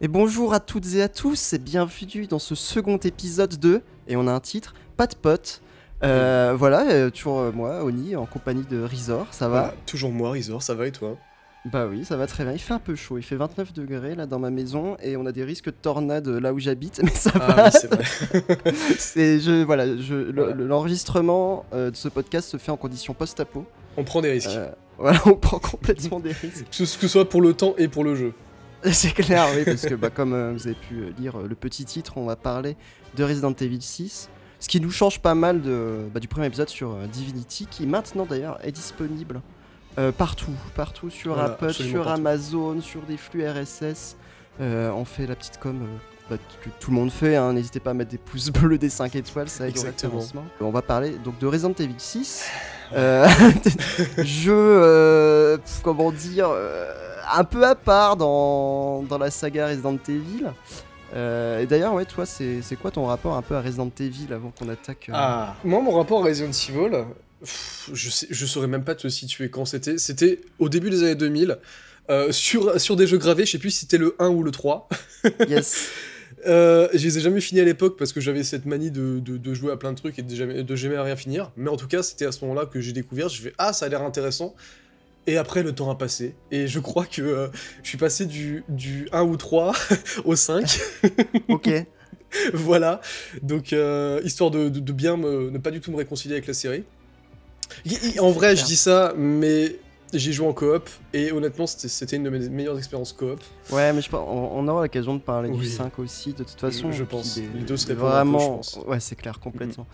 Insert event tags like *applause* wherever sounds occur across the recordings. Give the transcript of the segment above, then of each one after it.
Et bonjour à toutes et à tous et bienvenue dans ce second épisode de, et on a un titre, Pas de potes. Euh, voilà, euh, toujours euh, moi, Oni, en compagnie de Rizor, ça va Ah, toujours moi, Rizor, ça va et toi? Bah oui, ça va très bien. Il fait un peu chaud, il fait 29 degrés là dans ma maison et on a des risques de tornade là où j'habite, *laughs* mais ça Ah va. oui, c'est vrai. *laughs* C'est je voilà, je, le- Voilà. le- l'enregistrement euh, de ce podcast se fait en conditions post-apo. On prend des risques. Euh, *laughs* voilà, on prend complètement des risques. Que ce que ce soit pour le temps et pour le jeu. *laughs* C'est clair, oui, parce que bah, *laughs* comme euh, vous avez pu euh, lire euh, le petit titre, on va parler de Resident Evil 6. Ce qui nous change pas mal de, bah, du premier épisode sur Divinity, qui maintenant d'ailleurs est disponible euh, partout, partout sur Voilà, Apple, sur partout. Amazon, sur des flux RSS. Euh, on fait la petite com euh, bah, que tout le monde fait, hein. n'hésitez pas à mettre des pouces bleus, des 5 étoiles, ça aide Exactement. On va parler donc de Resident Evil 6. *sighs* Euh, *laughs* jeu, comment dire, un peu à part dans, dans la saga Resident Evil. Euh, et d'ailleurs, ouais, toi, c'est c'est quoi ton rapport un peu à Resident Evil avant qu'on attaque euh, Ah, moi, mon rapport à Resident Evil, pff, je, sais, je saurais même pas te situer quand c'était. C'était au début des années 2000. euh, sur, sur des jeux gravés, je sais plus si c'était le 1 ou le 3. *laughs* Yes. Euh, je les ai jamais finis à l'époque parce que j'avais cette manie de, de- de jouer à plein de trucs et de jamais, de jamais rien finir. Mais en tout cas, c'était à ce moment-là que j'ai découvert. Je fais Ah, ça a l'air intéressant. Et après, le temps a passé. Et je crois que euh, je suis passé du, du 1 ou 3 *laughs* au 5. *laughs* ok. voilà. Donc, euh, histoire de, de- de bien me- ne pas du tout me réconcilier avec la série. En vrai, je dis ça, mais j'ai joué en coop. Et honnêtement, c'était c'était une de mes meilleures expériences coop. Ouais, mais je pense on, on aura l'occasion de parler du Oui. 5 aussi, de toute façon. Je pense. des- Les deux se des répondent un peu, Vraiment, je pense. ouais, c'est clair, complètement.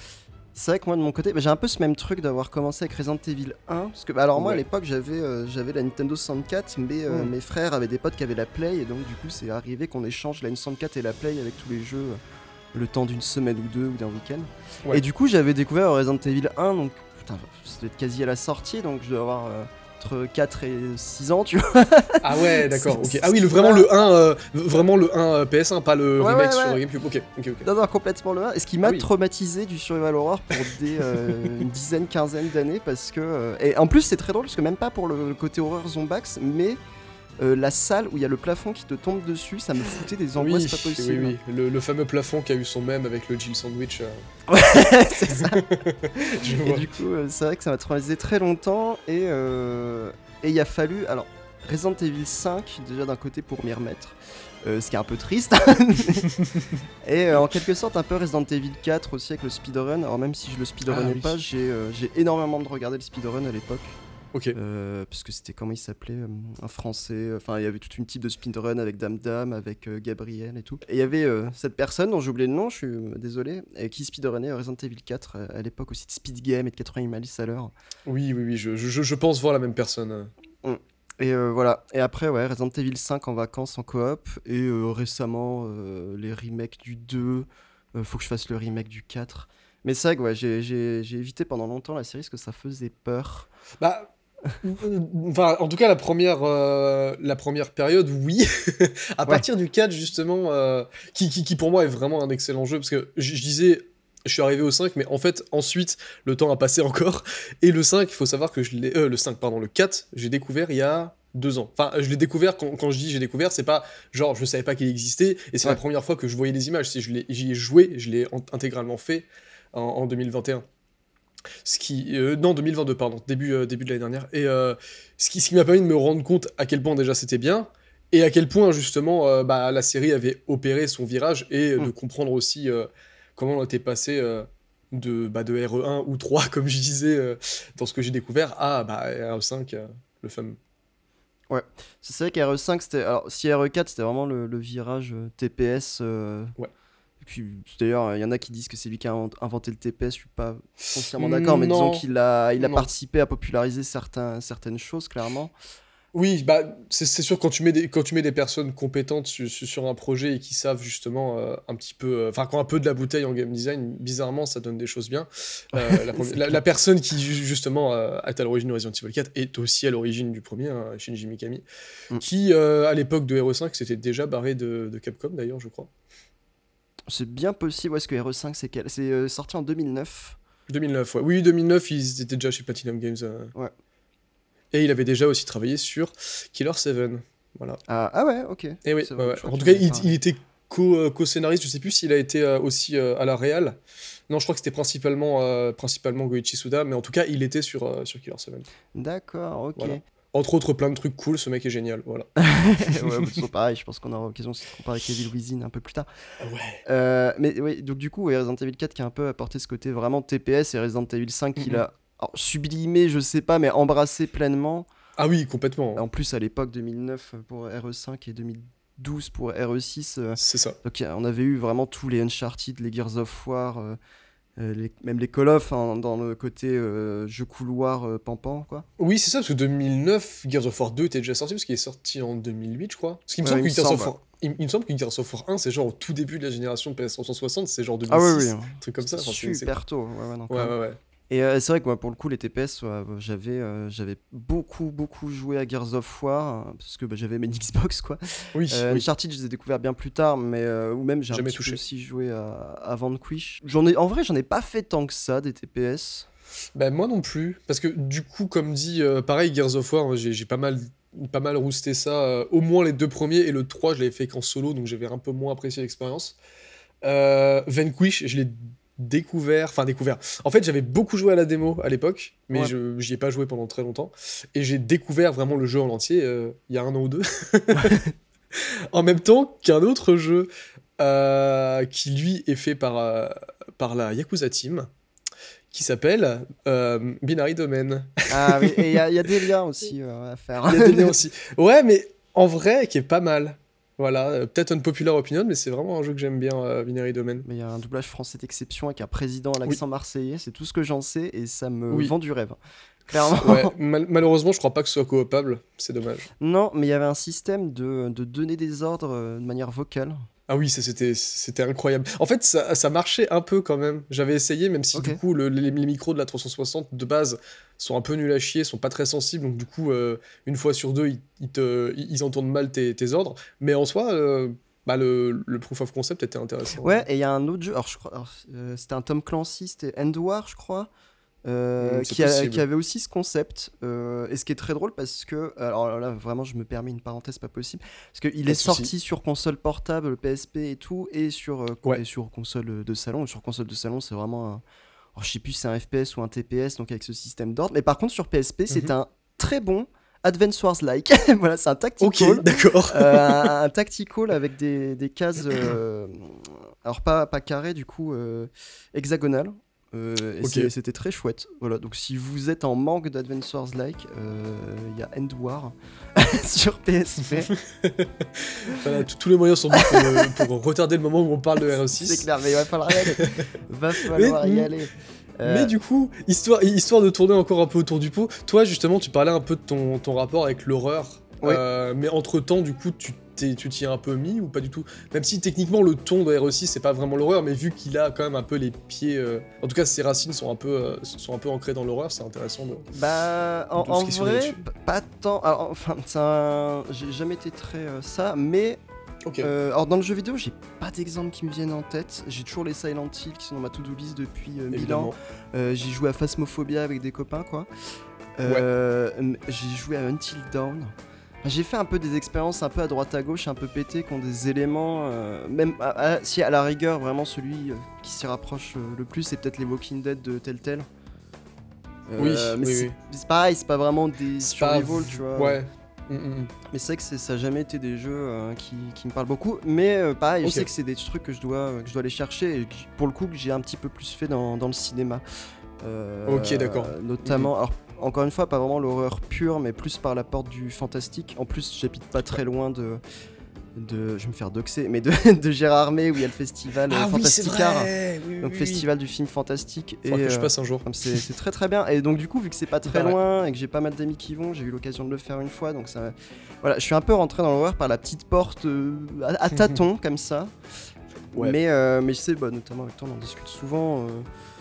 C'est vrai que moi de mon côté, bah, j'ai un peu ce même truc d'avoir commencé avec Resident Evil 1. Parce que, bah, alors moi à l'époque j'avais euh, j'avais la Nintendo 64, mais euh, Mm. mes frères avaient des potes qui avaient la Play, et donc du coup c'est arrivé qu'on échange la N64 et la Play avec tous les jeux euh, le temps d'une semaine ou deux ou d'un week-end. Ouais. Et du coup j'avais découvert Resident Evil 1, donc putain, c'était quasi à la sortie, donc je dois avoir entre 4 et 6 ans, tu vois. Ah ouais, *laughs* d'accord, C'est- ok. Ah oui, le, vraiment le 1, euh, vraiment le 1 euh, PS1, pas le Ouais, remake ouais, sur. GameCube. Ok, ok, ok. Non, non, complètement le 1. Et ce qui m'a Ah oui. traumatisé du Survival Horror pour des, euh, une dizaine, quinzaine d'années, parce que. euh, et en plus, c'est très drôle, parce que même pas pour le côté horreur zombax, mais euh, la salle où il y a le plafond qui te tombe dessus, ça me foutait des angoisses oui, pas oui, possibles. oui. Le, le fameux plafond qui a eu son même avec le Jill Sandwich. euh, *laughs* Ouais, c'est ça. *laughs* je Et vois. du coup, euh, c'est vrai que ça m'a traumatisé très longtemps, et et il a fallu. Alors, Resident Evil 5, déjà d'un côté pour m'y remettre. ce qui est un peu triste. *laughs* et en quelque sorte, un peu Resident Evil 4 aussi avec le speedrun. Alors, même si je le speedrunnais Ah oui. pas, j'ai énormément de regardé le speedrun à l'époque. Ok. Euh, parce que c'était comment il s'appelait euh, Un français. Enfin, il y avait toute une type de speedrun avec Dame Dame, avec euh, Gabriel et tout. Et il y avait euh, cette personne dont j'ai oublié le nom, je suis euh, désolé, et qui speedrunnait euh, Resident Evil 4 euh, à l'époque aussi de Speed Game et de 80 miles à l'heure. Oui, oui, oui, je, je, je pense voir la même personne. Et euh, voilà. Et après, ouais, Resident Evil 5 en vacances en coop. Et euh, récemment, euh, les remakes du 2. Euh, faut que je fasse le remake du 4. Mais c'est vrai que ouais, j'ai évité pendant longtemps la série parce que ça faisait peur. Bah. Enfin, en tout cas, la première, euh, la première période, oui. *laughs* à Ouais. partir du 4, justement, euh, qui, qui, qui pour moi est vraiment un excellent jeu, parce que je, je disais, je suis arrivé au 5, mais en fait, ensuite, le temps a passé encore. Et le 5, il faut savoir que je l'ai. euh, le 5, pardon, le 4, j'ai découvert il y a deux ans. Enfin, je l'ai découvert, quand, quand je dis j'ai découvert, c'est pas genre je savais pas qu'il existait, et c'est Ouais. la première fois que je voyais les images. Si j'y ai joué, je l'ai en- intégralement fait en, en 2021. Ce qui, euh, non 2022 pardon, début, euh, début de l'année dernière. Et euh, ce qui, ce qui m'a permis de me rendre compte à quel point déjà c'était bien et à quel point justement bah, la série avait opéré son virage et de Mm. comprendre aussi comment on était passé de, bah, de RE1 ou 3 *laughs* comme je disais dans ce que j'ai découvert à bah, RE5 euh, le fameux. C'est vrai qu'RE5, c'était. Alors, si RE4, c'était vraiment le, le virage TPS. Ouais. Et puis, d'ailleurs, il y en a qui disent que c'est lui qui a invent- inventé le TPS. Je suis pas foncièrement d'accord, mais disons qu'il a, il a Non. participé à populariser certains, certaines choses, clairement. Oui, bah, c'est sûr, quand tu, mets des, quand tu mets des personnes compétentes su- su- sur un projet et qui savent justement euh, un petit peu. euh, Enfin, qui ont un peu de la bouteille en game design, bizarrement, ça donne des choses bien. Euh, la, *laughs* personne qui, ju- justement, est à l'origine de Resident Evil 4 est aussi à l'origine du premier, hein, Shinji Mikami, Mm. qui, à l'époque de RE5, s'était déjà barré de, de Capcom, d'ailleurs, je crois. C'est bien possible. Est-ce que RE5, c'est quel C'est euh, sorti en 2009. 2009, ouais. Oui, 2009, ils étaient déjà chez Platinum Games. euh. Ouais. Et il avait déjà aussi travaillé sur Killer 7. Voilà. Ah, ah ouais, ok. Et oui, ouais, ouais. je crois En tout cas, il, était co- euh, co-scénariste, je sais plus s'il a été euh, aussi euh, à la réal. Non, je crois que c'était principalement, principalement Goichi Suda, mais en tout cas, il était sur, sur Killer 7. D'accord, ok. Voilà. Entre autres, plein de trucs cool, ce mec est génial, voilà. *laughs* *laughs* ouais, c'est pareil, je pense qu'on aura l'occasion de se comparer avec Evil Within un peu plus tard. Ah ouais. Euh, mais oui, donc du coup, Resident Evil 4 qui a un peu apporté ce côté vraiment TPS et Resident Evil 5 qui Mhm. l'a alors, sublimé, je sais pas, mais embrassé pleinement. Ah oui, complètement. En plus, à l'époque 2009 pour RE5 et 2012 pour RE6, euh, C'est ça. donc on avait eu vraiment tous les Uncharted, les Gears of War, euh, euh, les- même les Call of hein, dans le côté euh, jeu couloir euh, pampan, quoi. Oui, c'est ça, parce que 2009, Gears of War 2 était déjà sorti, parce qu'il est sorti en 2008, je crois. Parce qu'il me semble que Gears of. War... Il, me semble que Gears of War 1, c'est genre au tout début de la génération de PS360, c'est genre 2006, Ah oui, oui. un truc comme ça. enfin, Super tôt. Ouais, ouais, Ouais, ouais, ouais. Et euh, c'est vrai que moi, pour le coup, les TPS, ouais, j'avais euh, j'avais beaucoup, beaucoup joué à Gears of War, euh, parce que bah, j'avais mes *laughs* Xbox, quoi. Oui, Euh, oui. Uncharted, je les ai découverts bien plus tard, mais euh, ou même j'ai aussi joué à, à Vanquish. J'en ai, en vrai, j'en ai pas fait tant que ça, des TPS. Bah, moi non plus, parce que du coup, comme dit, euh, pareil, Gears of War, j'ai j'ai pas mal, pas mal rousté ça, euh, au moins les deux premiers, et le 3, je l'avais fait qu'en solo, donc j'avais un peu moins apprécié l'expérience. Euh, Vanquish, je l'ai découvert, enfin découvert. En fait, j'avais beaucoup joué à la démo à l'époque, mais Ouais. je j'y ai pas joué pendant très longtemps, et j'ai découvert vraiment le jeu en entier euh, il y a un an ou deux. *laughs* en même temps qu'un autre jeu euh, qui lui est fait par, euh, par la Yakuza Team, qui s'appelle Binary Domain. Ah oui, et il y, y a des liens *laughs* aussi à faire. Il y a des liens aussi. Ouais, mais en vrai, qui est pas mal. Voilà, euh, peut-être une populaire opinion, mais c'est vraiment un jeu que j'aime bien, euh, Binary Domain. Mais il y a un doublage français d'exception avec un président à l'accent marseillais, c'est tout ce que j'en sais et ça me Oui. vend du rêve. Clairement. Ouais, mal- malheureusement, je crois pas que ce soit coopable, c'est dommage. Non, mais il y avait un système de, de donner des ordres euh, de manière vocale. Ah oui, c'était c'était incroyable. En fait, ça, ça marchait un peu quand même. J'avais essayé, même si du coup, le- les, les micros de la 360 de base sont un peu nuls à chier, sont pas très sensibles, donc du coup, euh, une fois sur deux, ils, ils te, ils entendent mal tes, tes ordres. Mais en soi, euh, bah, le, le proof of concept était intéressant. Ouais, et il y a un autre jeu, alors je crois, alors, euh, c'était un Tom Clancy, c'était End War, je crois, euh, Mm, c'est qui, a- possible. qui avait aussi ce concept. euh, et ce qui est très drôle parce que, alors là, vraiment, je me permets une parenthèse pas possible, parce qu'il est sorti sur console portable, PSP et tout, et sur, euh, Ouais. et sur console de salon. Et sur console de salon, c'est vraiment un. alors, je sais plus si c'est un FPS ou un TPS, donc avec ce système d'ordre. Mais par contre, sur PSP, c'est Mhm. un très bon Advance Wars-like. *laughs* voilà, c'est un tactical. Ok, d'accord. Un, *laughs* un tactical avec des, des cases, alors pas, pas carrées, du coup hexagonales. Euh, c'était très chouette. Voilà, donc si vous êtes en manque d'Advance Wars like, euh, il y a End War *laughs* sur PSP. *laughs* Voilà, tous les moyens sont bons pour, euh, pour retarder le moment où on parle de RE6. C'est clair, mais il va falloir y aller. *laughs* va falloir y Mais- aller. Euh, Mais du coup, histoire, histoire de tourner encore un peu autour du pot, toi justement, tu parlais un peu de ton, ton rapport avec l'horreur. Ouais. Euh, mais entre temps, du coup, tu t'y es un peu mis ou pas du tout? Même si techniquement le ton de RE6 c'est pas vraiment l'horreur, mais vu qu'il a quand même un peu les pieds. euh, En tout cas, ses racines sont un peu, euh, sont un peu ancrées dans l'horreur, c'est intéressant de. Bah, en, de vrai, pas tant. alors, enfin, c'est un- j'ai jamais été très euh, ça, mais. Euh, alors dans le jeu vidéo, j'ai pas d'exemples qui me viennent en tête. J'ai toujours les Silent Hill qui sont dans ma to-do list depuis euh, 1000 ans. Euh, j'ai joué à Phasmophobia avec des copains, quoi. M- J'ai joué à Until Dawn. J'ai fait un peu des expériences un peu à droite à gauche, un peu pété, qui ont des éléments. euh, même à- à- si à la rigueur, vraiment celui euh, qui s'y rapproche euh, le plus, c'est peut-être les Walking Dead de Telltale. Oui, mais oui, c'est oui. pareil, c'est pas vraiment des survival, tu vois. Ouais. Mm, mm. Mais c'est vrai que ça n'a jamais été des jeux euh, qui, qui me parlent beaucoup. Mais euh, pareil, Ok. je sais que c'est des trucs que je dois, que je dois aller chercher et pour le coup que j'ai un petit peu plus fait dans, dans le cinéma. Ok, d'accord. Notamment, alors, encore une fois, pas vraiment l'horreur pure, mais plus par la porte du fantastique. En plus, j'habite pas très loin de. De, je vais me faire doxer, mais de, *laughs* de Gérard Armé où il y a le festival euh, Ah oui, c'est Fantasticard, vrai oui, donc oui, festival du film fantastique. oui. Faudra que je euh, passe un jour. C'est très très bien. Et donc du coup, vu que c'est pas très loin et que j'ai pas mal d'amis qui vont, j'ai eu l'occasion de le faire une fois. Donc ça, voilà, je suis un peu rentré dans l'horreur par la petite porte euh, à, à *laughs* tâtons comme ça. Ouais. Mais euh, mais je sais, bah, notamment avec toi, on en discute souvent. euh,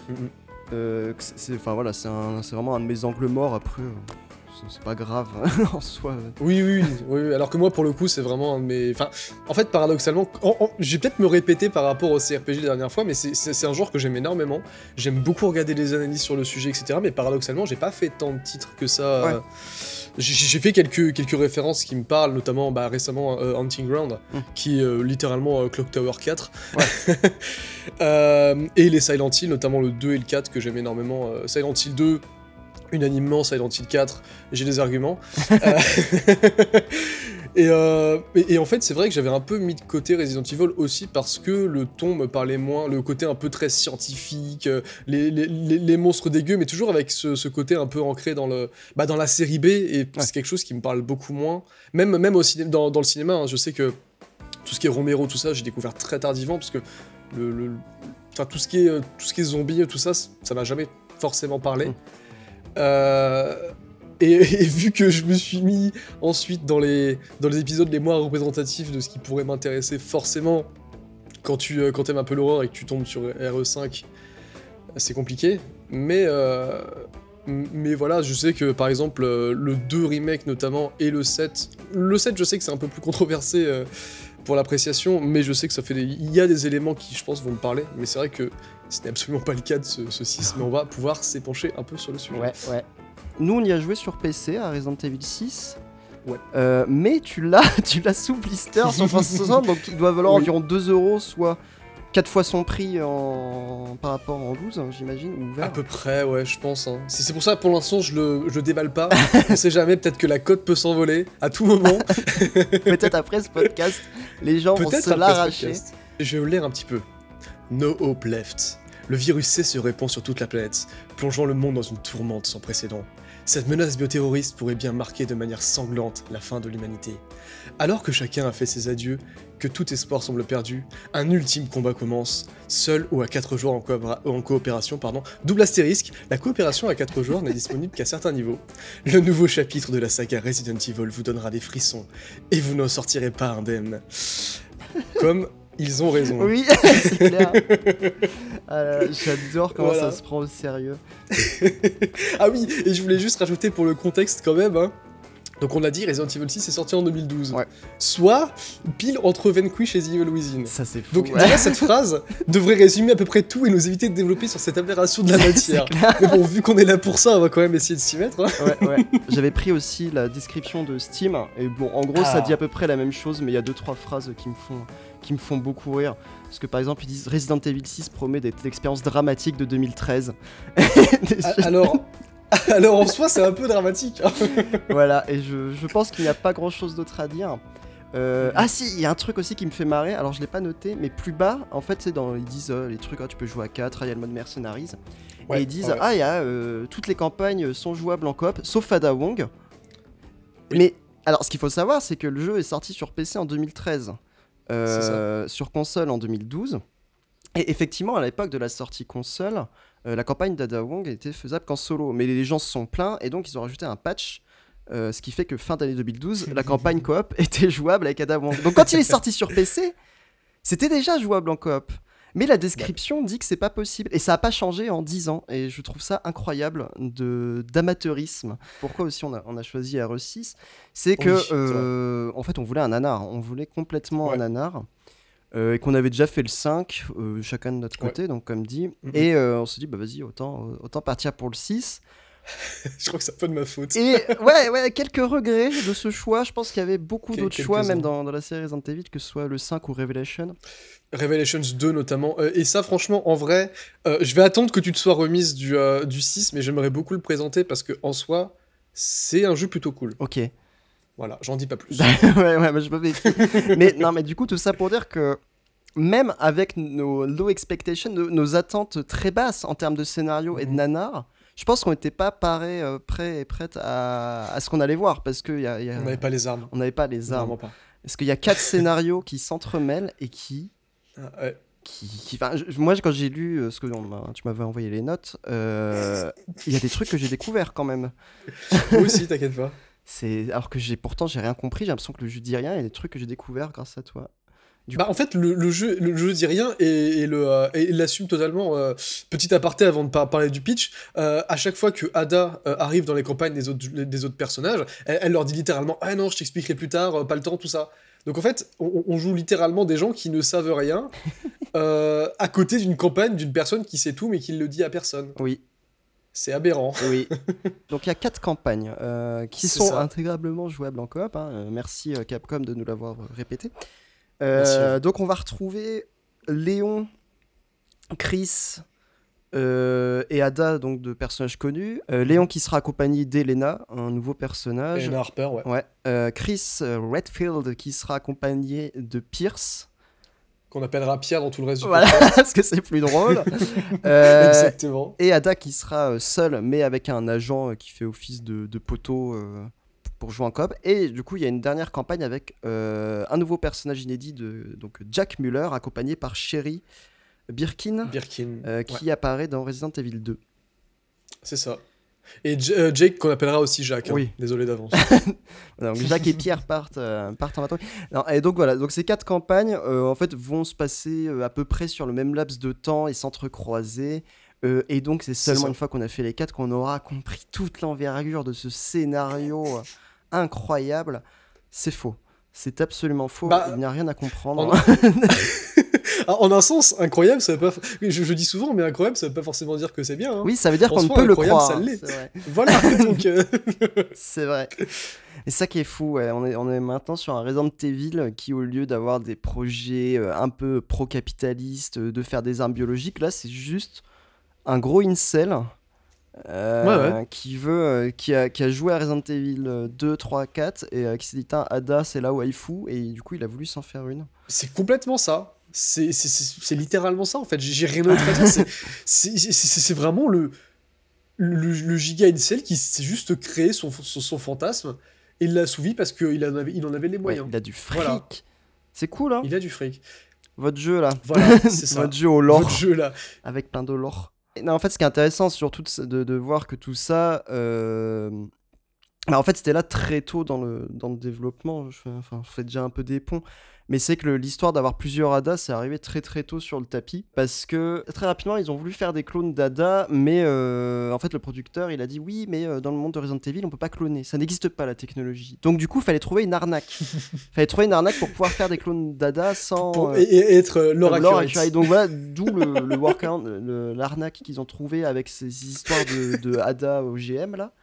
Mm, mm. Euh, c'est- enfin voilà, c'est vraiment un de mes angles morts. Après, euh, c'est- pas grave *laughs* en soi. Oui, oui, oui. Alors que moi, pour le coup, c'est vraiment un de mes. Enfin, en fait, paradoxalement, en- en- je vais peut-être me répéter par rapport au CRPG la dernière fois, mais c'est- un genre que j'aime énormément. J'aime beaucoup regarder les analyses sur le sujet, etc. Mais paradoxalement, j'ai pas fait tant de titres que ça. Ouais. euh, j'ai fait quelques, quelques références qui me parlent, notamment bah, récemment euh, Hunting Ground, Mm. qui est euh, littéralement euh, Clock Tower 4. *laughs* Euh, et les Silent Hill, notamment le 2 et le 4 que j'aime énormément. Silent Hill 2, unanimement, Silent Hill 4, j'ai des arguments. *laughs* *laughs* Euh, et, euh, et, et en fait, c'est vrai que j'avais un peu mis de côté Resident Evil aussi parce que le ton me parlait moins, le côté un peu très scientifique, euh, les, les, les- les monstres dégueux, mais toujours avec ce, ce côté un peu ancré dans, le, bah, dans la série B, et c'est quelque chose qui me parle beaucoup moins. Même, même au ciné- dans, dans le cinéma, hein, je sais que tout ce qui est Romero, tout ça, j'ai découvert très tardivement parce que le, tout, ce qui est, euh, tout ce qui est zombie, tout ça, ça m'a jamais forcément parlé. Mm. Euh, et, vu que je me suis mis ensuite dans les, dans les épisodes les moins représentatifs de ce qui pourrait m'intéresser, forcément, quand tu euh, quand aimes un peu l'horreur et que tu tombes sur RE5, c'est compliqué. Mais, euh, mais voilà, je sais que par exemple, euh, le 2 remake notamment et le 7, le 7, je sais que c'est un peu plus controversé pour l'appréciation, mais je sais que ça fait il y a des éléments qui, je pense, vont me parler. Mais c'est vrai que ce n'est absolument pas le cas de ce, ce 6, mais on va pouvoir s'épancher un peu sur le sujet. Ouais, ouais. Nous, on y a joué sur PC à Resident Evil 6. Ouais. Euh, mais tu l'as, *laughs* tu l'as sous blister sur *laughs* 360, donc il doit valoir Oui. environ 2 euros, soit 4 fois son prix en... par rapport en 12, hein, j'imagine, ou À peu près, ouais, je pense. hein. C'est pour ça, pour l'instant, je le, je le déballe pas. *laughs* on sait jamais, peut-être que la cote peut s'envoler à tout moment. Peut-être après ce podcast, les gens vont se l'arracher. Je vais vous lire un petit peu. No hope left. Le virus C se répand sur toute la planète, plongeant le monde dans une tourmente sans précédent. Cette menace bioterroriste pourrait bien marquer de manière sanglante la fin de l'humanité. Alors que chacun a fait ses adieux, que tout espoir semble perdu, un ultime combat commence, seul ou à 4 joueurs en, coopéra- en coopération. Pardon. Double astérisque, la coopération à 4 joueurs n'est disponible qu'à certains niveaux. Le nouveau chapitre de la saga Resident Evil vous donnera des frissons, et vous n'en sortirez pas indemne. Comme ils ont raison. Oui, *laughs* c'est clair. Ah J'adore comment Voilà. ça se prend au sérieux. *laughs* Ah oui, et je voulais juste rajouter pour le contexte quand même. hein. Donc on a dit Resident Evil 6 est sorti en 2012. Ouais. Soit pile entre Vanquish et The Evil Within. Ça, c'est fou. Donc ouais. déjà cette phrase devrait résumer à peu près tout et nous éviter de développer sur cette aberration de la *laughs* matière. Mais bon, vu qu'on est là pour ça, on va quand même essayer de s'y mettre. hein. Ouais, ouais. J'avais pris aussi la description de Steam et bon, en gros, ça Ah. dit à peu près la même chose, mais il y a deux trois phrases qui me font qui me font beaucoup rire. Parce que par exemple, ils disent Resident Evil 6 promet *laughs* des expériences dramatiques de 2013. Ah, Alors, *laughs* alors en soi, c'est un peu dramatique. hein. voilà, et je, je pense qu'il n'y a pas grand chose d'autre à dire. Euh, ah si, il y a un truc aussi qui me fait marrer, alors je l'ai pas noté, mais plus bas, en fait, c'est dans ils disent euh, les trucs, ah, tu peux jouer à 4, il y a le mode mercenaries. Ouais, et ils disent, ouais. ah, il y a euh, toutes les campagnes sont jouables en coop, sauf Fada Wong. Oui. Mais alors, ce qu'il faut savoir, c'est que le jeu est sorti sur PC en 2013, euh, sur console en 2012. Et effectivement, à l'époque de la sortie console, euh, la campagne d'Ada Wong était faisable qu'en solo. Mais les gens se sont plaints et donc ils ont rajouté un patch. euh, ce qui fait que fin d'année 2012, *laughs* la campagne coop était jouable avec Ada Wong. Donc quand il est sorti sur PC, c'était déjà jouable en coop. Mais la description dit que c'est pas possible. Et ça n'a pas changé en 10 ans. Et je trouve ça incroyable de d'amateurisme. Pourquoi aussi on a, on a choisi RE6 C'est que, Oui, euh, en fait, on voulait un nanar. On voulait complètement Ouais. un nanar. euh, et qu'on avait déjà fait le 5, euh, chacun de notre Ouais. côté, donc comme dit. Mhm. Et on s'est dit, bah vas-y, autant, autant partir pour le 6. *laughs* Je crois que c'est un peu de ma faute. Et ouais, ouais, quelques regrets de ce choix. Je pense qu'il y avait beaucoup d'autres choix, même dans, dans la série Resident Evil, que ce soit le 5 ou Revelation. Revelations 2 notamment. Euh, et ça, franchement, en vrai, euh, je vais attendre que tu te sois remise du, euh, du 6, mais j'aimerais beaucoup le présenter parce que en soi, c'est un jeu plutôt cool. Ok. Voilà, j'en dis pas plus. *laughs* ouais, ouais, mais je me méfie. *laughs* mais non, mais du coup, tout ça pour dire que même avec nos low expectations, nos, nos attentes très basses en termes de scénario et de Mhm. nanar, je pense qu'on n'était pas parés, prêts et prêtes à, à ce qu'on allait voir parce qu'il y a, il y a- On n'avait pas les armes. on n'avait pas les armes. Vraiment pas. Parce qu'il y a quatre scénarios qui s'entremêlent et qui Ah, ouais. qui, qui- enfin, je- moi quand j'ai lu euh, ce que on tu m'avais envoyé les notes, euh, il y a des trucs que j'ai découverts quand même. Moi aussi, t'inquiète pas. *laughs* C'est alors que j'ai pourtant j'ai rien compris, j'ai l'impression que le jeu dit rien, il y a des trucs que j'ai découverts grâce à toi. Du Bah, en fait, le, le jeu, le jeu dit rien et, et le, euh, et il l'assume totalement. euh, petit aparté avant de par- parler du pitch, euh, à chaque fois que Ada euh, arrive dans les campagnes des autres, des autres personnages, elle, elle leur dit littéralement Ah non, je t'expliquerai plus tard, euh, pas le temps, tout ça. Donc en fait, on, on joue littéralement des gens qui ne savent rien *laughs* euh, à côté d'une campagne d'une personne qui sait tout mais qui le dit à personne. Oui. C'est aberrant. Oui. *laughs* Donc il y a quatre campagnes euh, qui sont ça. intégrablement jouables en coop. hein. Euh, Merci Capcom de nous l'avoir répété. Euh, donc on va retrouver Léon, Chris euh, et Ada, donc de personnages connus. Euh, Léon qui sera accompagné d'Elena, un nouveau personnage. Anna Harper, ouais. Ouais. Euh, Chris Redfield qui sera accompagné de Pierce. Qu'on appellera Pierre dans tout le reste du Voilà, *laughs* parce que c'est plus drôle. *laughs* Exactement. et Ada qui sera seule, mais avec un agent qui fait office de, de poteau pour jouer en coop. Et du coup, il y a une dernière campagne avec un nouveau personnage inédit, de, donc Jack Muller, accompagné par Sherry Birkin, Birkin. euh, ouais, qui apparaît dans Resident Evil 2. c'est ça. Et J- euh, Jake, qu'on appellera aussi Jacques. hein. Oui. Désolé d'avance. *laughs* Donc Jacques et Pierre partent, euh, partent en bateau. Non, et donc voilà, donc ces quatre campagnes euh, en fait vont se passer à peu près sur le même laps de temps et s'entrecroiser. Euh, et donc c'est seulement une fois qu'on a fait les quatre qu'on aura compris toute l'envergure de ce scénario incroyable. C'est faux. C'est absolument faux. Bah, Il n'y a rien à comprendre. En... *laughs* Ah, en un sens, incroyable, ça veut pas. Je, je dis souvent, mais incroyable, ça veut pas forcément dire que c'est bien. hein. Oui, ça veut dire qu'on peut le incroyable, croire. ça l'est. *laughs* Voilà, *laughs* donc. euh, C'est vrai. Et ça qui est fou, ouais. on, est, on est maintenant sur un Resident Evil qui, au lieu d'avoir des projets euh, un peu pro-capitalistes, euh, de faire des armes biologiques, là c'est juste un gros incel euh, Ouais, qui veut, euh, qui, a, qui a joué à Resident Evil euh, 2, 3, 4 et euh, qui s'est dit, Ada c'est là où il fout et du coup il a voulu s'en faire une. C'est complètement ça. C'est littéralement ça en fait. J'ai rien d'autre à dire. C'est- vraiment le, le, le giga incel qui s'est juste créé son, son, son fantasme et l'a assouvi parce qu'il en, avait- il en avait les Ouais, moyens. il a du fric. Voilà. C'est cool, hein Il a du fric. Votre jeu là. Voilà, *laughs* c'est ça. Votre jeu au lore. Votre jeu là. avec plein de lore. Non, en fait, ce qui est intéressant, c'est surtout de, de- de voir que tout ça. euh, bah, en fait, c'était là très tôt dans le, dans le développement. Je fais, enfin, je fais déjà un peu des ponts. Mais c'est que l'histoire d'avoir plusieurs ADA, c'est arrivé très très tôt sur le tapis. Parce que très rapidement, ils ont voulu faire des clones d'ADA. Mais euh, en fait, le producteur, il a dit oui, mais euh, dans le monde de Resident Evil, on peut pas cloner. Ça n'existe pas la technologie. Donc, du coup, il fallait trouver une arnaque. *laughs* fallait trouver une arnaque pour pouvoir faire des clones d'ADA sans. Euh, et, et être Laura Laura. Accurate. Donc voilà, *laughs* d'où le, le workaround, l'arnaque qu'ils ont trouvé avec ces histoires de, de Ada OGM là.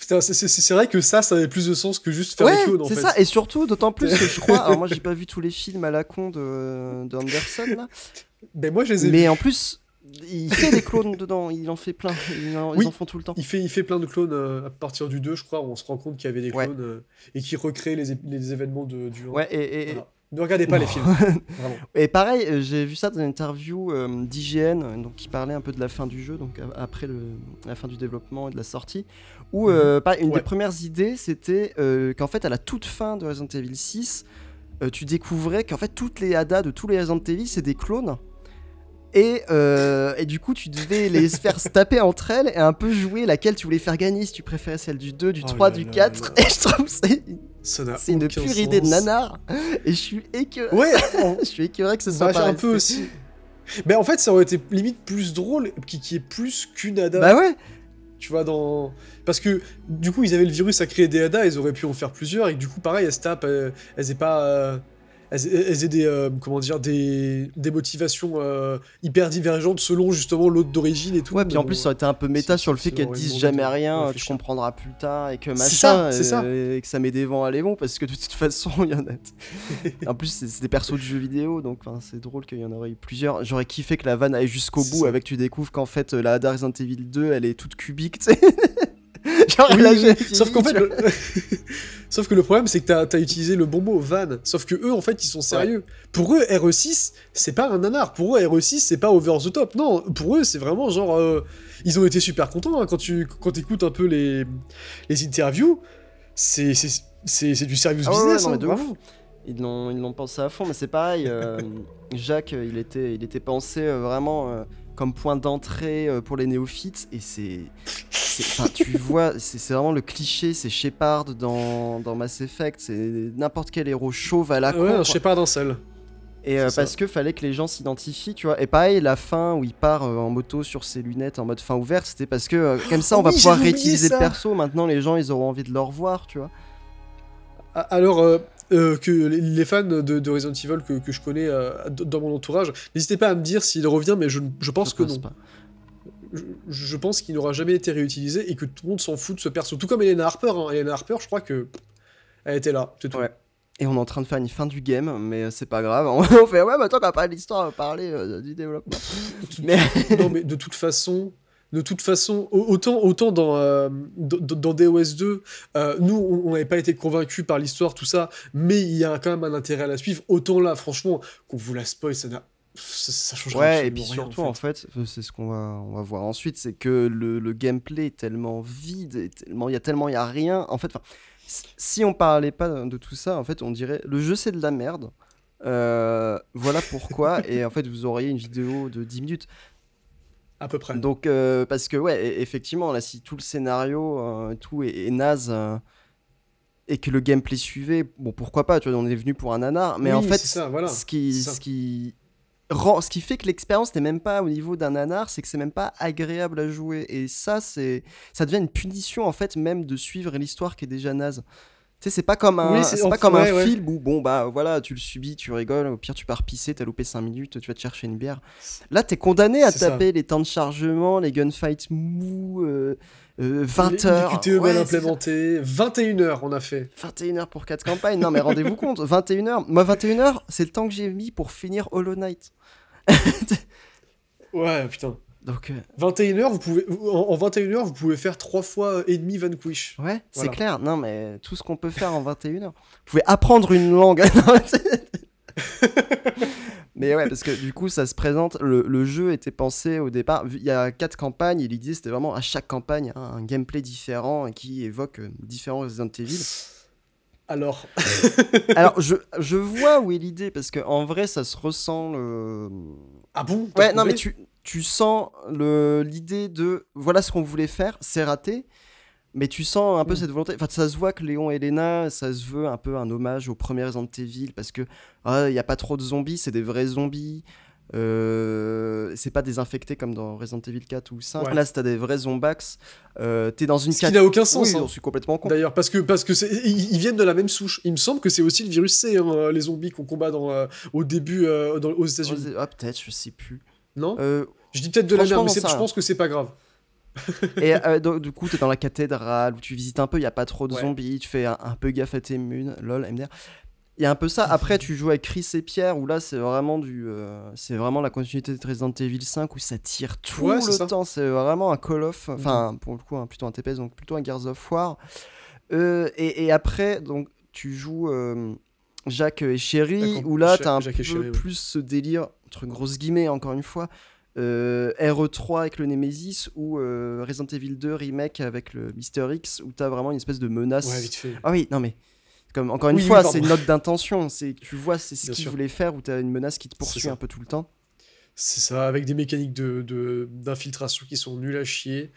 Putain, c'est- vrai que ça, ça avait plus de sens que juste faire des clones en c'est fait. ça. Et surtout, d'autant plus que je crois. *laughs* Alors moi, j'ai pas vu tous les films à la con de, de Anderson là, Ben moi, je les ai mais en plus, il fait des clones dedans. Il en fait plein. Ils en, ils Oui. en font tout le temps. Il fait, il fait plein de clones euh, à partir du 2, je crois, où on se rend compte qu'il y avait des Ouais. clones euh, et qui recréent les, les événements de, du 1. Ouais. Et, et, Voilà. Ne regardez pas les films, *laughs* vraiment. Et pareil, euh, j'ai vu ça dans une interview euh, d'IGN, euh, donc qui parlait un peu de la fin du jeu, donc après le, la fin du développement et de la sortie, où euh, pareil, une Mhm. Ouais. des premières idées, c'était euh, qu'en fait, à la toute fin de Resident Evil 6, euh, tu découvrais qu'en fait, toutes les ADA de tous les Resident Evil, c'est des clones. Et, euh, et du coup, tu devais les *laughs* faire se taper entre elles et un peu jouer laquelle tu voulais faire gagner, si tu préférais celle du 2, du Oh 3, là du là 4. là. Et je trouve que c'est c'est une pure idée de nanar. *laughs* Et je suis écœuré, Ouais, *laughs* je suis écœuré que ce soit bah, pas un peu aussi. Mais en fait, ça aurait été limite plus drôle qui, qui est plus qu'une ADA. Bah ouais, Tu vois, dans. Parce que du coup, ils avaient le virus à créer des ADA, ils auraient pu en faire plusieurs, et du coup, pareil, elles se tapent, euh, elles aient pas. Euh, elles, elles aient des. euh, comment dire, des, des motivations euh, hyper divergentes selon justement l'autre d'origine et tout. Ouais, puis en plus, bon, ça aurait été un peu méta sur le fait qu'elles disent jamais rien, Ouais, tu comprendras plus tard, et que machin, C'est ça, ça. euh, et que ça met des vents à vents, parce que de toute *laughs* façon, il y en a. *laughs* en plus, c'est des persos de jeux vidéo, donc c'est drôle qu'il y en aurait eu plusieurs. J'aurais kiffé que la vanne aille jusqu'au bout, ça. avec tu découvres qu'en fait, euh, la Resident Evil 2, elle est toute cubique, tu sais. *laughs* Genre, Oui. Sauf qu'en fait, le... *laughs* sauf que le problème, c'est que t'as as utilisé le bon mot van. Sauf que eux, en fait, ils sont sérieux. Pour eux, RE6, c'est pas un nanar. Pour eux, RE6, c'est pas over the top. Non, pour eux, c'est vraiment genre. euh, Ils ont été super contents hein, quand tu quand écoutes un peu les les interviews. C'est du serious Ah ouais, ouais, business. non, hein, mais. Ils l'ont, ils l'ont pensé à fond, mais c'est pareil. euh, *laughs* Jacques, euh, il était, il était pensé euh, vraiment euh, comme point d'entrée pour les néophytes, et c'est- enfin, tu *laughs* vois, c'est, vraiment le cliché, c'est Shepard dans, dans Mass Effect, c'est n'importe quel héros chauve à la con. Ouais, pas d'un seul. Et euh, parce que fallait que les gens s'identifient, tu vois. Et pareil, la fin où il part euh, en moto sur ses lunettes en mode fin ouverte, c'était parce que euh, comme ça, *gasps* on Oh va oui, pouvoir réutiliser le perso. Maintenant, les gens, ils auront envie de le revoir, tu vois. Ah, Alors euh, euh, que les- fans de, de Resident Evil que, que je connais euh, dans mon entourage, n'hésitez pas à me dire s'il revient, mais je, je pense Je que pense non. pas. Je, je pense qu'il n'aura jamais été réutilisé et que tout le monde s'en fout de ce perso. Tout comme Elena Harper. Hein. Elena Harper, je crois que elle était là, c'est tout. Ouais. Et on est en train de faire une fin du game, mais c'est pas grave. *laughs* On fait ouais, bah tant qu'on a parlé de l'histoire, on va parler euh, du développement. *laughs* mais... *laughs* non, mais de toute façon, de toute façon, autant, autant dans, euh, dans, DOS 2, euh, nous, on n'avait pas été convaincus par l'histoire, tout ça, mais il y a quand même un intérêt à la suivre. Autant là, franchement, qu'on vous la spoil, ça n'a ça, change Ouais, et puis surtout, en fait, c'est ce qu'on va, on va voir ensuite, c'est que le, le, gameplay est tellement vide, et tellement, il y a tellement, il y a rien. En fait, si on parlait pas de tout ça, en fait, on dirait le jeu c'est de la merde. Euh, voilà pourquoi. *laughs* et en fait, vous auriez une vidéo de 10 minutes. À peu près. Donc, euh, parce que, ouais, e-, effectivement, là, si tout le scénario, euh, tout est, naze et que le gameplay suivait, bon, pourquoi pas, tu vois, on est venu pour un nanar. Mais en fait, ce, qui, ce qui ce qui fait que l'expérience n'est même pas au niveau d'un nanar, c'est que c'est même pas agréable à jouer. Et ça, c'est, ça devient une punition en fait même de suivre l'histoire qui est déjà naze. Tu sais, c'est pas comme un, c'est pas comme un film où bon bah voilà, tu le subis, tu rigoles, au pire tu pars pisser, t'as loupé 5 minutes, tu vas te chercher une bière. Là, t'es condamné à taper les temps de chargement, les gunfights mous. Euh, 20 euh, heures. QTE ouais, mal implémenté. 21 heures, on a fait. 21 heures pour 4 campagnes. Non, mais rendez-vous compte, 21 heures. Moi, 21 heures, c'est le temps que j'ai mis pour finir Hollow Knight. *laughs* ouais, putain. Donc, 21 euh, heures, vous pouvez, en, 21 heures, vous pouvez faire 3 fois et demi Vanquish. Ouais, c'est clair. Non, mais tout ce qu'on peut faire en 21 heures. Vous pouvez apprendre une langue. *laughs* Mais ouais, parce que du coup, ça se présente. Le, jeu était pensé au départ. Il y a quatre campagnes et l'idée c'était vraiment à chaque campagne un gameplay différent qui évoque euh, différents Resident Evil. Alors. *laughs* Alors, je, je vois où est l'idée parce qu'en vrai, ça se ressent. Le... Ah bon? Ouais, non, mais tu, tu sens l'idée de voilà ce qu'on voulait faire, c'est raté. Mais tu sens un peu mm. cette volonté. Enfin, ça se voit que Léon et Elena, ça se veut un peu un hommage aux premiers Resident Evil parce que ah, il n'y a pas trop de zombies, c'est des vrais zombies. Euh, c'est pas désinfecté comme dans Resident Evil 4 ou 5. Là, c'est des vrais zombax. Euh, T'es dans une. Ce qui n'a aucun sens. Oui, hein. suis complètement con. D'ailleurs, parce que parce que ils viennent de la même souche. Il me semble que c'est aussi le virus C, hein, les zombies qu'on combat dans, euh, au début euh, dans, aux États-Unis. Ah, peut-être, je sais plus. Non. je dis peut-être de la merde, mais je pense que c'est pas grave et euh, du coup, tu es dans la cathédrale où tu visites un peu, il n'y a pas trop de zombies, tu fais un, peu gaffe à tes munes, lol, MDR. Il y a un peu ça. Après, tu joues avec Chris et Pierre, où là, c'est vraiment du, euh, c'est vraiment la continuité de Resident Evil 5, où ça tire tout le temps. C'est vraiment un Call of, mhm. enfin, pour le coup, plutôt un TPS, donc plutôt un Gears of War. Euh, et, après, donc, tu joues Jacques et Chéri, où là, tu as un peu plus ce délire, entre grosses guillemets, encore une fois, euh, RE3 avec le Nemesis ou euh, Resident Evil 2 remake avec le Mister X où t'as vraiment une espèce de menace. Ouais, vite fait. Ah oui, non mais comme encore une fois, c'est une note d'intention, c'est tu vois c'est ce qu'il voulait faire où t'as une menace qui te poursuit un peu tout le temps. C'est ça, avec des mécaniques d'infiltration de, qui sont nulles à chier.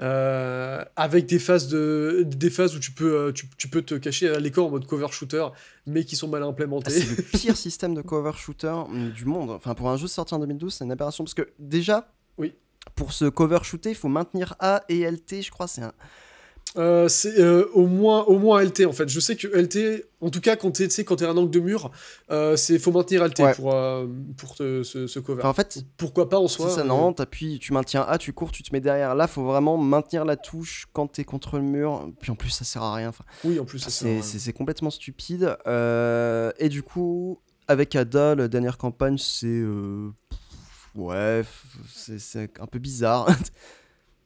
Euh, avec des phases, de, des phases où tu peux, euh, tu, tu peux te cacher à l'écran en mode cover shooter, mais qui sont mal implémentées. Ah, c'est le pire *laughs* système de cover shooter mm, du monde. Enfin, pour un jeu sorti en 2012, c'est une aberration. Parce que déjà, oui. pour se cover shooter, il faut maintenir A et LT, je crois. C'est un euh, c'est euh, au moins au moins LT en fait. Je sais que LT, en tout cas quand tu es quand es un angle de mur, euh, c'est faut maintenir LT pour pour ce, cover. en fait, pourquoi pas en soi. ça non, t'appuies, tu maintiens A, tu cours, tu te mets derrière. Là, faut vraiment maintenir la touche quand tu es contre le mur. Puis en plus, ça sert à rien. Enfin, oui, en plus, c'est complètement stupide. et du coup, avec Ada, la dernière campagne, c'est ouais, c'est un peu bizarre. *laughs*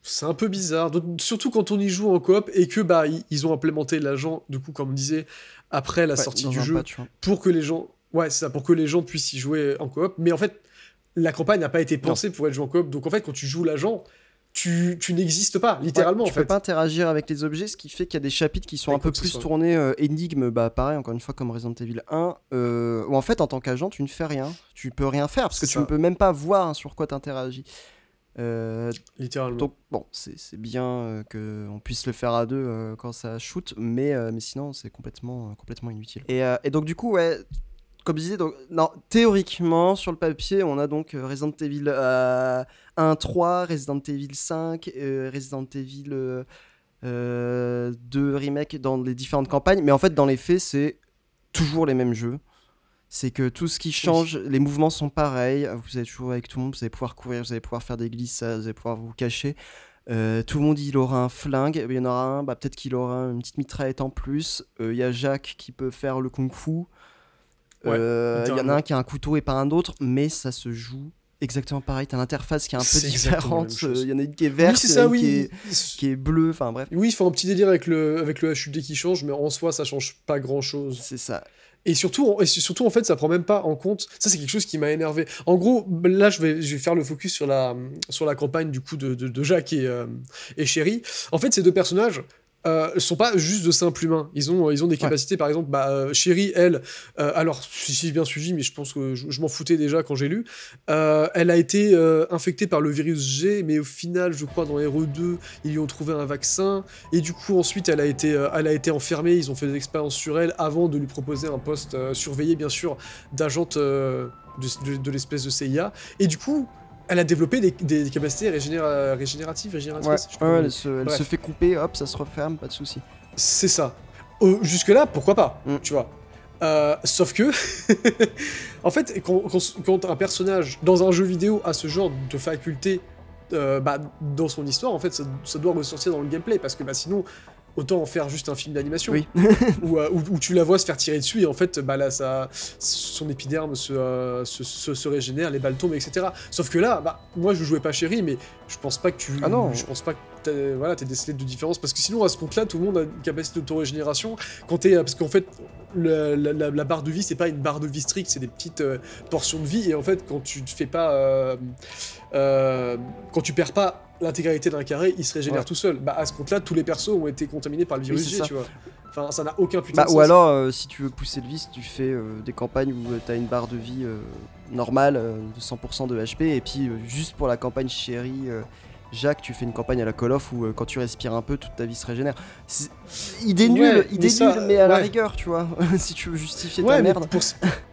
C'est un peu bizarre, surtout quand on y joue en coop et que bah ils ont implémenté l'agent du coup comme on disait après la sortie du jeu pour que les gens ouais ça pour que les gens puissent y jouer en coop. Mais en fait la campagne n'a pas été pensée pour être jouée en coop. Donc en fait quand tu joues l'agent tu, tu n'existes pas, littéralement. tu ne peux pas interagir avec les objets, ce qui fait qu'il y a des chapitres qui sont un peu plus tournés euh, énigmes, bah pareil, encore une fois, comme Resident Evil 1, euh, où en fait, en tant qu'agent, tu ne fais rien. Tu peux rien faire, parce que tu ne peux même pas voir sur quoi tu interagis. Euh, Littéralement. Donc, bon, c'est bien euh, qu'on puisse le faire à deux euh, quand ça shoot, mais, mais sinon, c'est complètement, complètement inutile. Et, et, donc, du coup, ouais, comme je disais, donc, non, théoriquement, sur le papier, on a donc Resident Evil 1, 3, Resident Evil 5, Resident Evil 2 remake dans les différentes campagnes, mais en fait, dans les faits, c'est toujours les mêmes jeux C'est que tout ce qui change, les mouvements sont pareils. Vous êtes toujours avec tout le monde, vous allez pouvoir courir, vous allez pouvoir faire des glissades, vous allez pouvoir vous cacher. Euh, tout le monde il aura un flingue, il y en aura un, bah, peut-être qu'il aura une petite mitraillette en plus. Euh, Il y a Jacques qui peut faire le kung fu. Ouais, Euh, Il y en a un qui a un couteau et pas un autre, mais ça se joue exactement pareil. T'as l'interface qui est un peu différente. Il y en a une qui est verte, oui, a ça, une qui est, qui est bleue, enfin bref. Oui, il faut un petit délire avec le, avec le HUD qui change, mais en soi, ça change pas grand chose. C'est ça. Et surtout, et surtout, en fait, ça prend même pas en compte. Ça, c'est quelque chose qui m'a énervé. En gros, là, je vais, faire le focus sur la, sur la campagne du coup de, de, de Jacques et, euh, et Chéri. En fait, ces deux personnages. Euh, sont pas juste de simples humains. Ils ont, ils ont des capacités, par exemple, bah, euh, Chéri, elle, euh, alors, si j'ai bien suivi, mais je pense que je, je m'en foutais déjà quand j'ai lu, euh, elle a été euh, infectée par le virus G, mais au final, je crois, dans RE2, ils lui ont trouvé un vaccin, et du coup, ensuite, elle a été, euh, elle a été enfermée, ils ont fait des expériences sur elle avant de lui proposer un poste euh, surveillé, bien sûr, d'agente euh, de, de- de l'espèce de CIA. Et du coup, elle a développé des, des capacités régénéra- régénératives, Ouais, régénératrices. ouais, elle, se, elle Bref. se fait couper, hop, ça se referme, pas de souci. C'est ça. Euh, Jusque-là, pourquoi pas, Mm. tu vois. Euh, sauf que, *laughs* en fait, quand un personnage dans un jeu vidéo a ce genre de faculté euh, bah, dans son histoire, en fait, ça, ça doit ressortir dans le gameplay, parce que bah, sinon, autant en faire juste un film d'animation, Oui. *laughs* où, euh, où- où tu la vois se faire tirer dessus, et en fait, bah, là, ça, son épiderme se, euh, se, se- se régénère, les balles tombent, etc. Sauf que là, bah, moi, je jouais pas chéri, mais je pense pas que tu... Ah non. Je pense pas que t'as voilà, décelé de différence, parce que sinon, à ce compte-là, tout le monde a une capacité d'autorégénération, quand t'es... Parce qu'en fait, la, la- la barre de vie, c'est pas une barre de vie stricte, c'est des petites euh, portions de vie, et en fait, quand tu te fais pas... euh, euh, quand tu perds pas l'intégralité d'un carré, il se régénère Ouais. tout seul. Bah, à ce compte-là, tous les persos ont été contaminés par le virus G, ça. tu vois. Enfin, ça n'a aucun putain Bah, de ou alors, euh, si tu veux pousser le vice, tu fais euh, des campagnes où tu t'as une barre de vie euh, normale euh, de 100% de HP, et puis euh, juste pour la campagne chérie euh, Jacques, tu fais une campagne à la Call of où euh, quand tu respires un peu, toute ta vie se régénère. C'est- Idée nulle, Ouais, idée mais ça, nulle, mais à la rigueur, tu vois, *laughs* si tu veux justifier Ouais, ta merde. pour,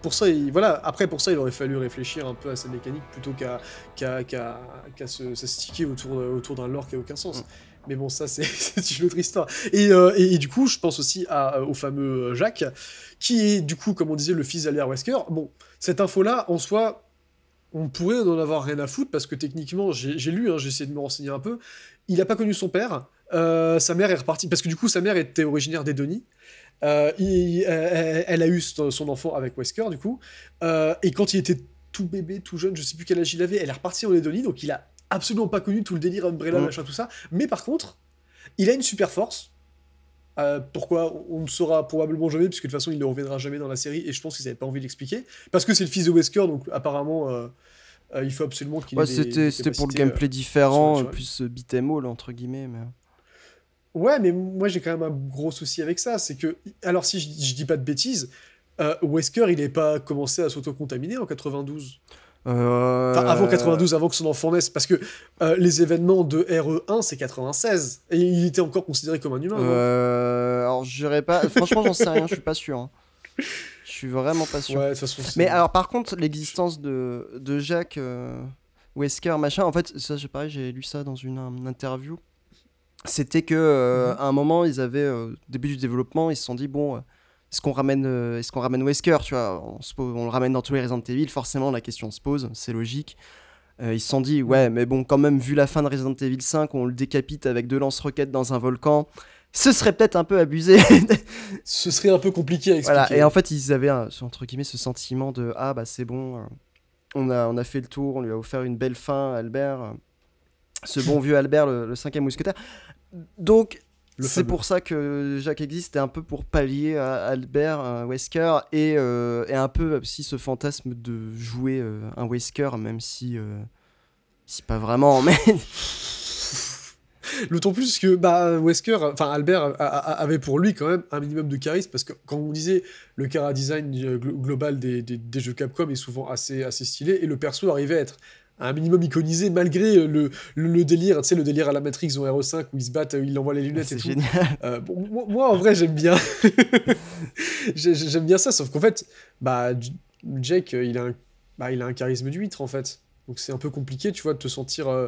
pour ça, il, voilà. Après, pour ça, il aurait fallu réfléchir un peu à sa mécanique plutôt qu'à qu'à se, se sticker autour, autour d'un lore qui a aucun sens. Mm. Mais bon, ça, *laughs* c'est une autre histoire. Et, euh, et, et du coup, je pense aussi à, au fameux Jacques, qui est, du coup, comme on disait, le fils d'Albert Wesker. Bon, cette info-là, en soi, on pourrait n'en avoir rien à foutre, parce que techniquement, j'ai lu, hein, j'ai essayé de me renseigner un peu, il a pas connu son père, euh, sa mère est repartie, parce que du coup, sa mère était originaire d'Edonie, euh, il- elle a eu son enfant avec Wesker, du coup. Euh, et quand il était tout bébé, tout jeune, je sais plus quel âge il avait, elle est repartie en Edonie, donc il a absolument pas connu tout le délire Umbrella, Mm. machin, tout ça. Mais par contre, il a une super force. Euh, pourquoi on ne saura probablement jamais, puisque de toute façon il ne reviendra jamais dans la série, et je pense qu'ils n'avaient pas envie de l'expliquer. Parce que c'est le fils de Wesker, donc apparemment euh, euh, il faut absolument qu'il Ouais, c'était c'était pour le gameplay différent, plus euh, beat 'em all, entre guillemets. Mais... Ouais, mais moi j'ai quand même un gros souci avec ça, c'est que, alors si je, je dis pas de bêtises, Wesker il n'est pas commencé à s'auto-contaminer en 92 Euh, Enfin, avant 92, avant que son enfant naisse, parce que euh, les événements de RE1 c'est 96, et il était encore considéré comme un humain. Euh, alors, je dirais pas. Franchement, j'en sais rien, je suis pas sûr. hein. Je suis vraiment pas sûr. Ouais, façon. Mais alors, par contre, l'existence de, de Jacques euh, Wesker, machin, en fait, ça, j'ai pareil, j'ai lu ça dans une, interview. C'était que Mhm. à un moment, ils avaient, au début du développement, ils se sont dit, bon, est-ce qu'on ramène, euh, est-ce qu'on ramène Wesker, tu vois on, se pose- on le ramène dans tous les Resident Evil, forcément, la question se pose, c'est logique. Euh, ils se sont dit, ouais, mais bon, quand même, vu la fin de Resident Evil 5, on le décapite avec deux lance-roquettes dans un volcan. Ce serait peut-être un peu abusé. *laughs* Ce serait un peu compliqué à expliquer. Voilà, et en fait, ils avaient, un- entre guillemets, ce sentiment de Ah, bah c'est bon, euh, on, a, on a fait le tour, on lui a offert une belle fin, Albert, euh, ce *laughs* bon vieux Albert, le, le cinquième mousquetaire. Donc, c'est pour ça que Jacques existe, un peu pour pallier à Albert euh, Wesker et, euh, et un peu aussi ce fantasme de jouer euh, un Wesker, même si. euh, pas vraiment, *laughs* mais. D'autant plus que bah, Wesker, enfin Albert a- a- avait pour lui quand même un minimum de charisme parce que quand on disait le cara design glo- global des, des- des jeux Capcom est souvent assez, assez stylé et le perso arrivait à être un minimum iconisé malgré euh, le, le, le délire, tu sais, le délire à la Matrix dans RE5 où ils se battent, euh, il envoie les lunettes et c'est tout. Euh, bon, moi, moi, en vrai, j'aime bien. *laughs* J'ai- j'aime bien ça, sauf qu'en fait, bah, Jake, il a, un, bah, il a un charisme d'huître, en fait. Donc c'est un peu compliqué, tu vois, de te sentir, euh,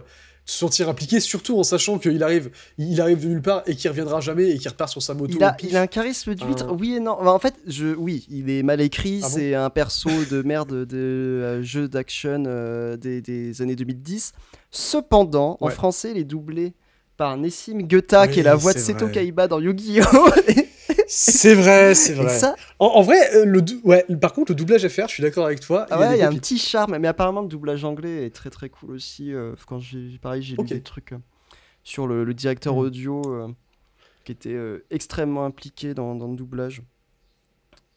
se sentir impliqué, surtout en sachant qu'il arrive, il arrive de nulle part et qu'il reviendra jamais et qu'il repart sur sa moto. Il a, il a un charisme d'huître, Un- oui et non. Enfin, en fait, je, oui, il est mal écrit. Ah bon c'est un perso de merde de euh, jeu d'action euh, des, des années 2010. Cependant, en français, il est doublé par Nessim Geta, qui est la voix de Seto vrai. Kaiba dans Yu-Gi-Oh! *laughs* C'est vrai, c'est vrai. ça, En, en vrai, euh, le, ouais, par contre, le doublage à faire, je suis d'accord avec toi. ah il y a ouais, il y a un petit charme. Mais apparemment, le doublage anglais est très très cool aussi. euh, quand j'ai, pareil, j'ai Ok. lu des trucs euh, sur le, le directeur Mm. audio euh, qui était extrêmement impliqué dans, dans le doublage.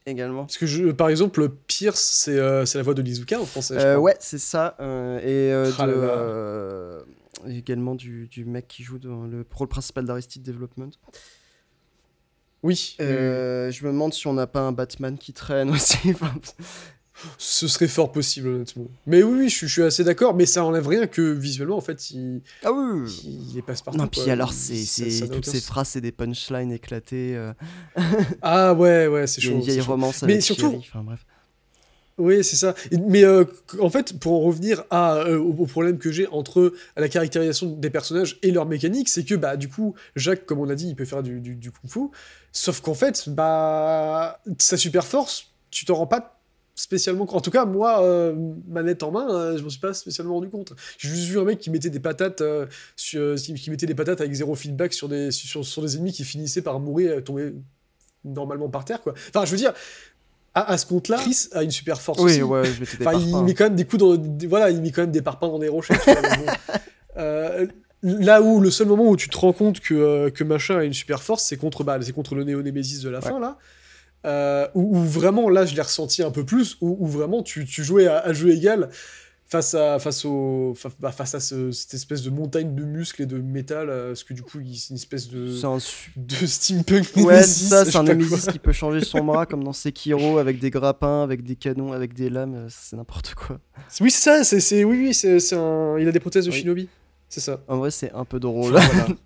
Également. Parce que, je, par exemple, Pierce, c'est la voix de Lizuka en français. ouais, c'est ça. et Ah de, également du, du mec qui joue dans le rôle principal d'Aristide Development. Oui, Euh, Je me demande si on n'a pas un Batman qui traîne *laughs* aussi. Ce serait fort possible, honnêtement. Mais oui, oui, je, suis- je suis assez d'accord, mais ça enlève rien que visuellement, en fait, il, ah oui, il, il passe partout. Non, quoi. puis alors, c'est, toutes ces phrases, c'est des punchlines éclatées. euh, Ah ouais, ouais, c'est chaud. une vieille romance Mais avec surtout- Enfin bref. Oui, c'est ça. Mais euh, en fait, pour en revenir euh, au, problème que j'ai entre la caractérisation des personnages et leur mécanique, c'est que bah du coup, Jacques, comme on a dit, il peut faire du, kung-fu, sauf qu'en fait, bah sa super force, tu t'en rends pas spécialement compte. En tout cas, moi, euh, manette en main, euh, je m'en suis pas spécialement rendu compte. J'ai juste vu un mec qui mettait des patates, euh, qui, mettait des patates avec zéro feedback sur des sur, des ennemis qui finissaient par mourir, euh, tomber normalement par terre, quoi. Enfin, je veux dire. À, à ce compte-là, Chris a une super force Oui, aussi. ouais, je des Enfin, il met quand même des coups dans, des- voilà, il met quand même des parpaings dans des rochers. vois, bon. *laughs* Euh, là où le seul moment où tu te rends compte que, euh, que machin a une super force, c'est contre, bah, c'est contre le Néo Némésis de la fin là. Euh, où, où vraiment là je l'ai ressenti un peu plus, où, où vraiment tu, tu jouais à, à jeu égal face à, face au, bah, face à ce- cette espèce de montagne de muscles et de métal, euh, parce que du coup c'est une espèce de, C'est un *laughs* su- de steampunk. Ouais, c'est ça, c'est un quoi. qui peut changer son bras *laughs* comme dans Sekiro avec des grappins, avec des canons, avec des lames, euh, c'est n'importe quoi. Oui c'est ça, c'est, oui oui c'est, c'est un, il a des prothèses de Oui. shinobi, c'est ça. En vrai, c'est un peu drôle. Voilà. *laughs*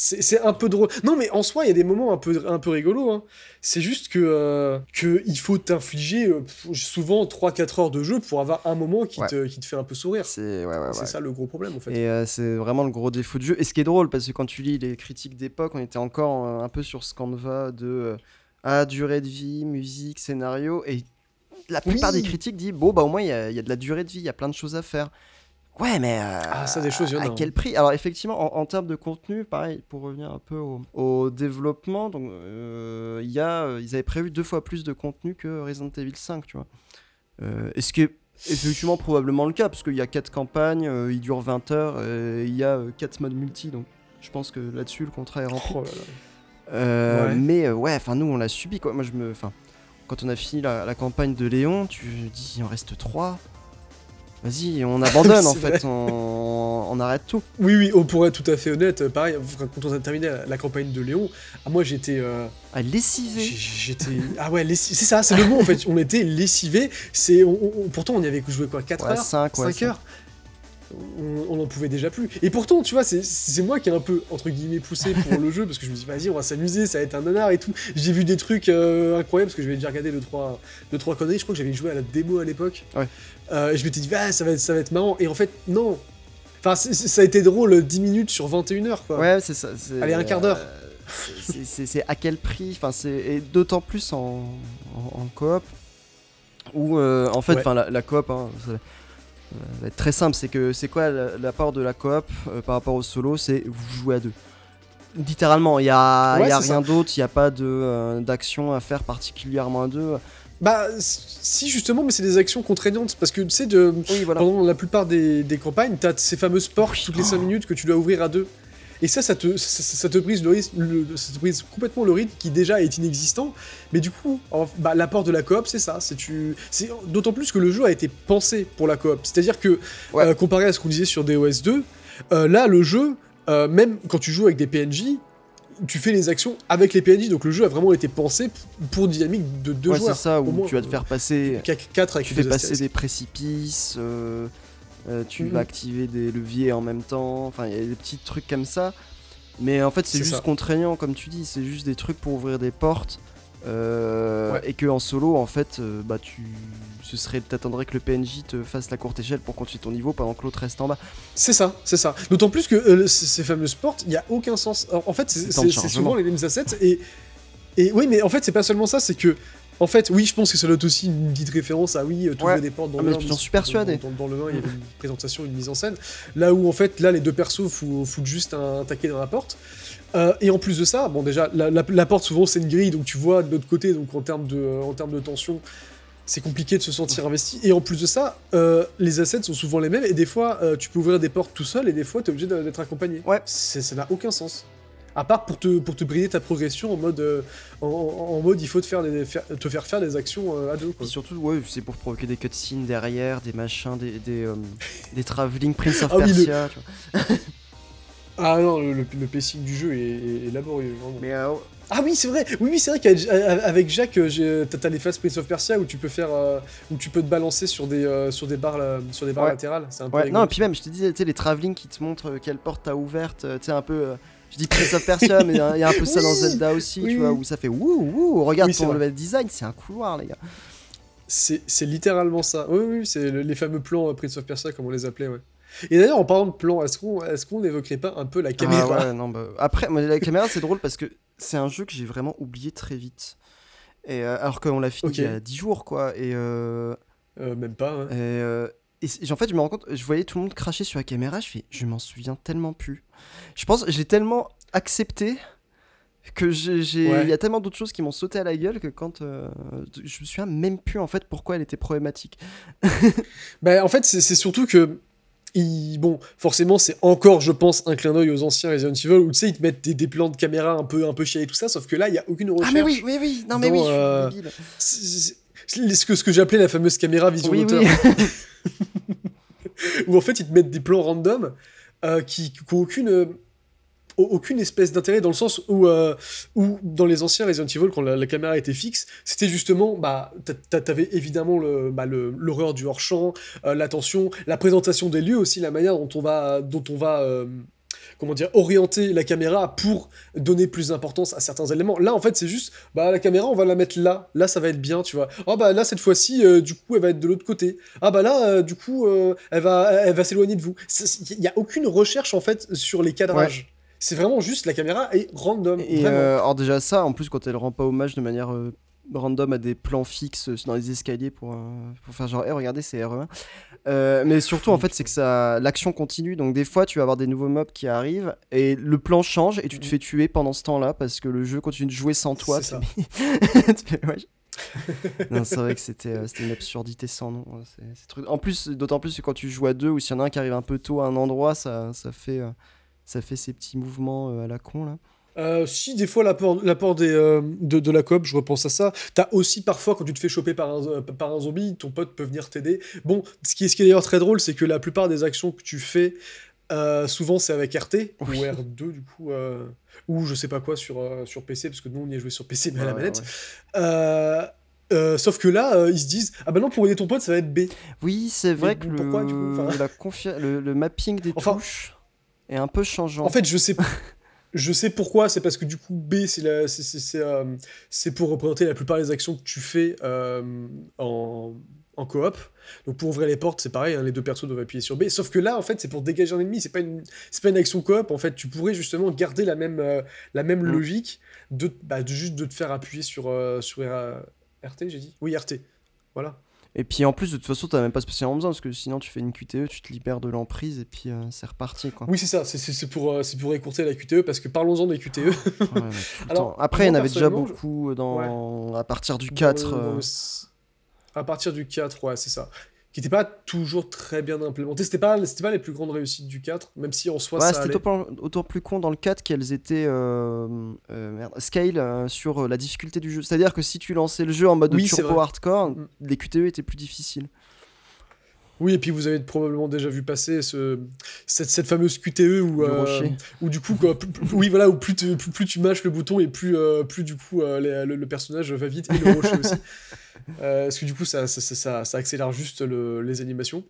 C'est c'est un peu drôle. Non, mais en soi, il y a des moments un peu, un peu rigolos. hein. C'est juste que, euh, que il faut t'infliger euh, souvent 3-4 heures de jeu pour avoir un moment qui, Ouais. te, qui te fait un peu sourire. C'est ouais, ouais, ça le gros problème, en fait. Et euh, c'est vraiment le gros défaut du jeu. Et ce qui est drôle, parce que quand tu lis les critiques d'époque, on était encore un peu sur ce canevas de euh, ah, durée de vie, musique, scénario. Et la plupart Oui. des critiques disent bon, bah au moins il y, y a de la durée de vie, il y a plein de choses à faire. Ouais, mais euh, Ah, ça, des choses, à hein. quel prix? Alors, effectivement, en, en termes de contenu, pareil, pour revenir un peu au, au développement, donc, euh, il y a, euh, ils avaient prévu deux fois plus de contenu que Resident Evil 5, tu vois. Euh, et ce qui est effectivement probablement le cas, parce qu'il y a quatre campagnes, euh, il dure 20 heures, et il y a quatre modes multi, donc je pense que là-dessus, le contrat est rempli. Oh là là. Ouais. Mais ouais, enfin nous on l'a subi quoi. Moi je me, enfin quand on a fini la, la campagne de Léon, tu dis il en reste trois. Vas-y, on abandonne en *laughs* fait, on, on arrête tout. Oui, oui, on pourrait être tout à fait honnête. euh, Pareil, quand on a terminé la, la campagne de Léon, ah, moi j'étais. euh, lessiver. J'ai- J'étais. Ah ouais, lessi- c'est ça, c'est le mot en fait. On était lessivés. C'est... on- on- Pourtant, on y avait joué quoi 4 Ouais, heures cinq, ouais, 5 heures on n'en pouvait déjà plus. Et pourtant, tu vois, c'est- moi qui ai un peu, entre guillemets, poussé pour le jeu, parce que je me dis, vas-y, on va s'amuser, ça va être un nanar et tout. J'ai vu des trucs euh, incroyables, parce que j'avais déjà regardé le 3, le 3 conneries, je crois que j'avais joué à la démo à l'époque. Ouais. Euh, et je m'étais dit, ah, ça, va être, ça va être marrant. Et en fait, non. Enfin, ça a été drôle 10 minutes sur 21 heures, quoi. Ouais, c'est ça. Allez, un quart d'heure. euh, c'est- à quel prix Enfin, c'est et d'autant plus en, en, en coop où euh, en fait, Ouais. la coop, hein, ça va- être très simple. C'est que c'est quoi la- l'apport de la coop euh, par rapport au solo? C'est vous jouez à deux. Littéralement, il y a, Ouais, y a rien d'autre, il n'y a pas de euh, d'action à faire particulièrement à deux. Bah, si, justement, mais c'est des actions contraignantes, parce que tu sais, de. Oui, voilà. Pendant la plupart des, des campagnes, t'as ces fameuses portes toutes les 5 Oh. minutes que tu dois ouvrir à deux. Et ça, ça te, ça, ça- ça te brise le rythme, le- ça te brise complètement le rythme qui déjà est inexistant. Mais du coup, bah, l'apport de la coop, c'est ça. C'est tu, c'est d'autant plus que le jeu a été pensé pour la coop. C'est-à-dire que Ouais. euh, comparé à ce qu'on disait sur DOS 2, euh, là, le jeu, euh, même quand tu joues avec des PNJ, tu fais les actions avec les PNJ. Donc le jeu a vraiment été pensé pour une dynamique de deux Ouais, c'est joueurs. ça, au où moins. tu vas te faire passer 4 avec tu des fais passer des précipices, euh, euh, tu Mhm. vas activer des leviers en même temps, enfin il y a des petits trucs comme ça. Mais en fait c'est juste ça. contraignant comme tu dis, c'est juste des trucs pour ouvrir des portes. Euh, Ouais. Et que en solo, en fait, euh, bah tu, ce serait, t'attendrais que le PNJ te fasse la courte échelle pour continuer ton niveau pendant que l'autre reste en bas. C'est ça, c'est ça. D'autant plus que ces fameuses portes, il n'y a aucun sens. Alors, en fait, c'est souvent les mêmes assets. Et, et oui, mais en fait, c'est pas seulement ça, c'est que. En fait, oui, je pense que ça doit être aussi une petite référence à oui, euh, trouver Ouais. des portes dans Ah, le mais 1, j'en suis persuadé. Dans, dans- dans le 1, il y avait une présentation, une mise en scène. Là où, en fait, là, les deux persos fou- foutent juste un taquet dans la porte. Euh, et en plus de ça, bon, déjà, la, la- la porte, souvent, c'est une grille, donc tu vois de l'autre côté, donc en termes de, en termes de tension, c'est compliqué de se sentir investi. Et en plus de ça, euh, les assets sont souvent les mêmes, et des fois, euh, tu peux ouvrir des portes tout seul, et des fois, t'es obligé de- d'être accompagné. Ouais. Ça n'a aucun sens. À part pour te, pour te brider ta progression en mode, euh, en, mode il faut te faire, faire- te faire faire des actions euh, à deux. Quoi. Et surtout, ouais, c'est pour provoquer des cutscenes derrière, des machins, des, des, euh, des travelling Prince of Ah oui, le- Persia. Ah non, le, le, le pacing du jeu est, est- est laborieux. vraiment. Mais euh, Ah oui, c'est vrai. Oui, oui, c'est vrai qu'avec Jacques, t'as les phases Prince of Persia où tu peux faire, euh, où tu peux te balancer sur des, euh, sur des barres, sur des barres Ouais. latérales. C'est un peu. Ouais, rigolo. non, et puis même, je te disais, tu sais, les travelling qui te montrent quelle porte t'as ouverte, tu sais, un peu. euh, je dis Prince of Persia, mais il y a- il y, a un peu ça dans Zelda aussi, oui, tu vois, où ça fait wouh, wouh, regarde Oui, ton level design, c'est un couloir, les gars. C'est littéralement ça. Oui, oui, c'est le- les fameux plans euh, Prince of Persia, comme on les appelait, ouais. Et d'ailleurs, en parlant de plans, est-ce qu'on est qu'on n'évoquerait pas un peu la caméra? Ah ouais, non, bah, Après, la caméra, c'est drôle parce que c'est un jeu que j'ai vraiment oublié très vite. Et, euh, alors qu'on l'a fini il y a 10 jours, quoi. Et. euh, Euh, Même pas. hein. Et, et en fait, je me rends compte, je voyais tout le monde cracher sur la caméra, je fais, je m'en souviens tellement plus. Je pense, je l'ai tellement accepté que j'ai, j'ai- il y a tellement d'autres choses qui m'ont sauté à la gueule que quand euh, je me souviens même plus en fait pourquoi elle était problématique. *laughs* Bah, en fait, c'est surtout que. il- Bon, forcément, c'est encore, je pense, un clin d'œil aux anciens Resident Evil où tu sais, ils te mettent des, des plans de caméra un peu, un peu chiés et tout ça, sauf que là, il y a aucune recherche. Ah mais oui, oui, oui, non mais dans, oui, euh, ce que, ce que j'appelais la fameuse caméra vision Oui, *laughs* où en fait ils te mettent des plans random euh, qui qui ont aucune euh, au- aucune espèce d'intérêt dans le sens où, euh, où dans les anciens Resident Evil quand la, la caméra était fixe c'était justement bah t'a- t'a- t'avais évidemment le bah, le- l'horreur du hors champ l'attention la présentation des lieux aussi la manière dont on va dont on va comment dire orienter la caméra pour donner plus d'importance à certains éléments. Là en fait c'est juste bah la caméra on va la mettre là. Là ça va être bien tu vois. Oh bah là cette fois-ci euh, du coup elle va être de l'autre côté. Ah bah là euh, du coup euh, elle va elle va s'éloigner de vous. Il y a aucune recherche en fait sur les cadrages. C'est vraiment juste la caméra est random Et alors déjà ça, en plus quand elle rend pas hommage de manière random à des plans fixes euh, dans les escaliers pour, euh, pour faire genre, Eh, regardez c'est RE1. Euh, mais surtout en fait c'est que ça, l'action continue, donc des fois tu vas avoir des nouveaux mobs qui arrivent et le plan change et tu te Mhm. fais tuer pendant ce temps-là parce que le jeu continue de jouer sans toi. C'est ça. *laughs* *laughs* Non, c'est vrai que c'était euh, c'était une absurdité sans nom. hein, c'est- c'est truc- En plus, d'autant plus que quand tu joues à deux ou s'il y en a un qui arrive un peu tôt à un endroit, ça, ça fait euh, ça fait ces petits mouvements euh, à la con là. Euh, si des fois l'apport des euh, de, de la coop je repense à ça t'as aussi parfois quand tu te fais choper par un, euh, par un zombie ton pote peut venir t'aider bon ce qui est, ce qui est d'ailleurs très drôle c'est que la plupart des actions que tu fais euh, souvent c'est avec RT Oui. ou R2 du coup ou je sais pas quoi sur, sur PC parce que nous on y a joué sur PC mais à la manette ouais. Euh, sauf que là, euh, ils se disent Ah bah non, pour aider ton pote, ça va être B. Oui, c'est vrai que bon, le, pourquoi, du coup? Enfin- *laughs* la confi- le, le mapping des Enfin- touches est un peu changeant. En fait, je sais, *laughs* je sais pourquoi. C'est parce que du coup, B, c'est euh, pour représenter la plupart des actions que tu fais euh, en, en coop. Donc pour ouvrir les portes, c'est pareil, hein, les deux persos doivent appuyer sur B. Sauf que là, en fait, c'est pour dégager un ennemi. C'est pas une, c'est pas une action coop. En fait, tu pourrais justement garder la même, euh, la même Mm. logique de, bah, de juste de te faire appuyer sur, sur RT, j'ai dit? Oui, RT. Voilà. Et puis en plus, de toute façon, t'as même pas spécialement besoin parce que sinon tu fais une QTE, tu te libères de l'emprise et puis euh, c'est reparti quoi. Oui, c'est ça. C'est- pour, euh, c'est pour écourter la QTE parce que parlons-en des QTE. Ouais, *laughs* Alors. Après, il y en avait déjà je- beaucoup dans... à partir du Dans 4. le- dans euh, le À partir du 4, ouais, c'est ça. Qui n'était pas toujours très bien implémenté. C'était pas, c'était pas les plus grandes réussites du 4, même si en soi Ouais, ça c'était autant, plus con dans le 4 qu'elles étaient euh, euh, merde, scale euh, sur euh, la difficulté du jeu. C'est-à-dire que si tu lançais le jeu en mode Oui, turbo hardcore, Mm. les QTE étaient plus difficiles. Oui, et puis vous avez probablement déjà vu passer ce, cette, cette fameuse QTE où, Du euh, où du coup, quoi, plus- plus- oui, voilà, où plus, te- plus, plus tu mâches le bouton et plus, euh, plus du coup euh, les- le, le personnage va vite et le rocher aussi. *laughs* Parce que du coup, ça, ça, ça, accélère juste le- les animations.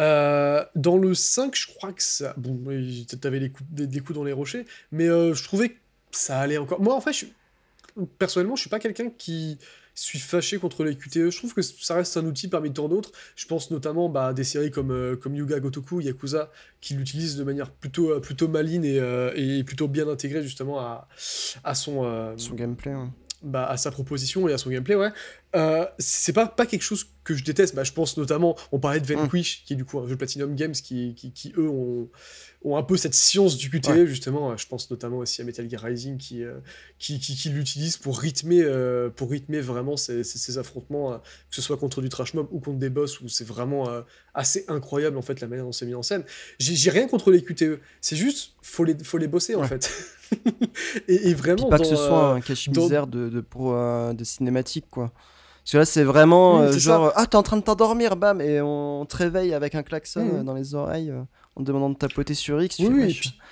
Euh, dans le 5, je crois que ça. Bon, t'avais coups, des, des coups dans les rochers, mais euh, je trouvais que ça allait encore. Moi, en fait, je... personnellement, je suis pas quelqu'un qui suis fâché contre les QTE. Je trouve que ça reste un outil parmi tant d'autres. Je pense notamment bah, à des séries comme, euh, comme Yuga Gotoku, Yakuza, qui l'utilisent de manière plutôt, euh, plutôt maligne et, euh, et, plutôt bien intégrée justement à, son, son gameplay. Bah, à sa proposition et à son gameplay, ouais. c'est pas, pas quelque chose que je déteste. Bah, je pense notamment, on parlait de Vanquish, qui est du coup un jeu Platinum Games qui, qui, qui eux, ont ont un peu cette science du QTE, justement. Je pense notamment aussi à Metal Gear Rising qui, euh, qui, qui, l'utilise pour rythmer, euh, pour rythmer vraiment ces, ces, affrontements, euh, que ce soit contre du trash mob ou contre des boss, où c'est vraiment assez incroyable en fait la manière dont c'est mis en scène. J'ai rien contre les QTE, c'est juste, faut les, faut les bosser en fait. *laughs* *laughs* et, vraiment. pas que ce soit un cache-misère de, de, pour, de cinématique, quoi. Parce que là, c'est vraiment genre, ah, t'es en train de t'endormir, bam, et on te réveille avec un klaxon mmh. dans les oreilles en demandant de tapoter sur X. Oui, et puis... *laughs*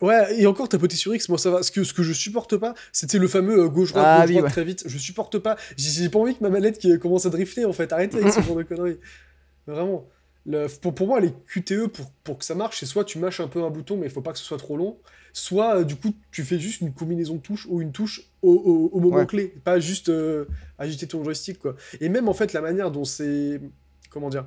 Ouais, et encore tapoter sur X, moi ça va. Ce que, ce que je supporte pas, c'était le fameux euh, gauche-droite, ah, gauche-droite très vite. Je supporte pas. J'ai pas envie que ma manette qui commence à drifter en fait. Arrêtez avec ce *laughs* genre de conneries. Vraiment. Pour, pour, moi, les QTE, pour, pour que ça marche, c'est soit tu mâches un peu un bouton, mais il faut pas que ce soit trop long, soit euh, du coup tu fais juste une combinaison de touches ou une touche au, au, moment clé, pas juste euh, agiter ton joystick quoi. Et même en fait, la manière dont c'est. Comment dire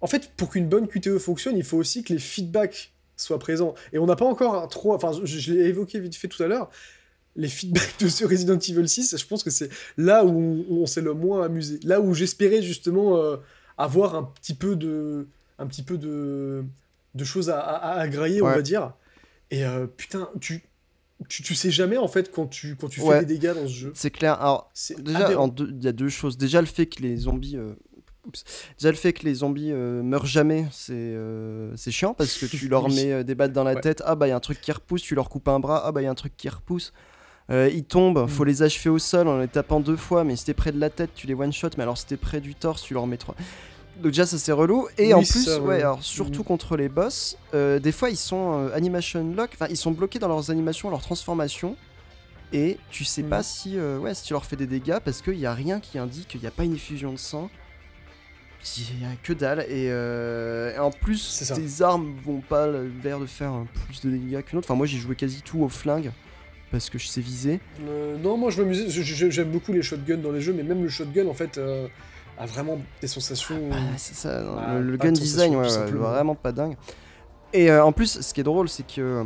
en fait, pour qu'une bonne QTE fonctionne, il faut aussi que les feedbacks soient présents. Et on n'a pas encore trop. Enfin, je, l'ai évoqué vite fait tout à l'heure. Les feedbacks de ce Resident Evil 6, je pense que c'est là où on, s'est le moins amusé. Là où j'espérais justement euh, avoir un petit peu de, un petit peu de, de choses à, à, grailler, on va dire. Et euh, putain, tu, tu, sais jamais en fait quand tu, quand tu fais des dégâts dans ce jeu. C'est clair. Alors, déjà, il y a deux choses. Déjà, le fait que les zombies euh, Déjà, le fait que les zombies euh, meurent jamais, c'est euh, c'est chiant parce que tu leur *laughs* mets euh, des battes dans la tête. Ah bah, il y a un truc qui repousse, tu leur coupes un bras. Ah bah, il y a un truc qui repousse. Ils tombent, mm. faut les achever au sol en les tapant deux fois. Mais si t'es près de la tête, tu les one-shot. Mais alors, si t'es près du torse, tu leur mets trois. Donc, déjà, ça c'est relou. Et en plus, ouais, alors, surtout mm. contre les boss, des fois ils sont animation lock. Enfin, ils sont bloqués dans leurs animations, leurs transformations et tu sais mm. pas si, ouais, si tu leur fais des dégâts parce qu'il n'y a rien qui indique qu'il n'y a pas une effusion de sang. Il n'y a que dalle. Et, euh, en plus, tes armes vont pas l'air de faire plus de dégâts qu'une autre. Enfin, moi j'ai joué quasi tout au flingue parce que je sais viser. Euh, non, moi je m'amusais. J'aime beaucoup les shotguns dans les jeux, mais même le shotgun en fait euh, a vraiment des sensations. Ah, c'est ça, bah, le, gun design, ouais, vraiment pas dingue. Et en plus, ce qui est drôle, c'est que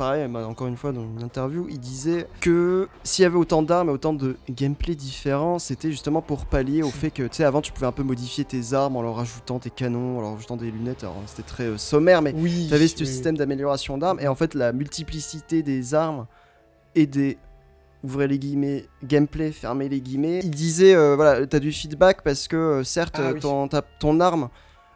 pareil, bah, encore une fois, dans une interview, il disait que s'il y avait autant d'armes et autant de gameplay différents, c'était justement pour pallier au fait que, tu sais, avant, tu pouvais un peu modifier tes armes en leur ajoutant tes canons, en leur ajoutant des lunettes. Alors, c'était très euh, sommaire, mais oui, tu avais ce système d'amélioration d'armes. Et en fait, la multiplicité des armes des ouvrez les guillemets, gameplay, fermez les guillemets. Il disait, euh, voilà, t'as du feedback parce que, euh, certes, ah ton, ton, arme,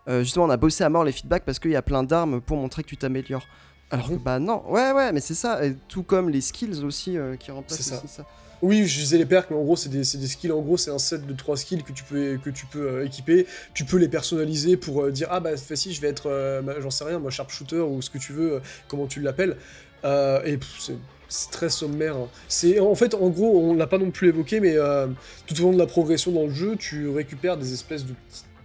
justement, on a bossé à mort les feedbacks parce qu'il y a plein d'armes pour montrer que tu t'améliores. Alors que bah non, ouais ouais, mais c'est ça, et tout comme les skills aussi euh, qui remplacent ça. ça. Oui, je disais les perks, mais en gros, c'est des, des, skills. En gros, c'est un set de 3 skills que tu peux, que tu peux euh, équiper. Tu peux les personnaliser pour euh, dire Ah, bah, cette fois-ci, je vais être, bah, j'en sais rien, moi, sharpshooter ou ce que tu veux, comment tu l'appelles. et c'est très sommaire. Hein. C'est En fait, en gros, on l'a pas non plus évoqué, mais tout au long de la progression dans le jeu, tu récupères des espèces de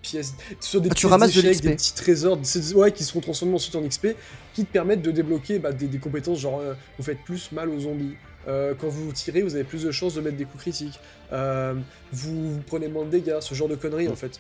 pièces, sur des ah, tu ramasses de des petits trésors, ouais, qui seront transformés ensuite en XP, qui te permettent de débloquer bah, des, compétences genre euh, vous faites plus mal aux zombies. Euh, quand vous tirez, vous avez plus de chances de mettre des coups critiques. Euh, vous, prenez moins de dégâts, ce genre de conneries en fait.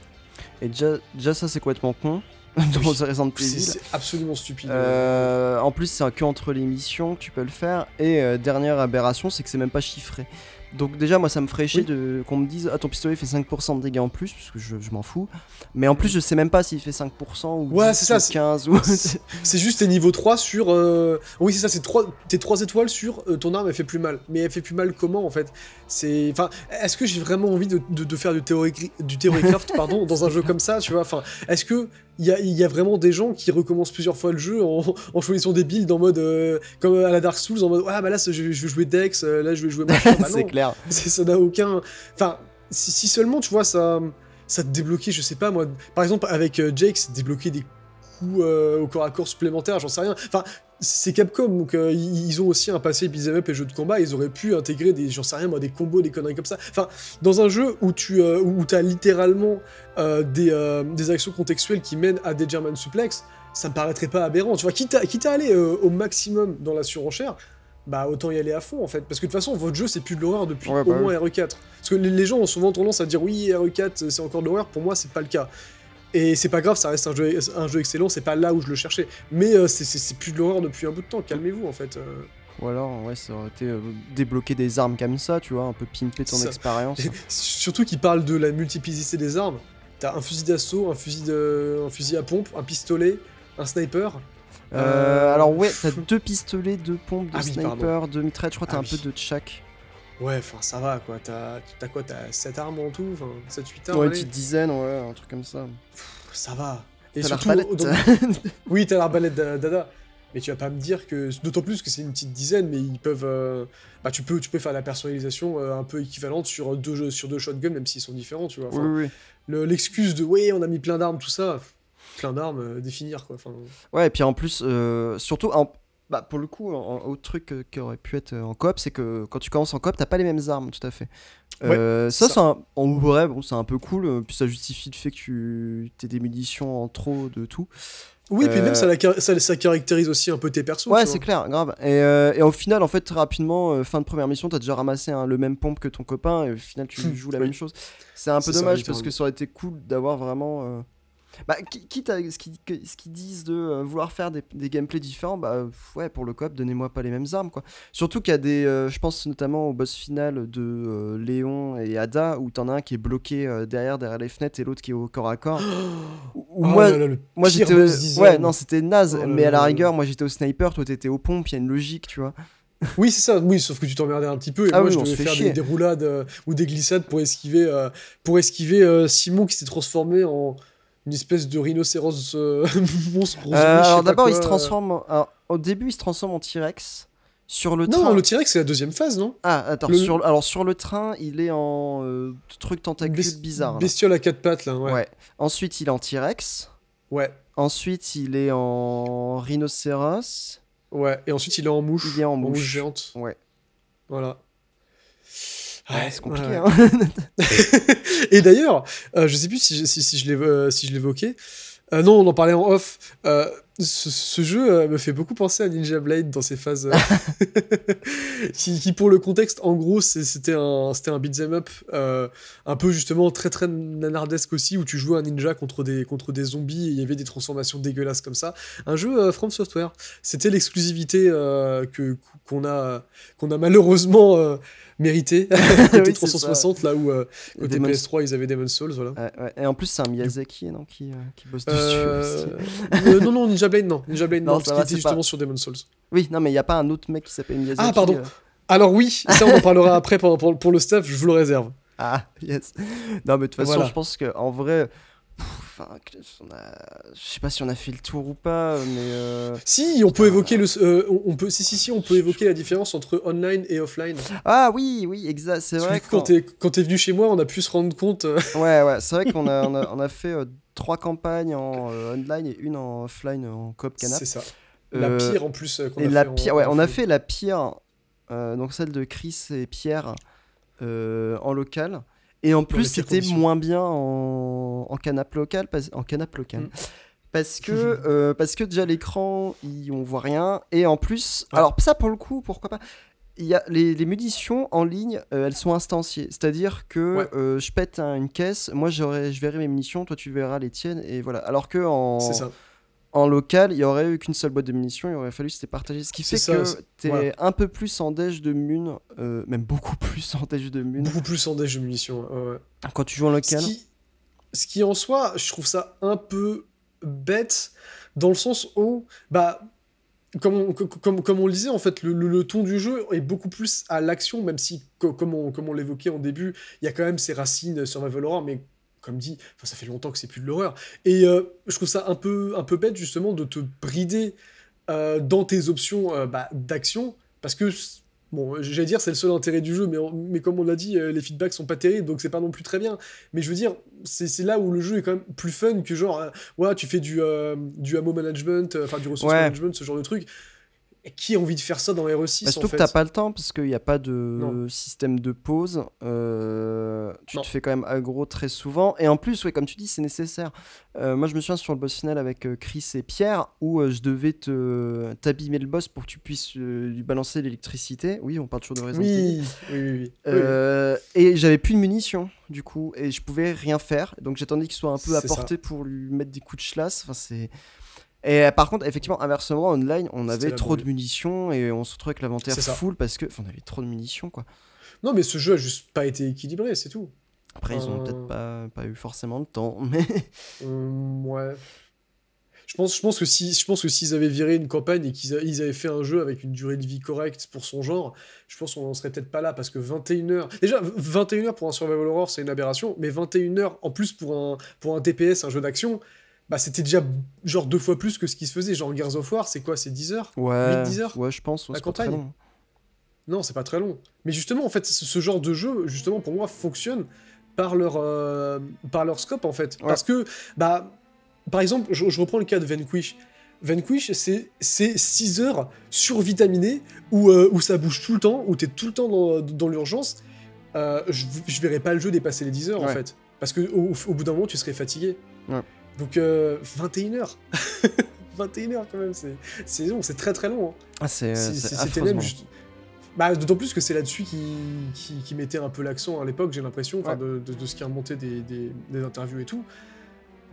Et déjà, déjà ça c'est complètement con. *laughs* dans C'est absolument stupide. en plus, c'est que entre les missions que tu peux le faire. Et dernière aberration, c'est que c'est même pas chiffré. Donc déjà moi ça me ferait chier de qu'on me dise ah ton pistolet fait 5% de dégâts en plus parce que je, m'en fous. Mais en plus je sais même pas s'il fait 5% ou ouais, 10, ça, 15 ou *laughs* c'est juste tes niveau 3 sur euh, oui c'est ça c'est tes 3 étoiles sur euh, ton arme elle fait plus mal. Mais elle fait plus mal comment en fait? C'est enfin est-ce que j'ai vraiment envie de, de, faire du théorie du *laughs* craft pardon dans un jeu comme ça, tu vois? Enfin, est-ce que il y a, vraiment des gens qui recommencent plusieurs fois le jeu *laughs* en, choisissant des builds en mode euh, comme à la Dark Souls en mode ah bah là je, vais jouer Dex euh, là je vais jouer machin. *laughs* Bah c'est clair. *laughs* Ça n'a aucun enfin si, seulement tu vois ça ça te débloquait je sais pas moi par exemple avec euh, Jake c'est débloquer des coups au corps à corps supplémentaires j'en sais rien. Enfin c'est Capcom, donc euh, ils ont aussi un passé beat'em up et jeux de combat, ils auraient pu intégrer des, j'en sais rien moi, des combos, des conneries comme ça. Enfin, dans un jeu où tu euh, où as littéralement euh, des, des, actions contextuelles qui mènent à des German suplex, ça me paraîtrait pas aberrant. Tu vois, quitte à, quitte à aller au maximum dans la surenchère, bah autant y aller à fond en fait. Parce que de toute façon, votre jeu c'est plus de l'horreur depuis Ouais, au bah moins RE4. Parce que les, les gens ont souvent tendance à dire oui, RE4 c'est encore de l'horreur. Pour moi, c'est pas le cas. Et c'est pas grave, ça reste un jeu, un jeu excellent, c'est pas là où je le cherchais. Mais euh, c'est- plus de l'horreur depuis un bout de temps, calmez-vous en fait. euh. Ou alors, ouais, ça aurait été euh, débloquer des armes comme ça, tu vois, un peu pimper ton Ça. expérience. *laughs* Surtout qu'il parle de la multiplicité des armes. T'as un fusil d'assaut, un fusil de, un fusil à pompe, un pistolet, un sniper. Alors ouais, t'as deux pistolets, deux pompes, deux Ah oui, sniper, deux mitraillettes, je crois que t'as Ah un peu oui. de chaque. Ouais, enfin ça va quoi. T'as t'as quoi T'as 7 armes en tout Enfin 7-8 armes Ouais, une petite dizaine, ouais, un truc comme ça. Ça va. Et T'as surtout, l'arbalète. dans- *laughs* oui, t'as l'arbalète d'a- d'Ada. Mais tu vas pas me dire que. D'autant plus que c'est une petite dizaine, mais ils peuvent. euh, Bah, tu peux, tu peux faire la personnalisation euh, un peu équivalente sur deux, jeux, sur deux shotguns, même s'ils sont différents, tu vois. oui, Enfin, oui, oui. le- L'excuse de ouais, on a mis plein d'armes, tout ça. Plein d'armes, euh, définir quoi. Enfin, Ouais, et puis en plus, surtout, en- bah, pour le coup, un autre truc qui aurait pu être euh, en coop, c'est que quand tu commences en coop, t'as pas les mêmes armes, tout à fait. Euh, ça, ça. c'est un- en vrai, bon, c'est un peu cool, euh, puis ça justifie le fait que tu aies des munitions en trop de tout. Oui, et puis Euh, même ça, la ça, ça caractérise aussi un peu tes persos. Ouais, c'est clair, grave. Et, euh, et au final, en fait, très rapidement, euh, fin de première mission, t'as déjà ramassé hein, le même pompe que ton copain, et au final, tu Hmm, joues la oui. même chose. C'est un peu ça, dommage parce que ça aurait été cool d'avoir vraiment. Bah, qui- quitte à ce qu'ils disent de euh, vouloir faire des, des gameplays différents, bah ouais, pour le coop, donnez-moi pas les mêmes armes, quoi. Surtout qu'il y a des. euh, je pense notamment au boss final de euh, Léon et Ada, où t'en as un qui est bloqué euh, derrière, derrière les fenêtres, et l'autre qui est au corps à corps. Où- où Oh moi, là là, le moi j'étais. Ouais, non, c'était naze, Oh là mais à la rigueur, moi j'étais au sniper, toi t'étais aux pompes, il y a une logique, tu vois. Oui, c'est ça, oui, sauf que tu t'emmerdais un petit peu et Ah moi oui, je devais faire des, des roulades euh, ou des glissades pour esquiver, euh, pour esquiver euh, Simon qui s'est transformé en une espèce de rhinocéros euh, *laughs* Euh, sais alors d'abord, il se euh. transforme. en- alors, au début, il se transforme en T-Rex. Sur le Non, train. le T-Rex c'est la deuxième phase, non? Ah, attends, le- sur, alors sur le train, il est en euh, truc tentacule Bes- bizarre. là. Bestiole à quatre pattes là, ouais. Ouais. Ouais. Ensuite, il est en T-Rex. Ensuite, il est en rhinocéros. ouais. Et ensuite il est en mouche. Il est en mouche mouche. géante. Ouais. Voilà. Ouais, c'est compliqué. hein. *laughs* Et d'ailleurs, euh, je sais plus si je, si, je euh, si je l'évoquais. Euh, non, on en parlait en off. Euh, ce, ce jeu euh, me fait beaucoup penser à Ninja Blade dans ses phases. *laughs* *laughs* qui, qui, pour le contexte, en gros, c'était un, un beat'em up, un peu justement très très nanardesque aussi, où tu jouais un ninja contre des, contre des zombies et il y avait des transformations dégueulasses comme ça. Un jeu From Software. C'était l'exclusivité que qu'on a, qu'on a malheureusement mérité *laughs* côté Oui, c'est 360, là où euh, côté Demon's- PS3 ils avaient Demon's Souls, voilà. Ouais. Et en plus, c'est un Miyazaki non, qui, euh, qui bosse dessus. Euh, aussi. non, non, Ninja Blade, non. Ninja Blade, non, Non, parce qu'il était justement pas- sur Demon's Souls. Oui, non, mais il n'y a pas un autre mec qui s'appelle Miyazaki. Ah, pardon. Alors oui, *laughs* ça on en parlera après pour, pour, pour le staff, je vous le réserve. Ah, yes. Non, mais de toute façon, Voilà. je pense qu'en vrai. Je sais pas si on a fait le tour ou pas, mais. euh, Si, on peut Putain, évoquer le, euh, on peut, si, si, si, on peut évoquer la différence entre online et offline. Ah oui, oui, exact. C'est vrai quand t'es quand t'es venu chez moi, on a pu se rendre compte. euh, *laughs* Ouais, ouais, c'est vrai qu'on a, on a, on a fait euh, trois campagnes en online et une en offline en coop canap. c'est ça. La pire en plus qu'on Et a la fait en- pire, ouais, on a fait la pire, donc celle de Chris et Pierre en local. Et en plus, c'était moins bien en, en canap local, parce, en canap local. Mm. Parce que, euh, parce que déjà l'écran, on voit rien. Et en plus, Ouais. alors ça pour le coup, pourquoi pas? Il y a les, les munitions en ligne, euh, elles sont instanciées. C'est-à-dire que Ouais. euh, je pète un- une caisse, moi je verrai mes munitions, toi tu verras les tiennes, et voilà. Alors que en, C'est ça. En local, il y aurait eu qu'une seule boîte de munitions, il aurait fallu se les partager. Ce qui fait ça, que t'es voilà. un peu plus en déj de mun, euh, même beaucoup *laughs* plus en déj de mun, Beaucoup plus en déj de munitions. ouais, quand tu joues en Ce local. qui, ce qui en soi, je trouve ça un peu bête dans le sens où, bah, comme on, co- comme, comme on le disait, en fait, le, le- le ton du jeu est beaucoup plus à l'action, même si, co- comme on, comme on l'évoquait en début, il y a quand même ses racines sur Marvel Horror, mais comme dit, enfin, ça fait longtemps que c'est plus de l'horreur. Et euh, je trouve ça un peu, un peu bête, justement, de te brider euh, dans tes options euh, bah, d'action, parce que, bon, j'allais dire, c'est le seul intérêt du jeu, mais, on- mais comme on l'a dit, les feedbacks sont pas terribles, donc c'est pas non plus très bien. Mais je veux dire, c'est là où le jeu est quand même plus fun que genre, ouais, tu fais du, euh, du ammo management, enfin du resource Ouais. management, ce genre de truc. Qui a envie de faire ça dans RE6 Bah, en surtout que fait t'as pas le temps parce qu'il n'y a pas de Non. système de pause. euh, tu Non. te fais quand même aggro très souvent. Et en plus, ouais, comme tu dis, c'est nécessaire. Euh, moi, je me souviens sur le boss final avec euh, Chris et Pierre, où euh, je devais te t'abîmer le boss pour que tu puisses lui balancer l'électricité. Oui, on parle toujours de Evil. Oui, oui, oui. oui. Et j'avais plus de munitions du coup et je pouvais rien faire donc j'attendais qu'il soit un peu à portée pour lui mettre des coups de chlasse enfin c'est et euh, par contre effectivement inversement online on avait trop de munitions et on se retrouvait avec l'inventaire full parce que enfin, on avait trop de munitions quoi Non, mais ce jeu a juste pas été équilibré, c'est tout. après ils ont Euh. peut-être pas, pas eu forcément le temps mais Hum, *laughs* ouais. Je pense, je pense que si, je pense que s'ils avaient viré une campagne et qu'ils ils avaient fait un jeu avec une durée de vie correcte pour son genre, je pense qu'on en serait peut-être pas là parce que 21 heures. Déjà, 21 heures pour un survival horror, c'est une aberration, mais 21 heures en plus pour un, pour un TPS, un jeu d'action, bah c'était déjà genre deux fois plus que ce qui se faisait. Genre Gears of War, c'est quoi? C'est 10 heures? Ouais 8-10 heures? Ouais je pense ouais, La c'est pas très campagne? long. Non, c'est pas très long. Mais justement, en fait, ce, genre de jeu, justement, pour moi, fonctionne par leur, euh, par leur scope, en fait. Ouais. Parce que, bah, par exemple, je, je reprends le cas de Vanquish. Vanquish, c'est 6 heures survitaminées où, euh, où ça bouge tout le temps, où t'es tout le temps dans, dans l'urgence. Euh, je, je verrais pas le jeu dépasser les 10 heures, en fait. Parce que au, au bout d'un moment, tu serais fatigué. Ouais. Donc, euh, 21 heures. *laughs* 21 heures, quand même, c'est long, c'est très très long. hein. ah c'est juste- Bah, d'autant plus que c'est là-dessus qui, qui, qui mettait un peu l'accent à l'époque, j'ai l'impression, de, de- de ce qui remontait des, des, des interviews et tout.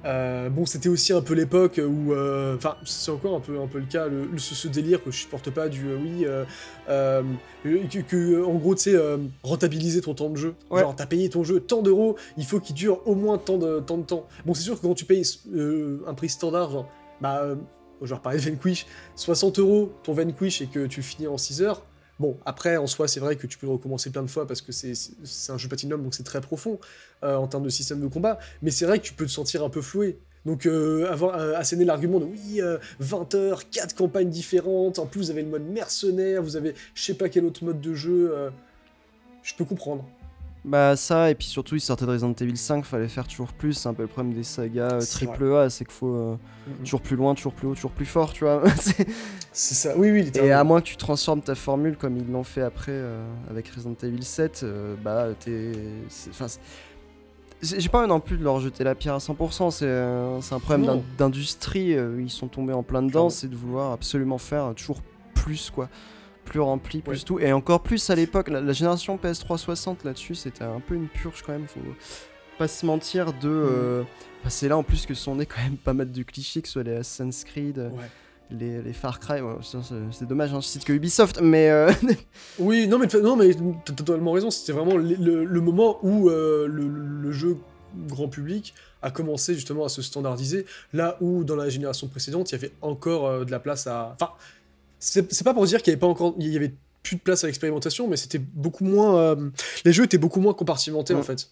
Euh, bon, c'était aussi un peu l'époque où, euh, enfin, c'est encore un peu, un peu le cas, le, le- ce, ce délire que je supporte pas du, euh, oui, que, que, en gros, tu sais, rentabiliser ton temps de jeu. Ouais. Genre, t'as payé ton jeu tant d'euros, il faut qu'il dure au moins tant de, tant de temps. Bon, c'est sûr que quand tu payes un prix standard, genre, bah, euh, genre, pareil, Vanquish, 60 euros ton Vanquish et que tu finis en 6 heures. Bon, après, en soi, c'est vrai que tu peux le recommencer plein de fois parce que c'est un jeu Platinum, donc c'est très profond euh, en termes de système de combat. Mais c'est vrai que tu peux te sentir un peu floué. Donc, euh, avoir euh, l'argument de oui, euh, 20 heures, 4 campagnes différentes, en plus vous avez le mode mercenaire, vous avez je sais pas quel autre mode de jeu, euh, je peux comprendre. Bah ça, et puis surtout, ils sortaient de Resident Evil 5, fallait faire toujours plus, c'est un peu le problème des sagas euh, triple A, c'est qu'il faut euh, toujours plus loin, toujours plus haut, toujours plus fort, tu vois. *laughs* C'est- ça, oui, oui, et à moins que tu transformes ta formule comme ils l'ont fait après euh, avec Resident Evil 7, euh, bah t'es... Enfin, j'ai pas envie non plus de leur jeter la pierre à 100%, c'est un problème d'industrie, ils sont tombés en plein dedans, c'est de vouloir absolument faire toujours plus, quoi. Plus rempli, plus Ouais. tout. Et encore plus à l'époque, la, la génération PS3 60 là-dessus, c'était un peu une purge quand même, faut pas se mentir de... euh, enfin, c'est là en plus que sont nés quand même pas mal de clichés, que ce soit les Assassin's Creed, euh, Ouais. les, les Far Cry, ouais, c'est c'est dommage, hein, je cite que Ubisoft, mais... euh, *laughs* Oui, non mais, non, mais t'as totalement raison, c'était vraiment le, le- le moment où euh, le, le jeu grand public a commencé justement à se standardiser, là où dans la génération précédente, il y avait encore euh, de la place à... Enfin, c'est pas pour dire qu'il y avait pas encore... Il y avait plus de place à l'expérimentation, mais c'était beaucoup moins... euh, Les jeux étaient beaucoup moins compartimentés Ouais. en fait.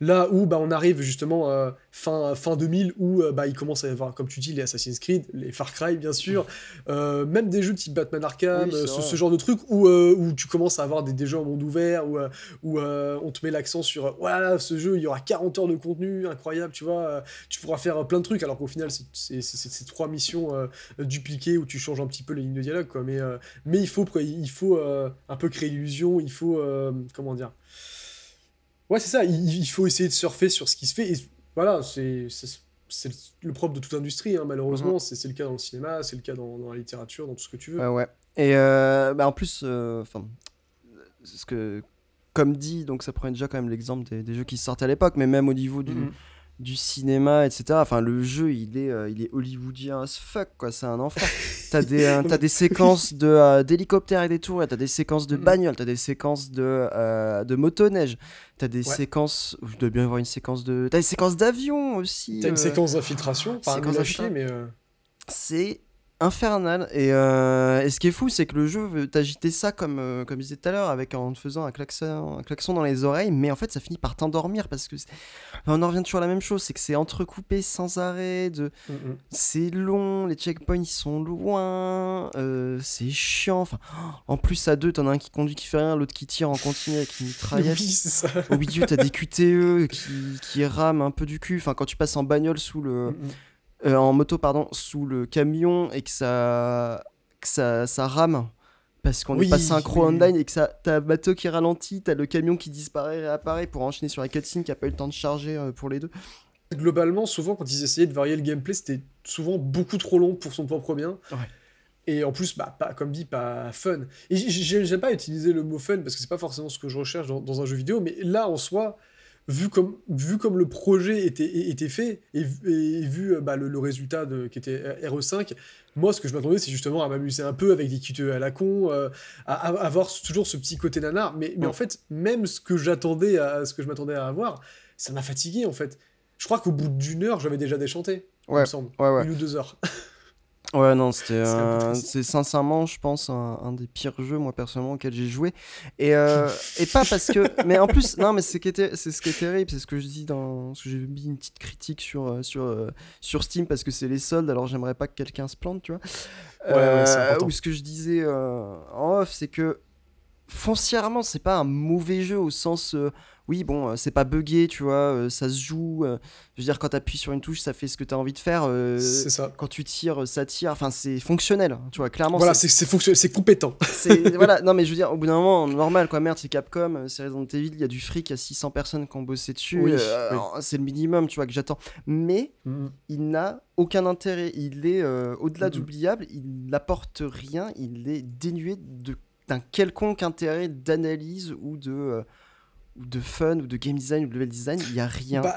Là où bah, on arrive justement euh, fin, fin 2000, où euh, bah, il commence à y avoir, comme tu dis, les Assassin's Creed, les Far Cry bien sûr, *laughs* euh, même des jeux type Batman Arkham, Oui, ce, genre de trucs où, euh, où tu commences à avoir des, des jeux en monde ouvert, où, où on te met l'accent sur voilà, ce jeu, il y aura 40 heures de contenu, incroyable, tu vois, tu pourras faire plein de trucs, alors qu'au final, c'est- trois missions dupliquées où tu changes un petit peu les lignes de dialogue, quoi. Mais, mais il faut, il faut un peu créer l'illusion, il faut, comment dire, Ouais, c'est ça, il, il faut essayer de surfer sur ce qui se fait. Et voilà, c'est le propre de toute industrie, hein, malheureusement. C'est c'est le cas dans le cinéma, c'est le cas dans, dans la littérature, dans tout ce que tu veux. Ouais, ouais. Et euh, bah, en plus, euh, enfin, ce que, comme dit, donc ça prenait déjà quand même l'exemple des, des jeux qui sortaient à l'époque, mais même au niveau du, Mhm. Du cinéma, etc. Enfin, le jeu, il est, euh, il est hollywoodien as fuck, quoi. C'est un enfer. *laughs* t'as des, euh, t'as des séquences de euh, d'hélicoptères et des tours, t'as des séquences de Mhm. bagnoles, t'as des séquences de, de motoneige, t'as des Ouais. séquences, je dois bien avoir une séquence de, t'as des séquences d'avion aussi. T'as une séquence d'infiltration, pas d'infiltration. mais. euh, c'est infernal et, euh, et ce qui est fou c'est que le jeu veut t'agiter ça comme euh, comme je disais tout à l'heure avec en te faisant un klaxon un klaxon dans les oreilles mais en fait ça finit par t'endormir parce que on en revient toujours à la même chose c'est que c'est entrecoupé sans arrêt de mm, mm. c'est long les checkpoints ils sont loin euh, c'est chiant enfin en plus à deux t'en as un qui conduit qui fait rien l'autre qui tire en continu avec une mitraillette au milieu t'as des QTE qui, qui rament un peu du cul enfin quand tu passes en bagnole sous le Mm, mm. Euh, en moto pardon sous le camion et que ça que ça, ça rame parce qu'on Oui, est pas synchro oui, oui. online et que ça, t'as bateau qui ralentit, t'as le camion qui disparaît, réapparaît pour enchaîner sur la cutscene qui a pas eu le temps de charger euh, pour les deux. Globalement, souvent, quand ils essayaient de varier le gameplay, c'était souvent beaucoup trop long pour son propre bien. Ouais. Et en plus, bah, pas, comme dit, pas fun. Et j'aime pas utiliser le mot fun parce que c'est pas forcément ce que je recherche dans, dans un jeu vidéo, mais là, en soi, vu comme, vu comme le projet était, était fait et, vu- et vu euh, bah, le, le résultat de, qui était RE5, moi, ce que je m'attendais, c'est justement à m'amuser un peu avec des QTE à la con, euh, à, à avoir toujours ce petit côté nanar. Mais, mais Ouais. en fait, même ce que j'attendais à ce que je m'attendais à avoir, ça m'a fatigué en fait. Je crois qu'au bout d'une heure, j'avais déjà déchanté. Il Ouais, me semble. ouais, ouais. Une ou deux heures. *laughs* Ouais, non, c'était. Euh, c'est sincèrement, je pense, un, un des pires jeux, moi, personnellement, auxquels j'ai joué. Et, euh, et pas parce que. *laughs* Mais en plus, non, mais c'est ce qui est, c'est ce qui est terrible, c'est ce que je dis dans. Parce que j'ai mis une petite critique sur, euh, sur, euh, sur Steam parce que c'est les soldes, alors j'aimerais pas que quelqu'un se plante, tu vois. Ouais, ouais, c'est important. Ou ce que je disais euh, en off, c'est que foncièrement, c'est pas un mauvais jeu au sens. euh, oui, bon, euh, c'est pas buggé, tu vois, euh, ça se joue. je veux dire, quand t'appuies sur une touche, ça fait ce que t'as envie de faire. c'est ça. quand tu tires, ça tire. Enfin, c'est fonctionnel, hein, tu vois, clairement. Voilà, c'est- c'est c'est fonctionnel, c'est compétent. *laughs* voilà, non, mais je veux dire, au bout d'un moment, normal, quoi, merde, c'est Capcom, c'est Resident Evil, il y a du fric, il y a 600 personnes qui ont bossé dessus. Oui, oui. C'est le minimum, tu vois, que j'attends. Mais Mm. il n'a aucun intérêt. Il est au-delà d'oubliable, il n'apporte rien, il est dénué de- d'un quelconque intérêt d'analyse ou de, euh, de fun ou de game design ou de level design. Il n'y a rien. Bah,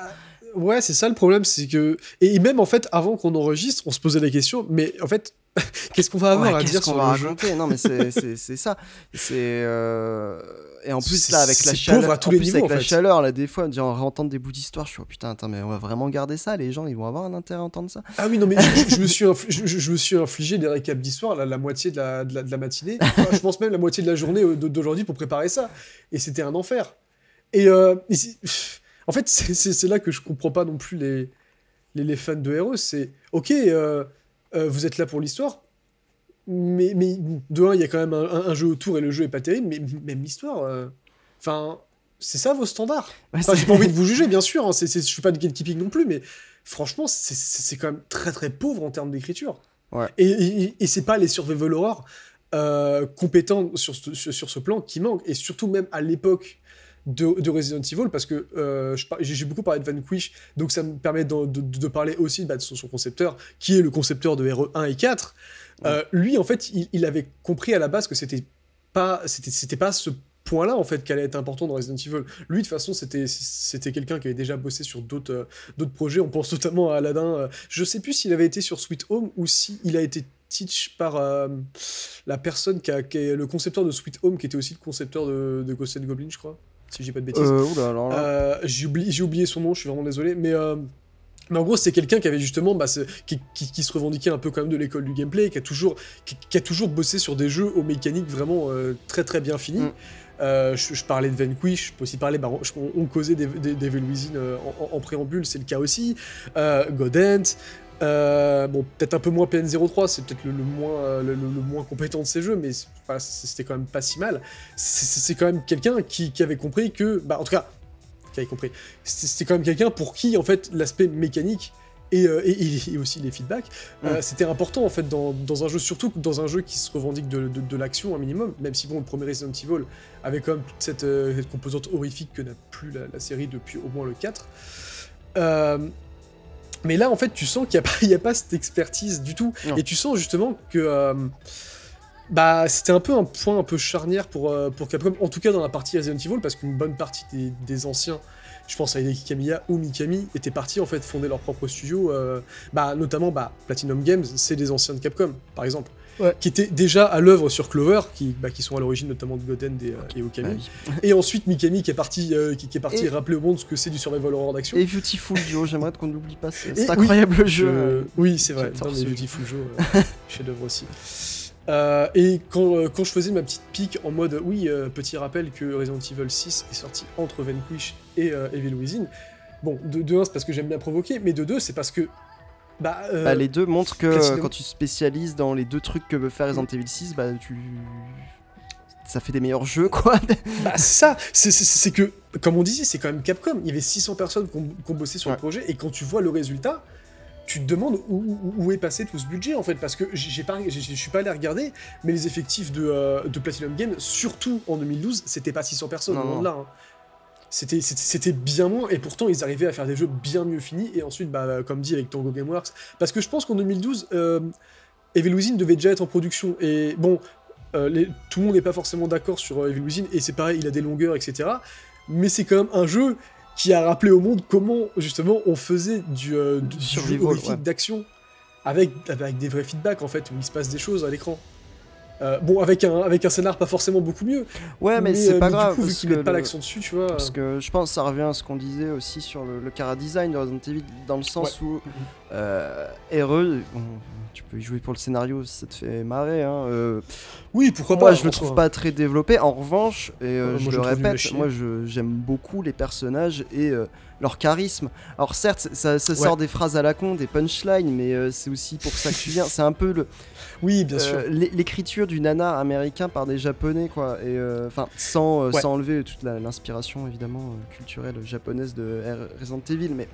ouais, c'est ça le problème, c'est que. Et même en fait, avant qu'on enregistre, on se posait la question, mais en fait, *laughs* qu'est-ce qu'on va avoir Ouais, à dire sur va le jeu raconter? Non, mais c'est- ça. C'est euh, et en plus là avec la chaleur, à tous en les plus, niveaux, avec en la fait. chaleur là, des fois, on réentendre des bouts d'histoire, je suis oh putain, attends, mais on va vraiment garder ça. Les gens, ils vont avoir un intérêt à entendre ça. Ah oui, non, mais *laughs* je, je me, suis je, me suis infligé des récaps d'histoire, la, la moitié de la, de la, de la matinée. Enfin, je pense même la moitié de la journée euh, d'aujourd'hui pour préparer ça. Et c'était un enfer. Et, euh, en fait, c'est- là que je comprends pas non plus les, les, les fans de RE. C'est ok, euh, euh, vous êtes là pour l'histoire. Mais, mais de un, il y a quand même un, jeu autour et le jeu est pas terrible, mais même l'histoire. euh, Enfin, c'est ça vos standards? Enfin, j'ai pas *laughs* envie de vous juger, bien sûr. Hein, c'est, je suis pas de gatekeeping non plus, mais franchement, c'est, quand même très très pauvre en termes d'écriture. Ouais. Et, et, et c'est pas les survival horror euh, compétents sur, sur ce plan qui manquent. Et surtout même à l'époque de, de Resident Evil, parce que euh, j'ai, beaucoup parlé de Vanquish, donc ça me permet de, de- de parler aussi bah, de son, son concepteur, qui est le concepteur de RE 1 et 4. Euh, lui, en fait, il, il avait compris à la base que c'était pas, c'était, c'était pas ce point-là en fait qu'allait être important dans Resident Evil. Lui, de toute façon, c'était, c'était quelqu'un qui avait déjà bossé sur d'autres, euh, d'autres projets. On pense notamment à Aladdin. euh, je sais plus s'il avait été sur Sweet Home ou si il a été teach par euh, la personne qui, a, qui est le concepteur de Sweet Home, qui était aussi le concepteur de, de Ghost and Goblin, je crois. Si j'ai pas de bêtises. Euh. Euh, j'ai oublié, son nom, je suis vraiment désolé, mais, euh, mais en gros, c'est quelqu'un qui avait justement, bah, qui, qui- qui se revendiquait un peu quand même de l'école du gameplay, qui a toujours, qui, qui a toujours bossé sur des jeux aux mécaniques vraiment euh, très très bien finies. Mm. Euh, je, je parlais de Vanquish, je peux aussi parler, bah, je- on, on causait des, des, en- en préambule, c'est le cas aussi. Euh, Godent, euh, bon, peut-être un peu moins PN03, c'est peut-être le, le moins, euh, le, moins compétent de ces jeux, mais enfin, c'était quand même pas si mal. C'est- quand même quelqu'un qui, qui avait compris que, bah, en tout cas, qui avait compris. C'était quand même quelqu'un pour qui, en fait, l'aspect mécanique et, euh, et- et- et aussi les feedbacks, euh, c'était important, en fait, dans, dans un jeu, surtout dans un jeu qui se revendique de, de- de l'action un minimum, même si, bon, le premier Resident Evil avait quand même toute cette, cette composante horrifique que n'a plus la, la série depuis au moins le 4. Euh, mais là, en fait, tu sens qu'il n'y a, pas- *laughs* il y a pas cette expertise du tout. Non. Et tu sens justement que euh, bah, c'était un peu un point un peu charnière pour, euh, pour Capcom, en tout cas dans la partie Resident Evil, parce qu'une bonne partie des, des anciens, je pense à Hideki Kamiya ou Mikami, étaient partis en fait fonder leur propre studio, euh, bah, notamment bah, Platinum Games, c'est des anciens de Capcom, par exemple. Ouais. Qui étaient déjà à l'œuvre sur Clover, qui, bah, qui sont à l'origine notamment de Goten et, euh, et Okami. Oui. Et ensuite Mikami qui est parti, euh, qui, qui est parti Et- rappeler au monde ce que c'est du survival horror d'action. Et Beautiful Duo, j'aimerais qu'on n'oublie pas. C'est oui, incroyable le Je- jeu. euh, Oui, c'est vrai. Non, mais. Beautiful Joe, *laughs* euh, chef-d'œuvre aussi. Euh, et quand, euh, quand je faisais ma petite pique en mode oui, euh, petit rappel que Resident Evil 6 est sorti entre Vanquish et Evil Within. Bon, de, de un, c'est parce que j'aime bien provoquer, mais de deux, c'est parce que. Bah, euh, Bah, les deux montrent que euh, quand tu spécialises dans les deux trucs que veut faire Resident Evil 6, bah tu. Ça fait des meilleurs jeux, quoi. *laughs* bah, c'est ça, c'est- que, comme on disait, c'est quand même Capcom. Il y avait 600 personnes qui ont, bossé sur Ouais. le projet, et quand tu vois le résultat, tu te demandes où, est passé tout ce budget en fait, parce que j'ai pas, je suis pas allé regarder, mais les effectifs de, euh, de Platinum Games, surtout en 2012, c'était pas 600 personnes, non, là. Hein. C'était, c'était bien moins, et pourtant ils arrivaient à faire des jeux bien mieux finis, et ensuite, bah, comme dit avec Tango Gameworks, parce que je pense qu'en 2012, euh, Evil Within devait déjà être en production, et bon, euh, les, tout le monde n'est pas forcément d'accord sur euh, Evil Within, et c'est pareil, il a des longueurs, etc. Mais c'est quand même un jeu qui a rappelé au monde comment justement on faisait du, euh, du, jeu horrifique d'action avec, avec des vrais feedbacks en fait où il se passe des choses à l'écran. Euh, bon, avec un, avec un scénar pas forcément beaucoup mieux. Ouais, mais, c'est euh, pas grave. Du coup, vu pas l'accent dessus, tu vois. Parce que je pense que ça revient à ce qu'on disait aussi sur le, le cara design de Resident Evil, dans le sens où euh, RE, tu peux y jouer pour le scénario si ça te fait marrer. Hein, euh, oui, pourquoi pas. Moi, je le trouve pas très développé. En revanche, et je, le répète, moi j'aime beaucoup les personnages et leur charisme. Alors certes, ça, sort des phrases à la con, des punchlines, mais c'est aussi pour ça que tu viens. C'est un peu le oui, bien sûr. Euh, l'écriture du nana américain par des japonais, quoi. Et euh, enfin, sans, euh, sans enlever toute l'inspiration évidemment culturelle japonaise de Resident Evil, mais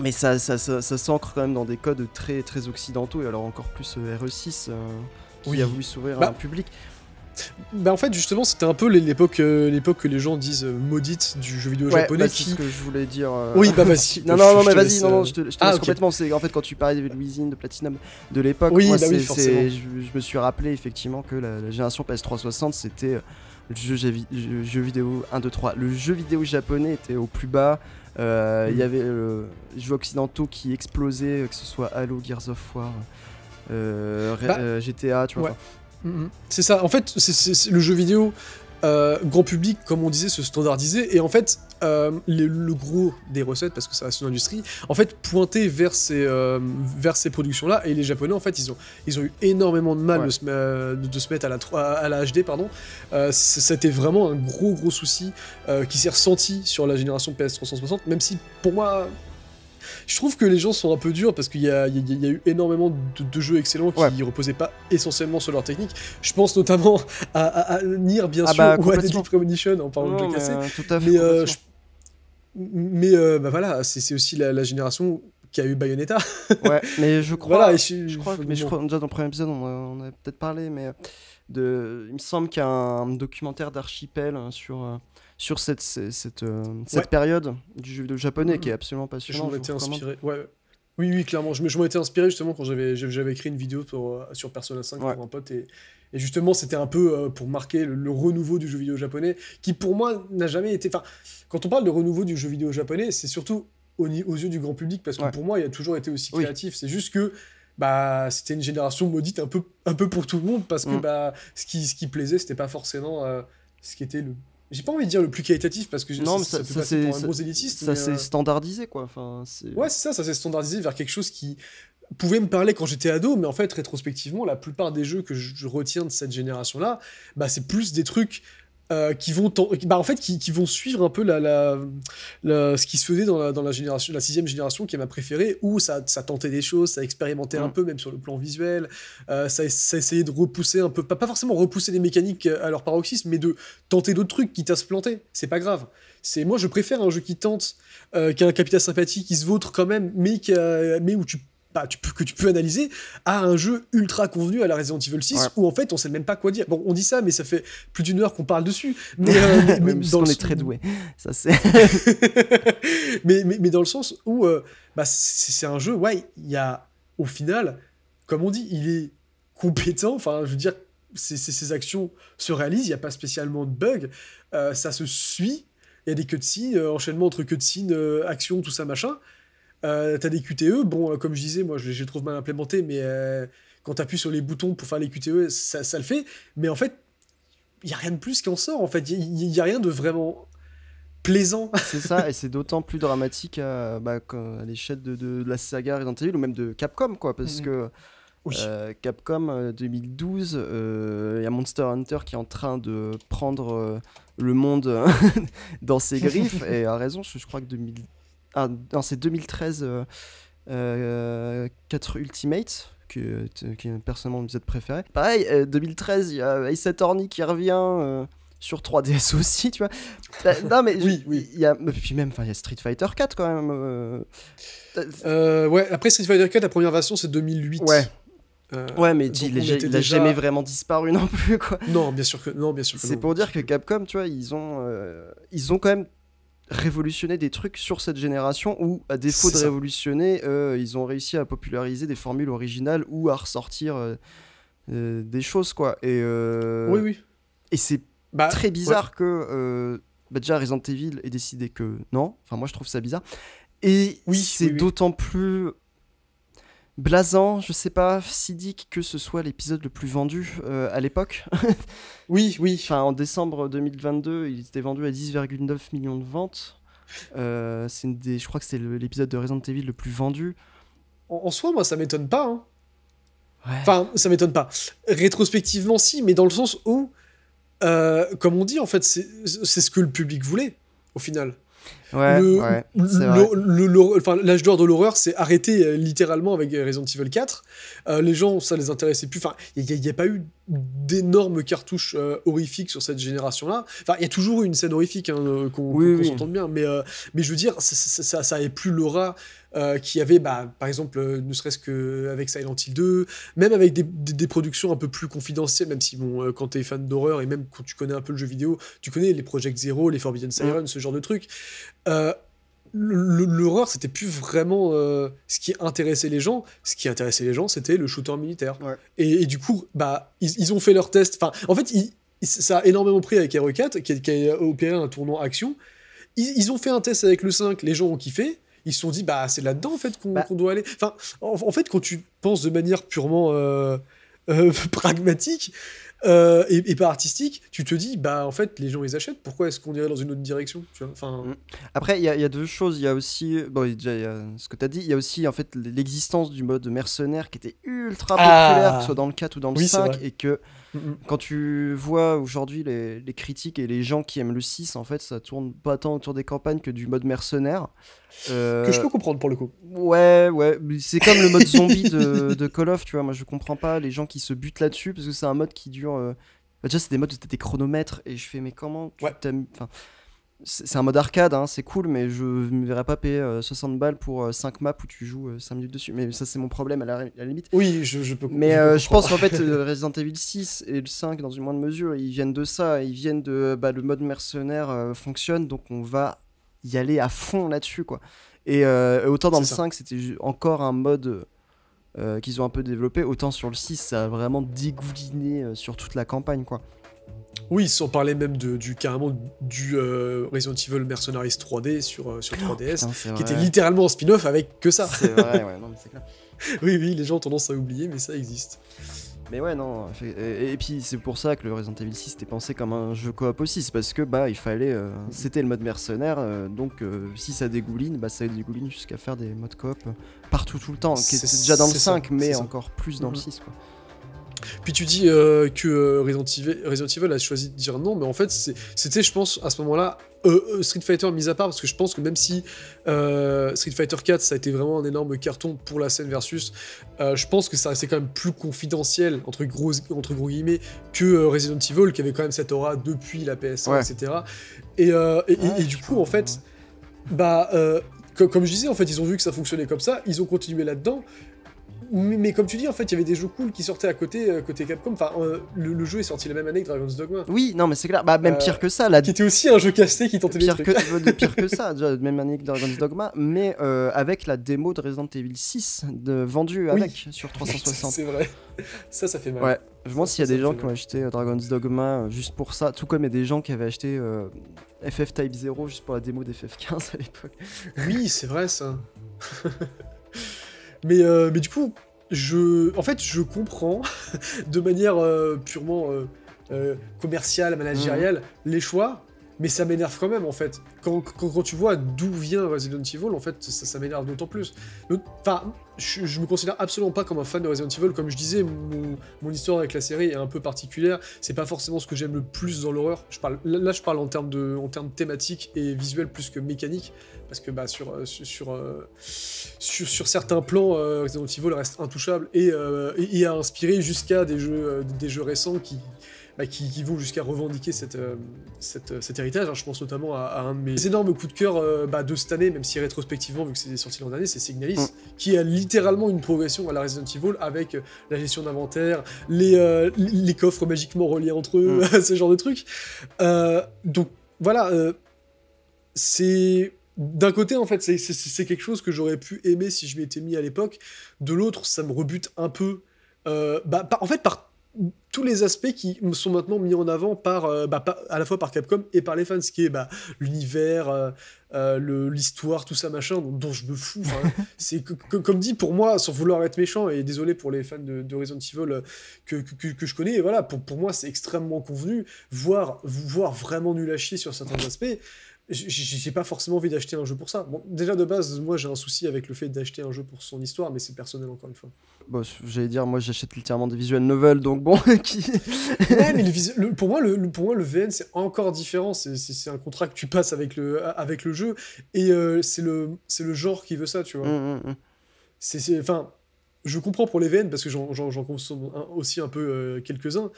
mais ça, ça, ça, s'ancre quand même dans des codes très très occidentaux et alors encore plus RE6 qui a voulu s'ouvrir à bah, un public. Bah en fait justement c'était un peu l'époque euh, l'époque que les gens disent euh, maudite du jeu vidéo japonais bah, qui... c'est ce que je voulais dire euh, oui bah vas-y. *laughs* Non non non mais vas-y non non je te, je te ah, laisse complètement c'est en fait quand tu parlais de Within de Platinum de l'époque oui, moi bah oui, je, je, me suis rappelé effectivement que la, génération PS360 c'était le jeu, jeu, vidéo 1 2 3 le jeu vidéo japonais était au plus bas il y mm. avait les jeux occidentaux qui explosaient que ce soit Halo Gears of War bah, GTA tu vois Mhm. C'est ça. En fait, c'est le jeu vidéo euh, grand public, comme on disait, se standardiser. Et en fait, euh, le gros des recettes, parce que ça reste une industrie, en fait, pointer vers ces, euh, vers ces productions-là. Et les Japonais, en fait, ils ont, ils ont eu énormément de mal de, se, de, se, mettre à la, à la HD, pardon. C'était vraiment un gros, gros souci qui s'est ressenti sur la génération PS360, même si, pour moi, je trouve que les gens sont un peu durs parce qu'il y, a, eu énormément de, jeux excellents qui reposaient pas essentiellement sur leur technique. Je pense notamment à, Nier, bien ah sûr, bah, ou à Deadly Premonition en parlant de jeux. Euh, tout à fait. Mais, euh, mais euh, bah voilà, c'est aussi la, génération qui a eu Bayonetta. ouais, mais je *laughs* crois, je, crois, mais je crois déjà dans le premier épisode, on, on avait peut-être parlé, mais de, il me semble qu'il y a un documentaire d'Archipel hein, sur sur cette, cette, euh, cette période du jeu vidéo japonais qui est absolument passionnant. Je m'étais inspiré. Ouais. Oui, oui, clairement. Je m'étais inspiré justement quand j'avais écrit une vidéo pour, euh, sur Persona 5 pour un pote. Et, et justement, c'était un peu euh, pour marquer le, renouveau du jeu vidéo japonais, qui pour moi n'a jamais été. Enfin, quand on parle de renouveau du jeu vidéo japonais, c'est surtout aux, aux, yeux du grand public, parce que pour moi, il a toujours été aussi créatif. C'est juste que bah, c'était une génération maudite un peu, un peu pour tout le monde, parce que mm. bah, ce, qui, ce qui plaisait, c'était pas forcément ce qui était le j'ai pas envie de dire le plus qualitatif parce que non, ça, ça, ça pour un gros élitiste. Ça s'est euh, standardisé quoi. Enfin, ouais, c'est ça, ça s'est standardisé vers quelque chose qui pouvait me parler quand j'étais ado, mais en fait, rétrospectivement, la plupart des jeux que je, retiens de cette génération-là, bah, c'est plus des trucs euh, qui vont bah, en fait qui, qui, vont suivre un peu la, la, ce qui se faisait dans la, dans la génération la sixième génération qui est ma préférée où ça, ça tentait des choses ça expérimentait un peu même sur le plan visuel euh, ça, ça, essayait de repousser un peu pas, pas forcément repousser les mécaniques à leur paroxysme mais de tenter d'autres trucs quitte à se planter. C'est pas grave. C'est moi je préfère un jeu qui tente euh, qui a un capital sympathie qui se vautre quand même mais, qui mais où tu tu peux, que tu peux analyser à un jeu ultra convenu à la Resident Evil 6 où en fait on sait même pas quoi dire. Bon, on dit ça, mais ça fait plus d'une heure qu'on parle dessus. *laughs* Mais, euh, dans est très doué. *laughs* Ça c'est. *laughs* mais, mais, mais, dans le sens où euh, bah, c'est un jeu, ouais, il y a au final, comme on dit, il est compétent. Enfin, je veux dire, ses actions se réalisent. Il n'y a pas spécialement de bugs. Euh, ça se suit. Il y a des cutscenes, enchaînement entre cutscenes, action, tout ça machin. Euh, t'as des QTE, bon, euh, comme je disais, moi je, les trouve mal implémentés, mais euh, quand t'appuies sur les boutons pour faire les QTE, ça, ça le fait. Mais en fait, il y a rien de plus qui en sort, en fait. Il y, a rien de vraiment plaisant. C'est ça, et c'est d'autant plus dramatique à, bah, à l'échelle de, de, la saga Resident Evil ou même de Capcom, quoi, parce mm. que. Capcom 2012, il y a Monster Hunter qui est en train de prendre le monde *laughs* dans ses griffes, et a raison, je, je crois que 2000, ah, non, c'est 2013 euh, 4 euh, Ultimate, qui, qui est personnellement mon épisode préféré. Pareil, 2013, euh, il y a Ace Attorney qui revient. sur 3DS aussi, tu vois. Bah, *laughs* non, mais oui, oui. Y a, puis même, il y a Street Fighter 4 quand même. Euh... Euh, ouais, après Street Fighter 4, la première version, c'est 2008. Ouais. Euh, ouais, mais il, il a jamais vraiment disparu non plus, quoi. Non, bien sûr que non, bien sûr C'est pour dire que Capcom, tu vois, ils ont, euh, ils ont quand même révolutionné des trucs sur cette génération où, à défaut de révolutionner, euh, ils ont réussi à populariser des formules originales ou à ressortir des choses, quoi. Et, oui, oui. Et c'est bah, très bizarre que bah, déjà Resident Evil ait décidé que non. Enfin, moi, je trouve ça bizarre. Et oui, c'est d'autant plus blasant, je sais pas, Sidic, que ce soit l'épisode le plus vendu euh, à l'époque. *laughs* oui, oui. Enfin, en décembre 2022, il était vendu à 10,9 millions de ventes. Euh, c'est des, je crois que c'est l'épisode de Resident Evil le plus vendu. En, soi, moi, ça m'étonne pas. Hein. Enfin, ça m'étonne pas. Rétrospectivement, si, mais dans le sens où, euh, comme on dit, en fait, c'est ce que le public voulait, au final. Ouais, l'âge d'or de l'horreur s'est arrêté euh, littéralement avec euh, Resident Evil 4. Euh, les gens, ça les intéressait plus. Enfin, il n'y a, pas eu d'énormes cartouches horrifiques sur cette génération-là. Enfin, il y a toujours eu une scène horrifique, hein, qu'on s'entende bien, mais, mais je veux dire, ça, ça, plus l'aura euh, qui avait, bah, par exemple, euh, ne serait-ce qu'avec Silent Hill 2, même avec des, des, productions un peu plus confidentielles, même si, bon, euh, quand tu es fan d'horreur et même quand tu connais un peu le jeu vidéo, tu connais les Project Zero, les Forbidden Siren, ce genre de trucs. L'horreur, c'était plus vraiment ce qui intéressait les gens. Ce qui intéressait les gens, c'était le shooter militaire. Et, du coup, bah, ils, ont fait leur test. Enfin, en fait, ça a énormément pris avec RE4, qui, a opéré un tournant action. Ils, ils, ont fait un test avec le 5, les gens ont kiffé ils se sont dit bah c'est là-dedans en fait qu'on bah. doit aller. Enfin, en, fait, quand tu penses de manière purement euh, euh, *laughs* pragmatique euh, et, pas artistique, tu te dis bah en fait les gens ils achètent. Pourquoi est-ce qu'on irait dans une autre direction enfin... Mm. Après, il y, a deux choses. Il y a aussi bon, déjà y a ce que tu as dit. Il y a aussi en fait l'existence du mode mercenaire qui était ultra ah. populaire, que ce soit dans le 4 ou dans le 5, et que quand tu vois aujourd'hui les, critiques et les gens qui aiment le 6, en fait, ça tourne pas tant autour des campagnes que du mode mercenaire. Euh, que je peux comprendre pour le coup. Ouais, ouais. C'est comme le mode zombie de, Call of, tu vois. Moi, je comprends pas les gens qui se butent là-dessus parce que c'est un mode qui dure. Euh, bah, déjà, c'est des modes où t'as des chronomètres et je fais, mais comment tu Enfin, c'est un mode arcade, hein, c'est cool, mais je ne me verrais pas payer 60 euh, balles pour 5 euh, maps où tu joues 5 euh, minutes dessus. Mais ça, c'est mon problème à la, limite. Oui, je, peux Mais je, pense qu'en fait, *laughs* Resident Evil 6 et le 5, dans une moindre mesure, ils viennent de ça. Ils viennent de. Bah, le mode mercenaire fonctionne, donc on va y aller à fond là-dessus, quoi. Et autant dans le 5, c'était encore un mode. qu'ils ont un peu développé, autant sur le 6, ça a vraiment dégouliné sur toute la campagne, quoi. Oui, sans parler même de, du carrément du euh, Resident Evil Mercenaries 3D sur, euh, sur 3DS, qui était littéralement un spin-off avec que ça. C'est vrai, ouais, non, mais c'est clair. *laughs* oui, oui, les gens ont tendance à oublier, mais ça existe. Mais ouais, non. Et, puis c'est pour ça que le Resident Evil 6 était pensé comme un jeu coop aussi, c'est parce que bah il fallait. Euh, c'était le mode mercenaire, donc si ça dégouline, bah ça dégouline jusqu'à faire des modes coop partout tout le temps, qui était déjà dans le 5, mais encore plus dans le 6 mm-hmm. quoi. Puis tu dis euh, que euh, Resident Evil, a choisi de dire non, mais en fait, c'était, je pense, à ce moment-là, euh, Street Fighter mis à part, parce que je pense que même si Street Fighter 4, ça a été vraiment un énorme carton pour la scène versus, je pense que ça restait quand même plus confidentiel, entre gros, entre gros guillemets, que Resident Evil, qui avait quand même cette aura depuis la PS1, etc. Et, et, du coup, en fait, bah, comme je disais, en fait, ils ont vu que ça fonctionnait comme ça, ils ont continué là-dedans mais, comme tu dis, en fait, il y avait des jeux cool qui sortaient à côté, euh, côté Capcom. Enfin, euh, le, jeu est sorti la même année que Dragon's Dogma. Oui, non, mais c'est clair. Bah, même euh, pire que ça. Là, qui était aussi un jeu casté qui tentait pire des trucs. Que, pire que *laughs* ça, déjà, même année que Dragon's Dogma, mais avec la démo de Resident Evil 6 de, vendue avec sur *laughs* 360. c'est vrai. Ça, ça fait mal. Ouais. Je pense s'il y a des gens qui ont acheté Dragon's Dogma juste pour ça, tout comme il y a des gens qui avaient acheté FF Type 0 juste pour la démo d'FF15 à l'époque. Oui, c'est vrai ça. *laughs* Mais, euh, mais du coup, je, en fait, je comprends *laughs* de manière euh, purement euh, commerciale, managériale, mhm. les choix, mais ça m'énerve quand même en fait. Quand, quand, tu vois d'où vient Resident Evil, en fait, ça, m'énerve d'autant plus. Enfin, je, je, me considère absolument pas comme un fan de Resident Evil. Comme je disais, mon, histoire avec la série est un peu particulière. C'est pas forcément ce que j'aime le plus dans l'horreur. Là, je parle en termes de, en termes thématiques et visuels plus que mécaniques parce que bah, sur, euh, euh, sur, sur, certains plans, euh, Resident Evil reste intouchable et, et, a inspiré jusqu'à des jeux, des jeux récents qui, bah, qui, vont jusqu'à revendiquer cette, euh, cette, cet héritage. Hein. Je pense notamment à, un de mes énormes coups de cœur bah, de cette année, même si rétrospectivement, vu que c'est sorti l'an dernier, c'est Signalis, mm. qui a littéralement une progression à la Resident Evil avec la gestion d'inventaire, les, les coffres magiquement reliés entre eux, mm. *laughs* ce genre de trucs. donc voilà, c'est d'un côté, en fait, c'est quelque chose que j'aurais pu aimer si je m'étais mis à l'époque. De l'autre, ça me rebute un peu. Euh, bah, en fait, par tous les aspects qui sont maintenant mis en avant par, euh, bah, à la fois par Capcom et par les fans, ce qui est bah, l'univers, euh, l'histoire, tout ça machin, dont, je me fous. *laughs* c'est comme dit pour moi, sans vouloir être méchant, et désolé pour les fans de, Resident Evil que, que, je connais, voilà, pour, pour moi c'est extrêmement convenu, voire, voire vraiment nul à chier sur certains aspects j'ai pas forcément envie d'acheter un jeu pour ça. Bon, déjà de base, moi j'ai un souci avec le fait d'acheter un jeu pour son histoire, mais c'est personnel encore une fois. Bon, j'allais dire, moi j'achète littéralement des visual novels, donc bon. *laughs* qui... ouais, mais le, pour, moi, le, pour moi, le VN c'est encore différent. C'est un contrat que tu passes avec le, avec le jeu, et euh, c'est le, le genre qui veut ça, tu vois. Mmh, mmh, mmh. C'est, enfin, je comprends pour les VN parce que j'en consomme aussi un peu euh, quelques-uns,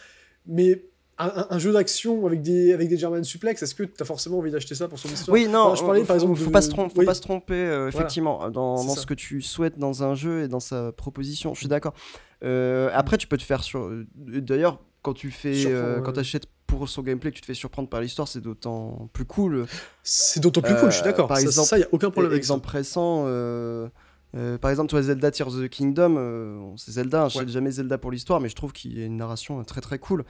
mais un, jeu d'action avec des, avec des German suplex, est-ce que tu as forcément envie d'acheter ça pour son histoire Oui, non, je parlais, par exemple, faut, pas, se faut pas se tromper, euh, effectivement, dans, dans ce que tu souhaites dans un jeu et dans sa proposition. Je suis d'accord. Euh, après, tu peux te faire sur. Euh, d'ailleurs, quand tu fais, quand achètes pour son gameplay, que tu te fais surprendre par l'histoire, c'est d'autant plus cool. C'est d'autant plus cool, je suis d'accord. Par exemple, ça, y a aucun problème. Exemple récent. par exemple, toi, Zelda Tears of the Kingdom, c'est Zelda, je sais jamais Zelda pour l'histoire, mais je trouve qu'il y a une narration très très cool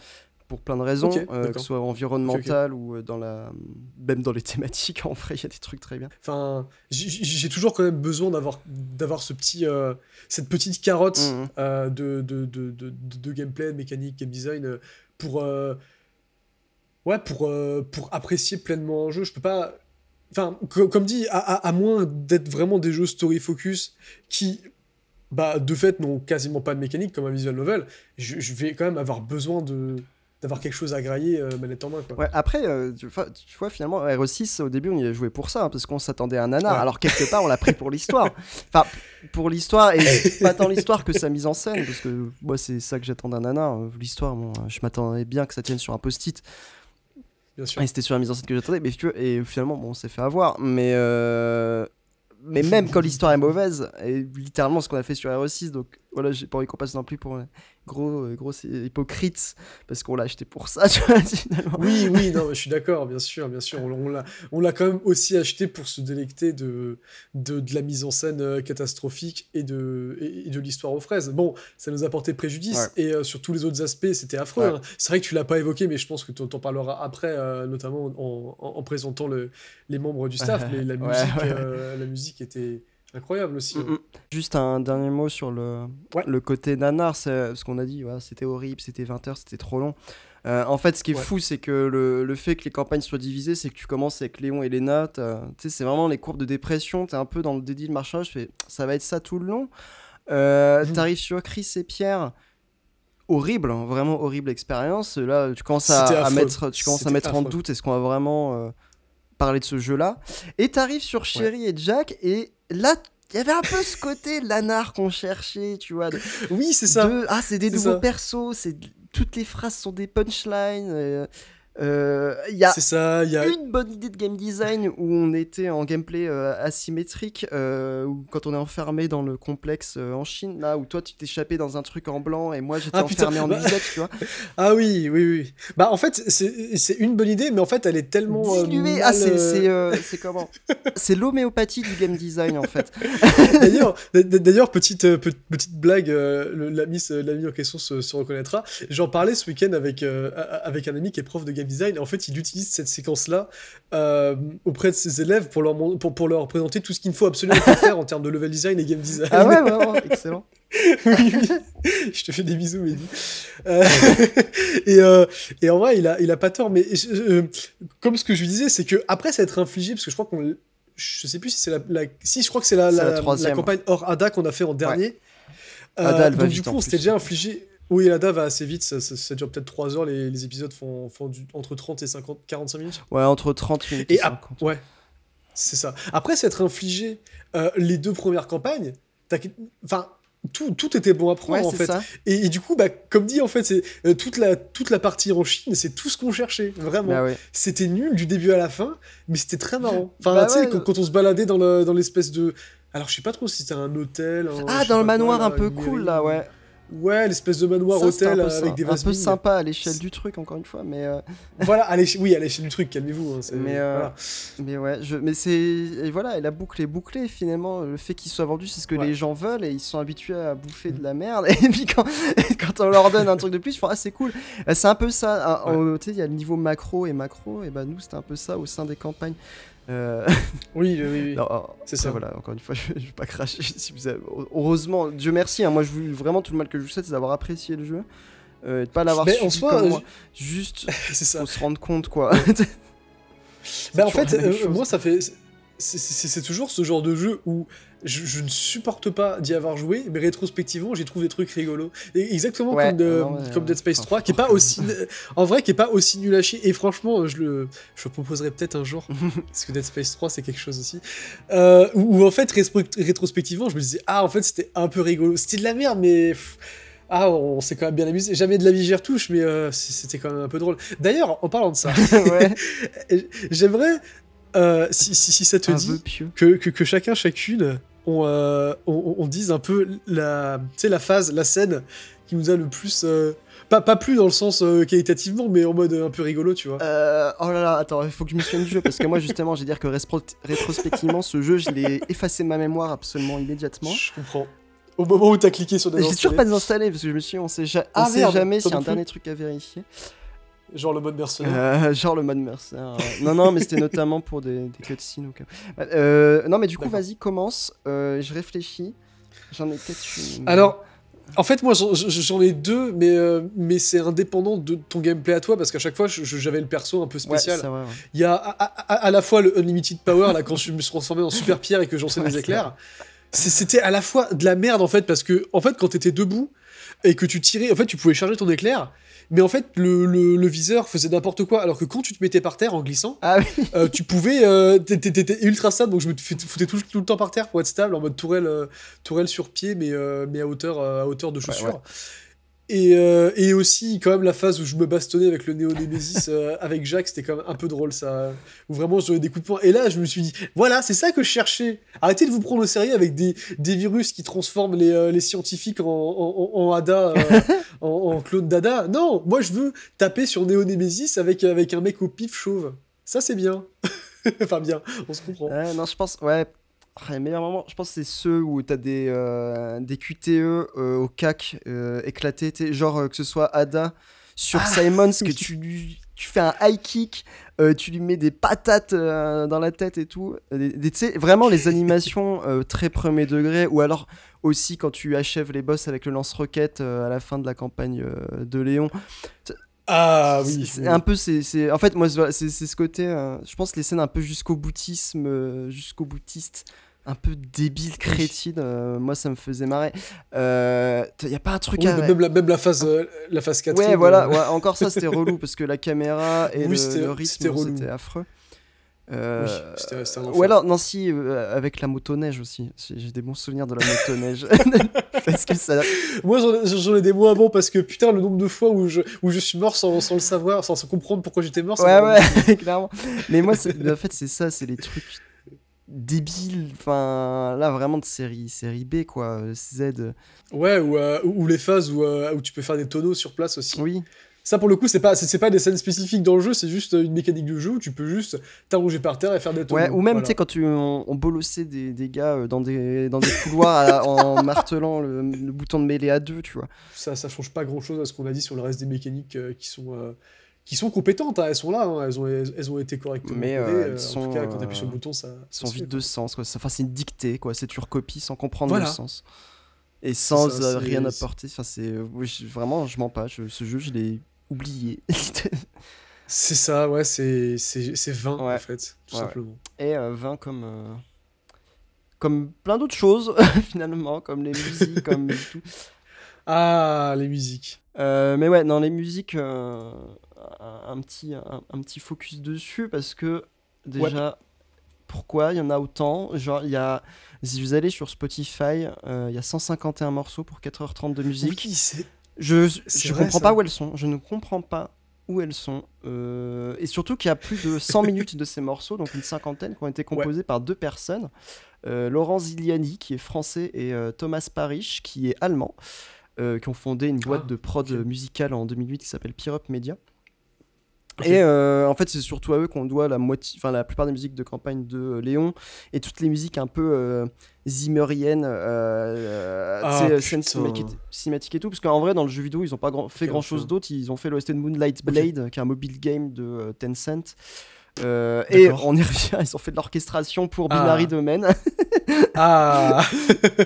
pour plein de raisons, euh, que ce soit environnemental ou euh, dans la... même dans les *laughs* thématiques, en vrai, il y a des trucs très bien. Enfin, j'ai toujours quand même besoin d'avoir d'avoir ce petit, euh, cette petite carotte mmh, mmh. de, de, de, de, gameplay, de mécanique, game design, pour, ouais, pour, pour apprécier pleinement un jeu. Je peux pas... Enfin, comme dit, à, à moins d'être vraiment des jeux story focus qui bah, de fait, n'ont quasiment pas de mécanique comme un visual novel, je, je vais quand même avoir besoin de, d'avoir quelque chose à grailler euh, manette en main. Quoi. Ouais, après, euh, tu, vois, finalement, RE6, au début, on y a joué pour ça, hein, parce qu'on s'attendait à un nanar. Alors, quelque part, on l'a pris pour l'histoire. *laughs* enfin, pour l'histoire, et pas tant l'histoire que sa mise en scène, parce que moi, c'est ça que j'attends d'un nanar. Euh, l'histoire, bon, je m'attendais bien que ça tienne sur un post-it. Bien sûr. Et c'était sur la mise en scène que j'attendais, mais et finalement, bon, on s'est fait avoir. Mais mais même quand l'histoire est mauvaise, et littéralement ce qu'on a fait sur RE6, donc voilà, j'ai pas envie qu'on passe non plus pour gros, euh, gros hypocrite, parce qu'on l'a acheté pour ça, *laughs* tu vois, finalement. Oui, oui, non, je suis d'accord, bien sûr, bien sûr. On, l'a, on l'a quand même aussi acheté pour se délecter de, de, de la mise en scène euh, catastrophique et de, et, de l'histoire aux fraises. Bon, ça nous a porté préjudice, et euh, sur tous les autres aspects, c'était affreux. Hein. C'est vrai que tu l'as pas évoqué, mais je pense que tu en parleras après, notamment en, en, présentant le, les membres du staff, *laughs* mais la musique, la musique était incroyable aussi. Mm, mm. Juste un dernier mot sur le, le côté nanar, ce qu'on a dit, c'était horrible, c'était 20 heures, c'était trop long. Euh, en fait, ce qui est fou, c'est que le, le, fait que les campagnes soient divisées, c'est que tu commences avec Léon et Léna. Tu sais, c'est vraiment les courbes de dépression. Tu es un peu dans le dédit de marchage. Fais, ça va être ça tout le long. Euh, mm. T'arrives sur Chris et Pierre. Horrible, hein, vraiment horrible expérience. Là, tu commences à, mettre, tu commences à mettre en doute est-ce qu'on va vraiment euh, parler de ce jeu-là? Et t'arrives sur Chéri et Jack et là, il y avait un peu ce côté lanar qu'on cherchait, tu vois. oui, c'est ça. ah, c'est des nouveaux persos, c'est toutes les phrases sont des punchlines. Euh, euh, il y a, ça, y a une bonne idée de game design où on était en gameplay euh, asymétrique, euh, où quand on est enfermé dans le complexe en Chine, là où toi tu t'échappais dans un truc en blanc et moi j'étais ah, enfermé en bah... tu vois. *laughs* Ah oui, oui, oui. Bah en fait, c'est une bonne idée, mais en fait elle est tellement. Diluée. Ah, c'est comment? *laughs* C'est l'homéopathie du game design en fait. *laughs* D'ailleurs, petite, petite blague, l'ami en question se, se reconnaîtra. J'en parlais ce week-end avec, avec un ami qui est prof de game design. en fait, il utilise cette séquence-là euh, auprès de ses élèves pour leur, pour, pour leur présenter tout ce qu'il faut absolument faire en termes de level design et game design. Ah ouais, vraiment, excellent. *laughs* oui, Je te fais des bisous, Mehdi. Euh, *laughs* et, euh, et, en vrai, il a, il a pas tort, mais comme ce que je lui disais, c'est que après s'être infligé, parce que je crois qu'on. Je sais plus si c'est la, Si, je crois que c'est la, la, la, campagne hors ADA qu'on a fait en dernier. Ada, donc, du coup, on s'était déjà infligé. Oui, la DA va assez vite, ça, dure peut-être 3 heures, les, épisodes font, font du, entre 30 et 50, 45 minutes. Ouais, entre 30 minutes et, 50. ouais, c'est ça. Après s'être infligé euh, les deux premières campagnes, enfin, tout, tout était bon à prendre Ouais, en fait. Et, et du coup, bah, comme dit, en fait, c'est euh, toute, la, toute la partie en Chine, c'est tout ce qu'on cherchait, vraiment. Bah ouais. C'était nul du début à la fin, mais c'était très marrant. Enfin, Bah tu sais, ouais. quand, quand on se baladait dans le- dans l'espèce de. Alors, je sais pas trop si c'était un hôtel. un- Ah, dans le quoi, manoir un peu cool là, ouais. Ouais, l'espèce de manoir Ça, hôtel un peu, avec des un vases peu mines. sympa à l'échelle du truc, encore une fois, mais. euh, *laughs* Voilà, à oui, à l'échelle du truc, calmez-vous. hein, Mais, euh, voilà. Mais ouais, je... mais c'est et voilà, et la boucle est bouclée finalement. Le fait qu'il soit vendu, c'est ce que Ouais. les gens veulent et ils sont habitués à bouffer de la merde. *laughs* Et puis quand, quand on leur donne un truc de plus, ils font ah c'est cool. Euh, C'est un peu ça. hein, au- Tu sais, il y a le niveau macro et macro, et bah nous c'était un peu ça au sein des campagnes. Euh, *laughs* Oui, oui, oui. euh, C'est ça. Voilà, encore une fois, je, *laughs* je vais pas cracher. *laughs* Si vous avez- Heureusement, Dieu merci. hein, moi, je vous vraiment tout le mal que je vous souhaite, c'est d'avoir apprécié le jeu. Euh, et de pas l'avoir Mais subi en soi, comme euh, moi. Juste, ça. faut se rendre compte quoi. Bah, en fait, euh, moi, ça fait. c'est toujours ce genre de jeu où je, je ne supporte pas d'y avoir joué, mais rétrospectivement, j'ai trouvé des trucs rigolos. Et exactement Ouais, comme, de- non, mais, comme euh, Dead Space enfin, 3, qui est pas aussi. En vrai, qui est pas aussi nul à chier. Et franchement, je le, je le proposerai peut-être un jour. *laughs* parce que Dead Space 3, c'est quelque chose aussi. Euh, où, où, en fait, rétro- rétrospectivement, je me disais, ah, en fait, c'était un peu rigolo. C'était de la merde, mais. pff, Ah, on s'est quand même bien amusé. Jamais de la vie j'y retouche, mais euh, c'était quand même un peu drôle. D'ailleurs, en parlant de ça, *laughs* *laughs* J'aimerais, euh, si, si, si ça te un dit, que, que chacun, chacune, on, euh, on, on dise un peu la, la phase, la scène qui nous a le plus. euh, pas, pas plus dans le sens euh, qualitativement, mais en mode un peu rigolo, tu vois. Oh là là, attends, il faut que je me souvienne du jeu parce que moi justement, j'ai dire que rétrospectivement, ce jeu, je l'ai effacé de ma mémoire absolument immédiatement. Je comprends. Au moment où t'as cliqué sur J'ai toujours pas désinstallé parce que je me suis, dit, on sait, ja- on Ah, sait merde, jamais s'il y a un plus. dernier truc à vérifier. Genre le mode mercenaire. Euh, genre le mode mercenaire. non, non, mais c'était notamment pour des, des cutscenes ou quoi. Euh, non, mais du coup, vas-y, commence. Euh, je réfléchis. J'en ai peut-être une. Alors, en fait, moi, j'en- ai deux, mais, euh, mais c'est indépendant de ton gameplay à toi, parce qu'à chaque fois, j'avais le perso un peu spécial. c'est vrai, ouais. Il y a à, à- à la fois le Unlimited Power, là, quand je me suis transformé en super pierre et que j'enchaîne Ouais, des c'est éclairs. C'était à la fois de la merde, en fait, parce que, en fait, quand t'étais debout et que tu tirais, en fait, tu pouvais charger ton éclair, mais en fait, le, le- le viseur faisait n'importe quoi, alors que quand tu te mettais par terre en glissant, Ah oui, euh, tu pouvais. euh, t'étais ultra stable, donc je me foutais tout, tout le temps par terre pour être stable, en mode tourelle, euh, tourelle sur pied, mais, euh, mais à, hauteur, à hauteur de chaussure. ouais. Et, euh, et aussi, quand même, la phase où je me bastonnais avec le Néo Nemesis euh, *laughs* avec Jacques, c'était quand même un peu drôle, ça. Où vraiment, je donnais des coups de poing. Et là, je me suis dit, voilà, c'est ça que je cherchais. Arrêtez de vous prendre au sérieux avec des, des virus qui transforment les, euh, les scientifiques en, en, en, Ada, euh, *laughs* en, en clone d'Ada. Non, moi, je veux taper sur Néo Nemesis avec, avec un mec au pif chauve. Ça, c'est bien. *laughs* enfin, bien, on se comprend. Non, je pense, ouais. Ah, Les meilleurs moments, je pense que c'est ceux où t'as des, euh, des QTE euh, au CAC euh, éclatés, genre euh, que ce soit Ada sur Ah, Simons, que tu, lui- tu fais un high kick, tu lui mets des patates dans la tête et tout. Tu sais, vraiment les *laughs* animations très premier degré, ou alors aussi quand tu achèves les boss avec le lance-roquette à la fin de la campagne de Léon. Ah oui. c'est un peu c'est en fait moi c'est ce côté euh, je pense les scènes un peu jusqu'au boutisme euh, jusqu'au boutiste un peu débile crétine euh, moi ça me faisait marrer euh, y a pas un truc Oui, à même, la, même la phase, euh, la phase 4. ouais voilà ouais, encore ça c'était *laughs* relou parce que la caméra et Oui, le, le rythme c'était affreux euh, Oui, c'était- un enfer. ou alors non si euh, avec la motoneige aussi j'ai des bons souvenirs de la motoneige *laughs* parce que ça Moi, j'en ai- des mots avant parce que putain, le nombre de fois où je, où je suis mort sans, sans le savoir, sans, comprendre pourquoi j'étais mort. Ouais, ouais, *laughs* clairement. Mais moi, en fait, c'est ça, c'est les trucs débiles. Enfin, là, vraiment de série, série B, quoi. Z. Ouais, ou, euh, ou les phases où, euh, où tu peux faire des tonneaux sur place aussi. Oui. Ça, pour le coup, c'est pas, c'est pas des scènes spécifiques dans le jeu, c'est juste une mécanique du jeu où tu peux juste t'allonger par terre et faire des. Ouais, ou même, Voilà. tu sais, quand tu, on, on bolossait des, des gars euh, dans des, dans des couloirs à- *laughs* en martelant le, le bouton de mêlée à deux, tu vois. ça, ça change pas grand chose à ce qu'on a dit sur le reste des mécaniques euh, qui sont. euh, qui sont compétentes, hein, elles sont là, hein, elles, ont, elles, ont été correctement Mais, euh, elles euh, en sont, tout cas, quand t'appuies sur le euh, bouton, ça. ça Sans se fait, vide quoi. de sens, quoi. Enfin, c'est une dictée, quoi. C'est tu recopies sans comprendre Voilà. le sens. Et sans ça, euh, rien apporter. Enfin, c'est. euh, oui, vraiment, je mens pas. je- ce jeu, je l'ai oublié. *laughs* C'est ça, ouais, c'est c'est- c'est 20 Ouais. en fait, tout Ouais, simplement. Et euh, 20 comme. euh, Comme plein d'autres choses, *laughs* finalement, comme les musiques, comme *laughs* tout. Ah, les musiques. Euh, mais ouais, dans les musiques, euh, un, un petit, un, un petit focus dessus parce que déjà, pourquoi il y en a autant? Genre, il y a. Si vous allez sur Spotify, euh, il y a 151 morceaux pour 4h30 de musique. Oui, c'est. Je, je vrai, comprends ça. pas où elles sont. Je ne comprends pas où elles sont. Euh, et surtout qu'il y a plus de 100 *laughs* minutes de ces morceaux, donc une cinquantaine, qui ont été composés par deux personnes. Euh, Laurent Ziliani, qui est français, et euh, Thomas Parrish, qui est allemand, euh, qui ont fondé une boîte Ah, de prod musicale en 2008 qui s'appelle Pyrup Media. Et euh, en fait, c'est surtout à eux qu'on doit la moitié, enfin la plupart des musiques de campagne de euh, Léon et toutes les musiques un peu euh, zimmeriennes, euh, Ah, scènes putain. cinématiques- et tout. Parce qu'en vrai, dans le jeu vidéo, ils ont pas grand- fait grand chose d'autre. Ils ont fait l'OST de Moonlight Blade, qui est un mobile game de euh, Tencent. Euh, et on y *laughs* revient, ils ont fait de l'orchestration pour Ah. Binary Domain. *laughs* Ah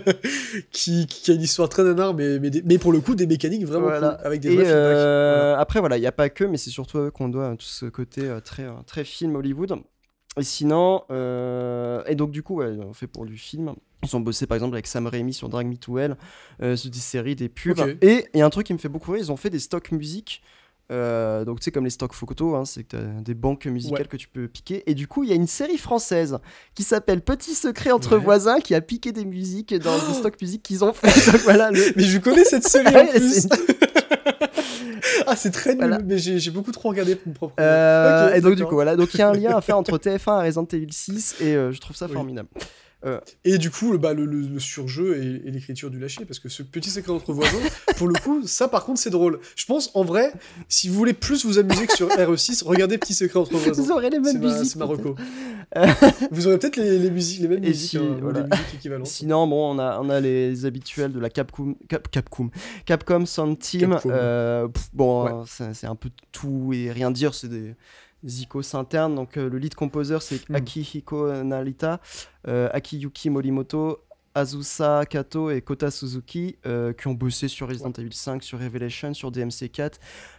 *laughs* qui, qui a une histoire très nanar, mais, mais, des- mais pour le coup, des mécaniques vraiment Voilà. cool, avec des Et vrais feedbacks. euh, après, voilà, il n'y a pas que, mais c'est surtout qu'on doit euh, tout ce côté euh, très, très film Hollywood. Et sinon, euh, et donc du coup, ouais, on fait pour du film. Ils ont bossé par exemple avec Sam Raimi sur Drag Me to Hell, euh, sur des séries, des pubs. Et il y a un truc qui me fait beaucoup rire, ils ont fait des stocks musique. Euh, donc tu sais comme les stocks photos, hein, c'est que t'as des banques musicales Ouais. que tu peux piquer. Et du coup il y a une série française qui s'appelle Petit secret entre Ouais. voisins qui a piqué des musiques dans *gasps* des stocks musique qu'ils ont fait. Donc voilà, le, Mais je connais cette série en *laughs* plus *laughs* Ah, c'est très nul, Voilà. mais j'ai beaucoup trop regardé pour mon propre. Euh, et donc du coup voilà, donc il y a un lien à faire *laughs* entre TF1 et Resident Evil 6 et euh, je trouve ça Oui. formidable. Et du coup, le, bah, le, le- le surjeu et, et l'écriture du lâcher, parce que ce petit secret entre voisins, *laughs* pour le coup, ça par contre c'est drôle. Je pense en vrai, si vous voulez plus vous amuser que sur RE6, regardez Petit secret entre Vous voisins. aurez les mêmes musiques. c'est ma peut-être. reco. Euh, Vous aurez peut-être les, les musiques, les mêmes Et musiques, si, hein, voilà. musiques équivalentes. Sinon bon on a on a les habituels de la Capcom Cap, Capcom Capcom Sound Team. Capcom. Euh, pff, bon Ouais. euh, c'est un peu tout et rien dire, c'est des zikos internes. Donc euh, le lead composer c'est Mm. Akihiko Narita, euh, Akiyuki Morimoto. Azusa Kato et Kota Suzuki euh, qui ont bossé sur Resident Evil 5, sur Revelation, sur DMC4,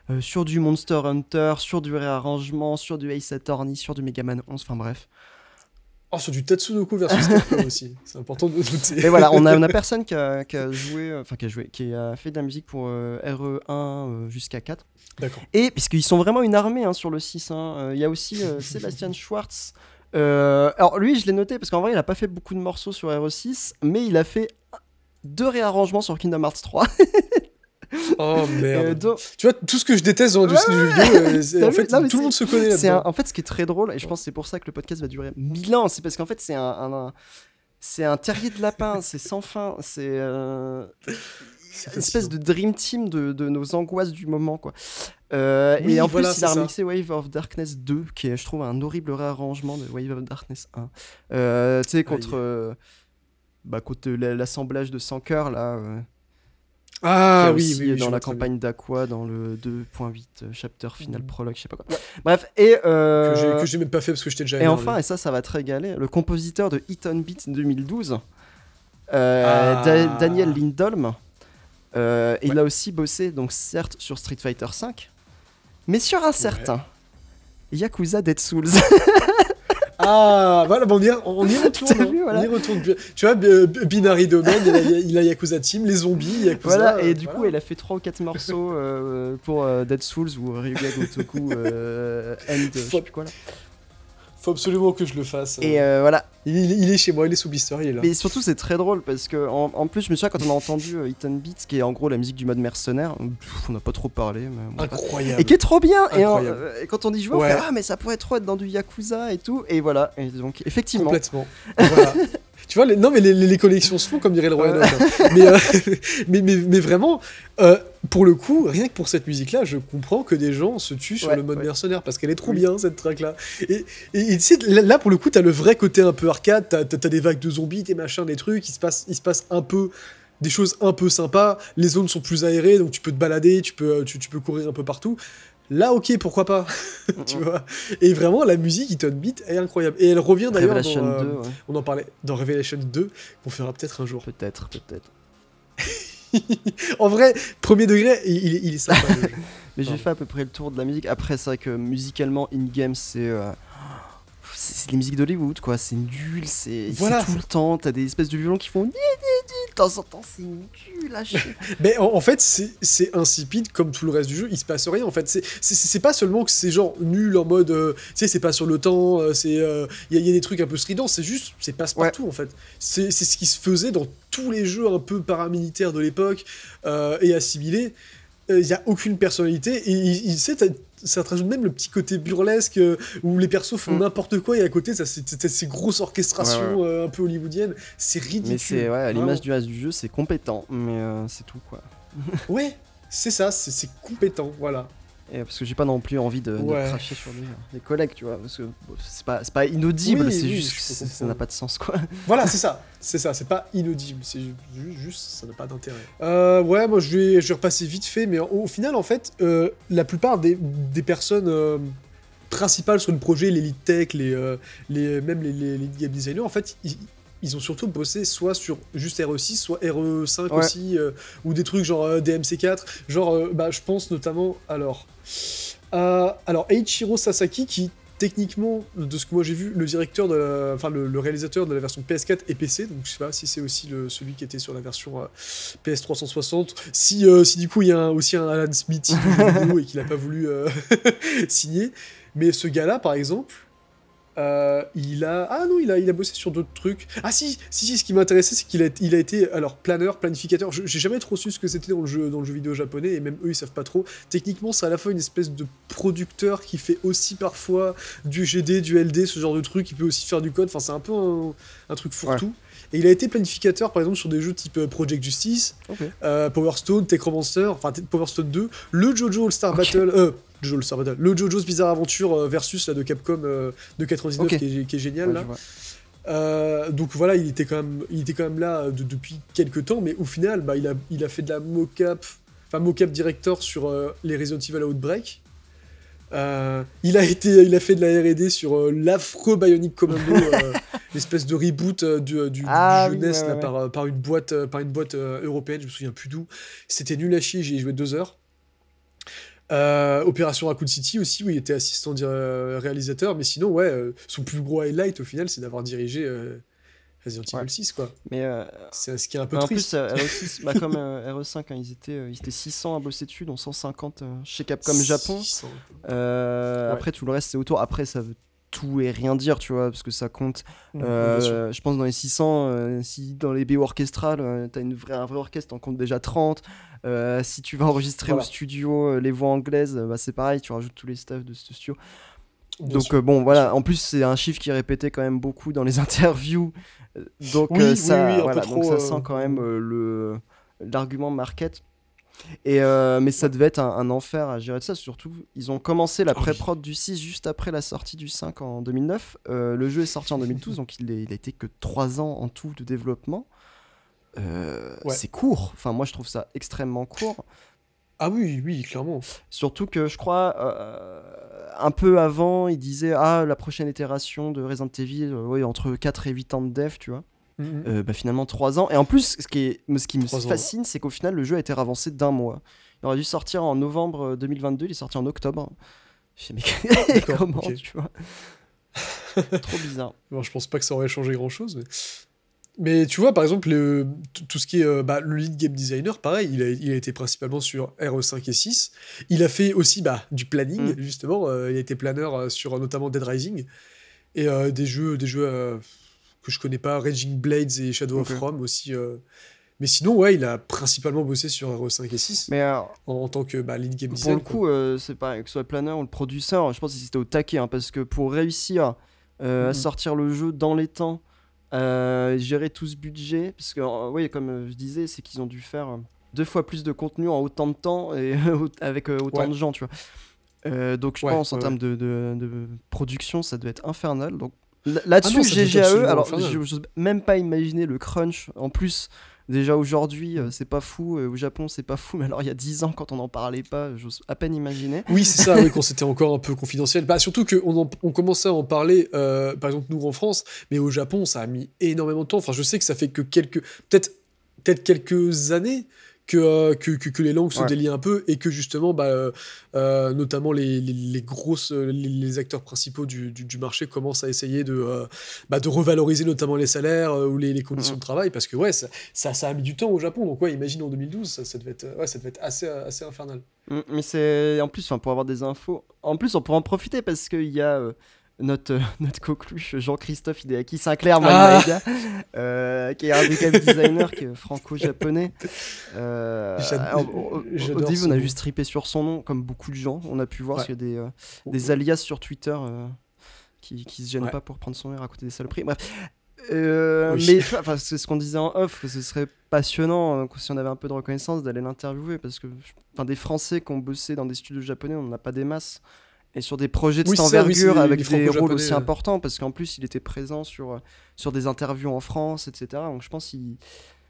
euh, sur du Monster Hunter, sur du réarrangement, sur du Ace Attorney, sur du Mega Man 11, enfin bref. Oh, sur du Tatsunoko versus *laughs* Capcom aussi, c'est important de noter. Et voilà, on a, on a personne qui a, *laughs* qui a joué, euh, enfin qui a joué, qui a fait de la musique pour euh, RE1 euh, jusqu'à 4. D'accord. Et puisqu'ils sont vraiment une armée hein, sur le 6, hein, euh, il y a aussi euh, *laughs* Sébastien Schwartz. Alors lui, je l'ai noté parce qu'en vrai, il a pas fait beaucoup de morceaux sur RE6, mais il a fait deux réarrangements sur Kingdom Hearts 3. *laughs* Oh merde. Euh, donc, Tu vois, tout ce que je déteste dans l'industrie du jeu vidéo, euh, en fait, Non, tout le monde se connaît un- là-dedans. en fait ce qui est très drôle, et je pense que c'est pour ça que le podcast va durer mille ans, c'est parce qu'en fait c'est un, un- un- c'est un terrier de lapin, *laughs* c'est sans fin, c'est euh, une espèce de dream team de, de nos angoisses du moment quoi. Euh, Oui, et en voilà, plus il a remixé Wave of Darkness 2, qui est je trouve un horrible réarrangement de Wave of Darkness 1. Euh, tu sais contre, euh, bah, contre la- l'assemblage de 100 cœurs là. Ah oui, aussi oui, dans la campagne d'Aqua dans le 2.8 euh, chapter final Mhm. prologue je sais pas quoi. Bref et euh, Que j'ai- même pas fait parce que j'étais déjà et enfin, et ça, ça va te régaler, le compositeur de Hit on Beat 2012, euh, Ah. Da- Daniel Lindholm, euh, il a aussi bossé, donc certes, sur Street Fighter V, mais sur un certain Yakuza Dead Souls. *laughs* Ah, voilà, bon, on y, on y retourne. *laughs* Vu, voilà. On y retourne. Tu vois, Binary Domain, il a, il a Yakuza Team, les zombies, Yakuza. voilà, et euh, du coup, voilà. il a fait 3 ou 4 morceaux euh, pour euh, Dead Souls ou Ryuga Gotoku euh, End, je sais plus quoi là. Faut absolument que je le fasse. Et euh, voilà, il, il- il est chez moi, il est sous blister, il est là. Mais surtout, c'est très drôle parce que, en, en plus, je me souviens quand on a entendu euh, Hit and Beat, qui est en gros la musique du mode mercenaire, pff, on n'a pas trop parlé. Mais. Incroyable. Et qui est trop bien et, en- euh, et quand on y joue, on Ouais. fait Ah, mais ça pourrait trop être dans du Yakuza et tout. Et voilà, et donc effectivement. Complètement. Voilà. *laughs* tu vois, les, non, mais les, connexions se font, comme dirait le roi mais, euh, *laughs* mais, mais, mais vraiment, euh, pour le coup, rien que pour cette musique-là, je comprends que des gens se tuent sur Ouais, le mode ouais. mercenaire parce qu'elle est trop Oui. bien, cette track-là. Et, et, et tu sais, là, là, pour le coup, t'as le vrai côté un peu arcade, t'as as, des vagues de zombies, des machins, des trucs, il se passe, il se passe un peu des choses un peu sympas, les zones sont plus aérées, donc tu peux te balader, tu peux, tu, tu peux courir un peu partout. Là, ok, pourquoi pas, *laughs* tu vois. Et vraiment, la musique, Hit on Beat, est incroyable. Et elle revient d'ailleurs dans, euh, 2, ouais. on en parlait dans Revelation 2, qu'on fera peut-être un jour. peut-être, peut-être. *laughs* En vrai, premier degré, il, il est- sympa. *laughs* Mais j'ai fait à peu près le tour de la musique. Après, c'est vrai que musicalement, in-game, c'est. euh, c'est les musiques d'Hollywood, quoi. C'est nul, c'est Voilà. tout le temps. T'as des espèces de violons qui font de temps en temps, c'est nul. *laughs* Mais en, en fait, c'est c'est insipide comme tout le reste du jeu. Il se passe rien. En fait, c'est pas seulement que c'est genre nul en mode, euh, tu sais, c'est pas sur le temps. euh, C'est euh, il y, a- il y a des trucs un peu stridents. C'est juste, c'est passe partout en fait. C'est ce qui se faisait dans tous les jeux un peu paramilitaires de l'époque euh, et assimilés. Euh, Il y a aucune personnalité et il, il- ça te rajoute même le petit côté burlesque euh, où les persos font Mm. n'importe quoi et à côté, ça, c'est ces grosses orchestrations Ouais, euh, un peu hollywoodiennes. C'est ridicule. Mais c'est, ouais, à l'image du reste du jeu, c'est compétent, mais euh, c'est tout, quoi. Ouais, c'est ça, c'est c'est compétent, voilà. Et parce que j'ai pas non plus envie de, cracher sur les, les collègues, tu vois, parce que c'est pas, pas inaudible, Oui, c'est oui, juste que ça n'a pas de sens, quoi. *laughs* Voilà, c'est ça, c'est ça, c'est pas inaudible, c'est ju- ju- juste, ça n'a pas d'intérêt. Euh, ouais, moi je vais, je vais repasser vite fait, mais au, au final, en fait, euh, la plupart des, des personnes euh, principales sur le projet, les lead tech, les, les, même les, les lead game designers, en fait, ils, ils ont surtout bossé soit sur juste RE6, soit RE5 Ouais. aussi, euh, ou des trucs genre euh, DMC4, genre, euh, bah, je pense notamment, alors, alors Eiichiro Sasaki qui techniquement, de ce que moi j'ai vu, le directeur de la, enfin le, le réalisateur de la version PS4 et PC, donc je sais pas si c'est aussi le, celui qui était sur la version euh, PS360, si, euh, si du coup il y a un- aussi un Alan Smith *laughs* et qu'il a pas voulu euh, *laughs* signer, mais ce gars-là par exemple, euh, il a ah non il a il a bossé sur d'autres trucs. Ah si si si ce qui m'intéressait c'est qu'il a il a été alors planeur planificateur. J'ai jamais trop su ce que c'était dans le jeu dans le jeu vidéo japonais et même eux ils savent pas trop. Techniquement c'est à la fois une espèce de producteur qui fait aussi parfois du GD du LD ce genre de truc il peut aussi faire du code. Enfin c'est un peu un, un truc fourre-tout. Et il a été planificateur par exemple sur des jeux type euh, Project Justice euh, Power Stone Techromancer enfin Power Stone 2 le Jojo All Star Ok. Battle euh, Jojo Battle le Jojo's Bizarre Adventure euh, versus là de Capcom euh, de 99 Ok. qui, est, qui est génial Ouais, là euh, donc voilà, il était quand même, il était quand même là de- depuis quelques temps, mais au final, bah, il, a, il a fait de la mocap, enfin mocap director sur euh, les Resident Evil Outbreak. Euh, il a été, il a fait de la R&D sur l'affreux Bionic Commando, *laughs* l'espèce de reboot du, du, du Ah oui, jeunesse ouais, là, ouais. par, par une boîte, par une boîte européenne, je me souviens plus d'où. C'était nul à chier, j'y ai joué deux heures. Euh, Opération Raccoon City aussi, où il était assistant euh, réalisateur, mais sinon, ouais, euh, son plus gros highlight au final, c'est d'avoir dirigé euh, Resident Ouais. Evil 6, quoi. Mais euh, C'est ce qui est un peu en triste. plus, euh, RE6, bah, *laughs* comme euh, RE5, hein, ils, étaient, euh, ils étaient 600 à bosser dessus, dont 150 euh, chez Capcom Japon. 600. Ouais. Après, tout le reste, c'est autour. Après, ça veut tout et rien dire, tu vois, parce que ça compte. Mm, Euh, je pense dans les 600, euh, si dans les BO orchestrales, euh, t'as une vraie, un vrai orchestre, t'en comptes déjà 30. Euh, si tu vas enregistrer Voilà. au studio euh, les voix anglaises, bah, c'est pareil, tu rajoutes tous les staffs de ce studio. Bien Donc bon, voilà. En plus, c'est un chiffre qui est répété quand même beaucoup dans les *laughs* interviews. Donc Oui, oui, ça, oui, voilà, donc ça sent quand même euh, le l'argument market. Et euh, mais ça devait être un, un enfer à gérer de ça. Surtout, ils ont commencé la oui. pré-prod du 6 juste après la sortie du 5 en 2009. Euh, le jeu est sorti en 2012, donc il, est- il a été que 3 ans en tout de développement. Euh, Ouais. C'est court. Enfin, moi, je trouve ça extrêmement court. Ah oui, oui, clairement. Surtout que je crois, euh, un peu avant, il disait Ah, la prochaine itération de Resident Evil, euh, ouais, entre 4 et 8 ans de dev, tu vois. Euh, bah, finalement, 3 ans. Et en plus, ce qui, est, ce qui me Trois fascine, c'est qu'au final, le jeu a été avancé d'un mois. Il aurait dû sortir en novembre euh, 2022, il est sorti en octobre. Je sais, mais *laughs* comment, ok. tu vois? *laughs* Trop bizarre. Bon, je pense pas que ça aurait changé grand chose. Mais, mais tu vois, par exemple, le- tout ce qui est euh, bah, le lead game designer, pareil, il a, il a été principalement sur RE5 et 6. Il a fait aussi bah, du planning, Mm. justement. euh, il a été planeur euh, sur euh, notamment Dead Rising et euh, des jeux, des jeux euh, que je connais pas, Raging Blades et Shadow of Rome aussi. euh. Mais sinon, ouais, il a principalement bossé sur RE5 et 6 Mais alors, en, en tant que bah, lead game pour designer. le coup, euh, c'est pareil, que ce soit le planeur ou le producteur, je pense qu'ils étaient au taquet, hein, parce que pour réussir euh, à Mhm. sortir le jeu dans les temps, euh, gérer tout ce budget, parce que, euh, oui, comme euh, je disais, c'est qu'ils ont dû faire euh, deux fois plus de contenu en autant de temps et *laughs* avec euh, autant Ouais. de gens, tu vois. Euh, donc je Ouais, pense en termes de, de- de production, ça doit être infernal. Donc là-dessus, Ah non, ça doit être GG à eux. absolument Alors, je n'ose même pas imaginer le crunch. En plus, déjà aujourd'hui, euh, c'est pas fou. euh, au Japon, c'est pas fou. Mais alors, il y a 10 ans, quand on n'en parlait pas, j'ose à peine imaginer. Oui, c'est ça, oui, *laughs* quand c'était encore un peu confidentiel. Bah, surtout qu'on en- on commençait à en parler, euh, par exemple, nous en France, mais au Japon, ça a mis énormément de temps. Enfin, je sais que ça fait que quelques. Peut-être peut quelques années que, euh, que, que, que les langues se Ouais. délient un peu et que justement, bah, euh, euh, notamment les, les, les grosses, les, les acteurs principaux du, du, du marché commencent à essayer de, bah, de revaloriser notamment les salaires ou les, les conditions Mhm. de travail parce que ouais, ça, ça, ça a mis du temps au Japon. Donc ouais, imagine en 2012, ça, ça devait être, ouais, ça devait être assez, assez infernal. Mm, Mais c'est en plus, pour avoir des infos, en plus, on pourra en profiter parce qu'il y a notre, euh, *laughs* notre coqueluche Jean-Christophe Hideaki Sinclair, Ah. Euh, qui est un des game designers franco-japonais. Euh, au- début, on a juste trippé sur son nom, comme beaucoup de gens. On a pu voir Ouais. qu'il y a des, euh, des alias sur Twitter qui, qui se gênent Ouais. pas pour prendre son air à côté des saloperies. Bref. Euh, Oui. Mais enfin, c'est ce qu'on disait en off, que ce serait passionnant euh, si on avait un peu de reconnaissance d'aller l'interviewer parce que enfin, des Français qui ont bossé dans des studios japonais, on n'en a pas des masses. Et sur des projets de Oui, cette c'est ça, oui, envergure avec des rôles aussi euh. importants parce qu'en plus il était présent sur, euh, sur des interviews en France, etc. Donc je pense qu'il.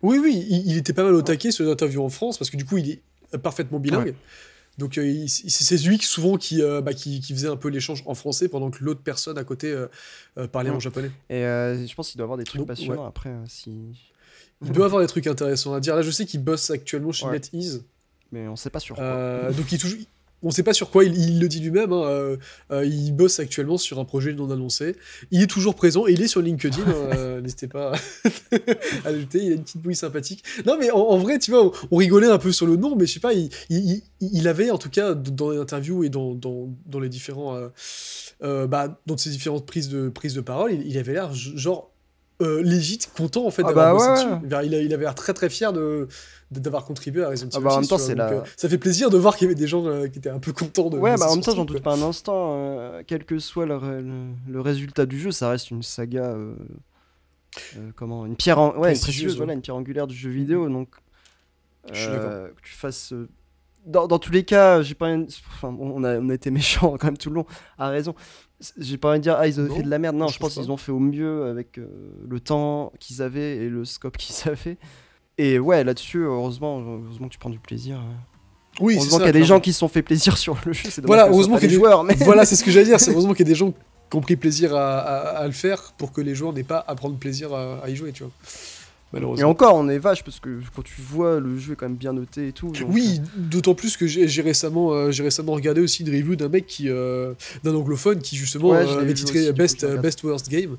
Oui, oui, il, il était pas mal au taquet sur les interviews en France parce que du coup, il est parfaitement bilingue. Ouais. Donc, euh, c'est lui qui, souvent qui, euh, bah, qui, qui faisait un peu l'échange en français pendant que l'autre personne à côté euh, parlait en Mm. japonais. Et je pense qu'il doit avoir des trucs Donc, passionnants après euh, si. Il doit avoir des trucs intéressants à dire. Là, je sais qu'il bosse actuellement chez. NetEase. Mais on sait pas sur quoi. Donc, il toujours. On sait pas sur quoi, il, il le dit lui-même. hein, euh, euh, il bosse actuellement sur un projet non annoncé. Il est toujours présent et il est sur LinkedIn. hein, *laughs* euh, N'hésitez pas à l'ajouter. Il a une petite bouille sympathique. Non, mais en, en vrai, tu vois, on, on rigolait un peu sur le nom, mais je sais pas, il, il- il- il avait en tout cas dans les interviews et dans, dans, dans les différents. bah, dans ses différentes prises de, prises de parole, il, avait l'air genre. Euh, légit content en fait Ah d'avoir bah bossé ouais, dessus. Il, a- il avait l'air très très fier de d'avoir contribué à Resident Ah Evil bah, en même 6, temps, tu vois, c'est donc, la- euh, ça fait plaisir de voir qu'il y avait des gens euh, qui étaient un peu contents de Ouais, bah en même temps, j'en doute pas un instant. euh, quel que soit le, le- le résultat du jeu, ça reste une saga. comment Une pierre, en- ouais, une voilà, une pierre angulaire du jeu vidéo. Donc, Je suis que tu fasses. Dans, dans tous les cas, j'ai pas. rien- Enfin, on a, on a été méchants *laughs* quand même tout le long. À raison. J'ai pas envie de dire, ah, ils ont Non, fait de la merde. Non, je je pense qu'ils ont fait au mieux avec euh, le temps qu'ils avaient et le scope qu'ils *laughs* avaient. Et ouais, là-dessus, heureusement, heureusement que tu prends du plaisir. hein. Oui, heureusement qu'il y a des gens qui se sont fait plaisir *laughs* sur le jeu. Voilà, heureusement qu'il y a des- joueurs, mais Voilà, c'est ce que j'allais dire. C'est heureusement qu'il y a des gens qui ont pris plaisir à, à- à le faire pour que les joueurs n'aient pas à prendre plaisir à, à y jouer, tu vois. Et encore, on est vache parce que quand tu vois le jeu est quand même bien noté et tout. donc, Oui, d'autant plus que j'ai récemment, euh, j'ai récemment regardé aussi une review d'un mec qui, euh, d'un anglophone qui justement Ouais, euh, avait titré aussi, du coup, Best. Best Worst Game,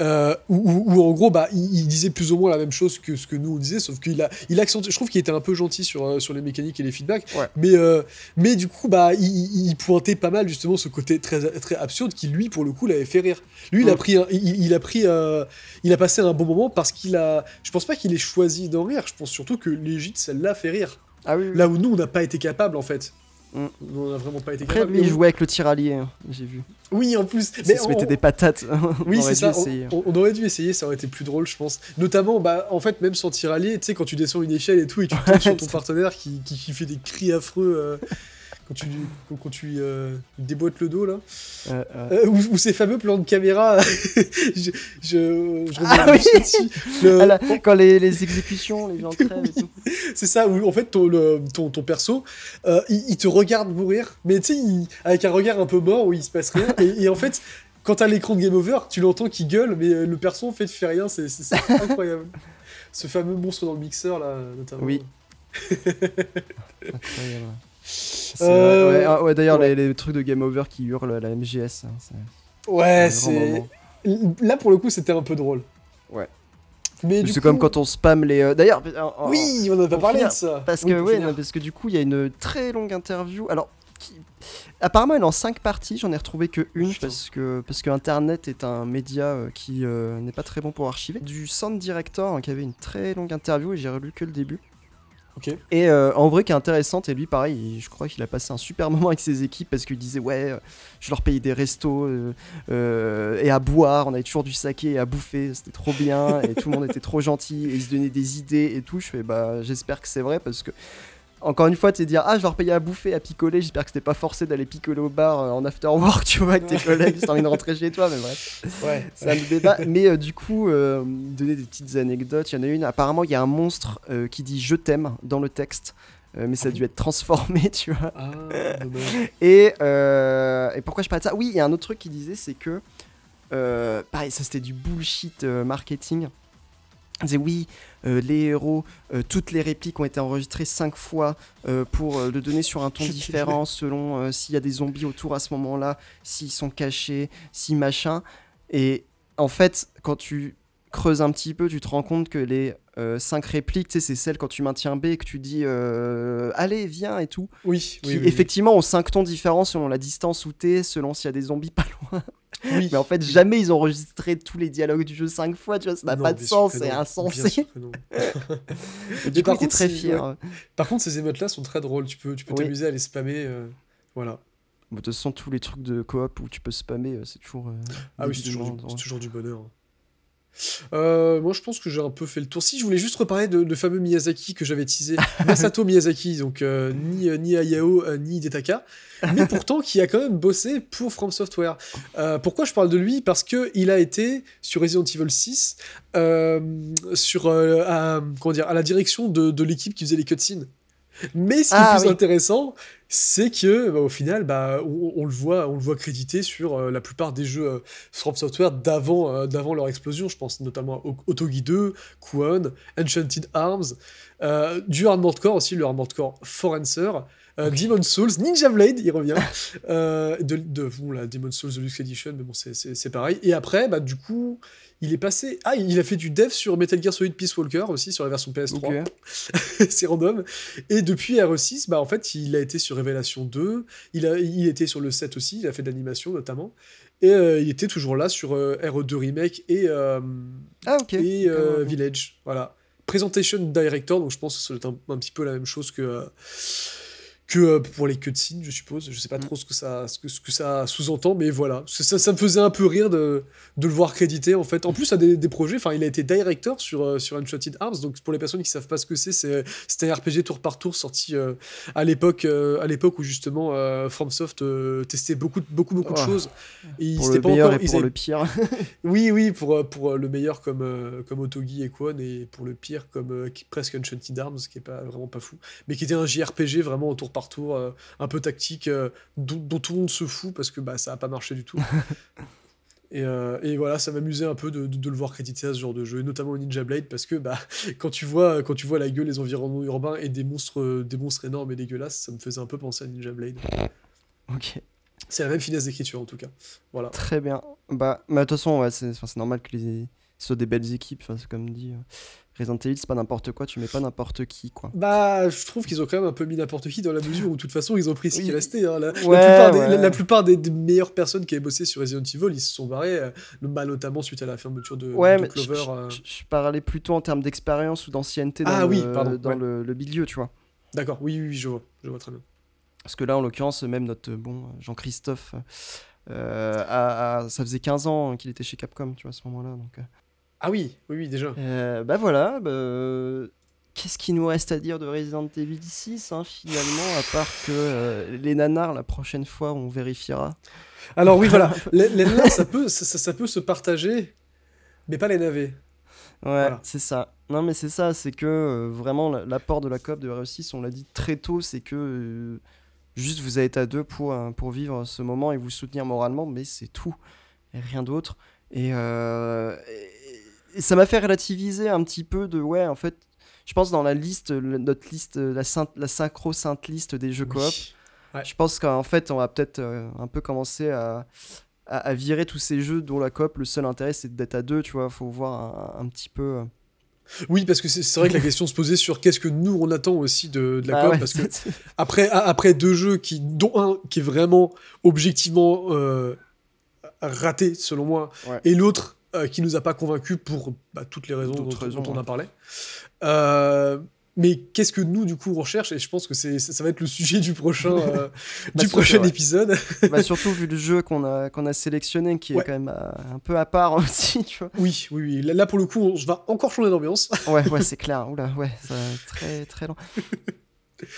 euh, où, où- où, en gros bah il, il disait plus ou moins la même chose que ce que nous on disait, sauf qu'il a, il accentue. Je trouve qu'il était un peu gentil sur euh, sur les mécaniques et les feedbacks, Ouais. mais euh, mais du coup bah il, pointait pas mal justement ce côté très très absurde qui lui pour le coup l'avait fait rire. Lui il a pris, un- il, il a pris, euh, il a passé un bon moment parce qu'il a, je pense pas qu'il ait choisi d'en rire, je pense surtout que Légit celle-là fait rire. Ah oui, oui. Là où nous, on n'a pas été capable, en fait. Mm. On n'a vraiment pas été capable. il jouait avec le tiralier, hein, j'ai vu. Oui, en plus. Mais se on- mettait des patates. *laughs* Oui, on c'est aurait ça. dû On, aurait dû essayer, ça aurait été plus drôle, je pense. Notamment, bah, en fait, même sans tir allié, tu sais, quand tu descends une échelle et tout, et tu tombes sur ton *laughs* partenaire qui, qui, qui fait des cris affreux euh, quand tu, quand, quand tu euh, déboîtes le dos, là. Euh, euh, ou, ou ces fameux plans de caméra. *laughs* je, je, je Ah reviens oui dessus. Le- ah là, quand les, les exécutions, les gens *laughs* crèvent et tout. C'est ça, où en fait ton, le- ton, ton perso, il, il te regarde mourir, mais tu sais, avec un regard un peu mort où il se passe rien. et, et en fait, quand t'as l'écran de Game Over, tu l'entends qui gueule, mais le perso en fait fait rien, c'est *laughs* incroyable. Ce fameux monstre dans le mixeur là, notamment. Oui. Incroyable. Euh, vrai. Ouais, ah, ouais, d'ailleurs, ouais. les, les trucs de Game Over qui hurlent à la MGS. hein, Ouais, c'est. Là pour le coup, c'était un peu drôle. Ouais. Mais C'est coup- comme quand on spam les. euh, D'ailleurs, Oui, on en a pas parlé finir, de ça. Parce que, non, parce que du coup, il y a une très longue interview. Alors, qui- apparemment, elle est en 5 parties. J'en ai retrouvé que une Putain. parce que, parce que Internet est un média euh, qui euh, n'est pas très bon pour archiver. Du Sound Director hein, qui avait une très longue interview et j'ai relu que le début. Et euh, en vrai, qui est intéressante. Et lui, pareil, il- je crois qu'il a passé un super *laughs* moment avec ses équipes parce qu'il disait Ouais, euh, je leur payais des restos euh, et à boire. On avait toujours du saké et à bouffer. C'était trop bien. et tout le monde était trop gentil. Et ils se donnaient des idées et tout. Je fais Bah, j'espère que c'est vrai parce que. Encore une fois, tu dire ah je leur payais à bouffer, à picoler. J'espère que c'était pas forcé d'aller picoler au bar euh, en after work, tu vois, avec tes collègues. Si t'as envie de rentrer chez toi, mais bref. Ouais. C'est un débat. Mais euh, du coup, euh, donner des petites anecdotes. Il y en a une. Apparemment, il y a un monstre qui dit je t'aime dans le texte. Euh, mais ça a dû être transformé, *laughs* tu vois. Ah. Et, euh, et pourquoi je parlais de ça? Oui, il y a un autre truc qui disait c'est que. euh, pareil, ça c'était du bullshit marketing. Disait oui, euh, les héros, euh, toutes les répliques ont été enregistrées cinq fois euh, pour le donner sur un ton différent selon s'il y a des zombies autour à ce moment-là, s'ils sont cachés, si machin. Et en fait, quand tu creuses un petit peu, tu te rends compte que les cinq répliques, c'est celles quand tu maintiens B et que tu dis allez, viens et tout. Oui, Qui oui, oui, effectivement ont cinq tons différents selon la distance où t'es, selon s'il y a des zombies *laughs* pas loin. Oui. Mais en fait, jamais ils ont enregistré tous les dialogues du jeu cinq fois, tu vois, ça n'a pas de sens, c'est insensé. *laughs* Et du coup, par contre, très fier. Par contre, ces émotes-là sont très drôles. Tu peux tu peux Oui. t'amuser à les spammer. euh, Voilà. Bon, De toute façon, tous les trucs de coop où tu peux spammer, euh, c'est toujours. euh, Ah oui, c'est toujours, du- toujours bonheur. Euh, moi, je pense que j'ai un peu fait le tour. Si, je voulais juste reparler de, de fameux Miyazaki que j'avais teasé. *laughs* Masato Miyazaki, donc euh, ni, euh, ni Hayao, euh, ni Hidetaka, mais *laughs* pourtant qui a quand même bossé pour From Software. Pourquoi je parle de lui? Parce que il a été sur Resident Evil 6, euh, sur, à, comment dire, à la direction de, de l'équipe qui faisait les cutscenes. Mais ce qui Ah, est plus oui. intéressant, c'est que bah, au final, bah, on, on le voit, on le voit crédité sur euh, la plupart des jeux euh, From Software d'avant, euh, d'avant leur explosion. Je pense notamment à Otogi 2, Kuon, Enchanted Arms, euh, du Armored Core aussi, le Armored Core Forencer, euh, Demon's Souls, Ninja Blade, il revient, *laughs* de, de bon, la Demon's Souls Deluxe Edition, mais bon, c'est pareil. Et après, bah, du coup, il est passé. Ah, il a fait du dev sur Metal Gear Solid Peace Walker aussi, sur la version PS3. Ok. *laughs* c'est random. Et depuis RE6, bah, en fait, il a été sur Révélation 2, il, a, il était sur le 7 aussi, il a fait de l'animation notamment. Et euh, il était toujours là sur euh, RE2 Remake et, euh, Ah, et. Village. Voilà. Presentation Director, donc je pense que être un, un petit peu la même chose que, que euh, pour les cutscenes, je suppose. Je sais pas Mm. trop ce que ça, ce que, ce que ça sous-entend, mais voilà. Ça, me faisait un peu rire de, de le voir crédité, en fait. En plus, à des, des projets, enfin, il a été director sur, euh, sur Uncharted Arms, donc pour les personnes qui savent pas ce que c'est, c'est c'était un RPG tour par tour sorti euh, à l'époque euh, à l'époque où justement euh, FromSoft testait beaucoup, beaucoup, beaucoup de Oh. choses. Et Pour le pas meilleur encore- et pour avaient- le pire. *laughs* oui, oui, pour, pour le meilleur comme, comme Otogi et Kwon, et pour le pire comme qui- presque Uncharted Arms, qui est pas, vraiment pas fou, mais qui était un JRPG vraiment au tour par tour, euh, un peu tactique, euh, dont, dont tout le monde se fout parce que bah, ça a pas marché du tout. *laughs* Et, euh, et voilà, ça m'amusait un peu de, de- de le voir crédité à ce genre de jeu, et notamment au Ninja Blade, parce que bah, *laughs* quand, tu vois, quand tu vois la gueule, les environnements urbains et des monstres, des monstres énormes et dégueulasses, ça me faisait un peu penser à Ninja Blade. ok. C'est la même finesse d'écriture en tout cas. Voilà. Très bien. Bah, mais de toute façon, ouais, c'est normal que les ce soit des belles équipes. C'est comme dit. Resident Evil, c'est pas n'importe quoi, tu mets pas n'importe qui, quoi. Bah, je trouve qu'ils ont quand même un peu mis n'importe qui dans la mesure où, de toute façon, ils ont pris ce qui restait. hein. La, plupart, des, ouais. la- la plupart des, des meilleures personnes qui avaient bossé sur Resident Evil, ils se sont barrés, euh, bah, notamment suite à la fermeture de, Ouais, de mais je, Clover. je- euh. je- je parlais plutôt en termes d'expérience ou d'ancienneté dans, Ah le, oui, pardon, dans le, le milieu, tu vois. D'accord, oui, oui, oui, je vois, je vois très bien. Parce que là, en l'occurrence, même notre euh, bon Jean-Christophe, euh, a- a- ça faisait 15 ans qu'il était chez Capcom, tu vois, à ce moment-là. Donc. Ah oui, oui, oui, déjà. Euh, bah voilà, bah, qu'est-ce qu'il nous reste à dire de Resident Evil 6, hein, finalement, à part que euh, les nanars, la prochaine fois, on vérifiera. Alors oui, voilà, *laughs* les, les nains, ça peut, ça, peut se partager, mais pas les navets. Ouais, Voilà. c'est ça. Non, mais c'est ça, c'est que euh, vraiment la- l'apport de la coop de RE6, on l'a dit très tôt, c'est que euh, juste vous êtes à deux pour, pour vivre ce moment et vous soutenir moralement, mais c'est tout, et rien d'autre. Euh, et ça m'a fait relativiser un petit peu de ouais, en fait, je pense dans la liste, notre liste, la, sainte, la synchro-sainte liste des jeux coop, Oui. Ouais. je pense qu'en fait, on va peut-être euh, un peu commencer à, à, à virer tous ces jeux dont la coop, le seul intérêt, c'est d'être à deux, tu vois, faut voir un, un petit peu. euh, Oui, parce que c'est vrai que la question se posait sur qu'est-ce que nous on attend aussi de, de la Ah ouais, parce que *laughs* après, après deux jeux qui, dont un qui est vraiment objectivement euh, raté selon moi, Ouais. et l'autre euh, qui nous a pas convaincus pour bah, toutes les raisons dont, D'autres raisons, dont on a parlé. Euh, mais qu'est-ce que nous du coup on recherche? Et je pense que c'est ça va être le sujet du prochain euh, *laughs* Bah, du prochain épisode. *laughs* bah, surtout vu le jeu qu'on a, qu'on a sélectionné, qui est quand même euh, un peu à part *laughs* aussi, tu vois. Oui, oui, oui. Là, là, pour le coup, on va encore changer d'ambiance. Ouais, ouais, c'est clair. Oula, ouais, ça très très long.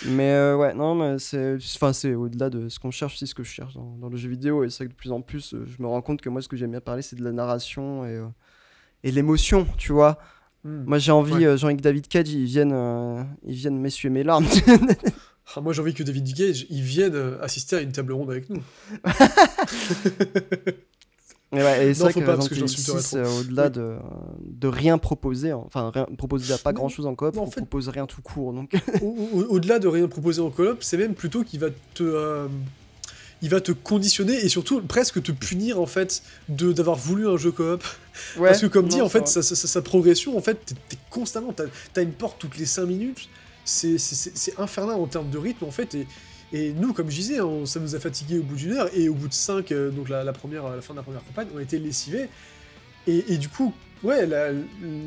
Mais euh, ouais, non, mais c'est, enfin, c'est au-delà de ce qu'on cherche, c'est ce que je cherche dans, dans le jeu vidéo. Et c'est vrai que de plus en plus, euh, je me rends compte que moi, ce que j'aime bien parler, c'est de la narration et, euh, et l'émotion, tu vois. Moi, j'ai envie, Ouais. euh, Jean-Luc David Cage, ils viennent, euh, ils viennent m'essuyer mes larmes. *laughs* Ah, moi, j'ai envie que David Cage, il vienne euh, assister à une table ronde avec nous. *laughs* Et, ouais, et c'est vrai que pas, parce que Resident je Evil l'insulterais 6, trop. euh, au-delà Oui. de, de rien proposer, enfin, rien, propose déjà pas grand-chose en coop, non, en on fait- propose rien tout court, donc... *laughs* Au- au- Au-delà de rien proposer en coop, c'est même plutôt qu'il va te. euh, il va te conditionner et surtout presque te punir en fait de d'avoir voulu un jeu coop. Ouais, Parce que comme dit, en fait, sa, sa- sa- sa progression, en fait, t'es constamment, t'as as une porte toutes les 5 minutes, c'est- infernal en termes de rythme, en fait, et, et nous, comme je disais, on- ça nous a fatigué au bout d'une heure, et au bout de 5, donc la, la première, la fin de la première campagne, on a été lessivés, et, et du coup, ouais, la,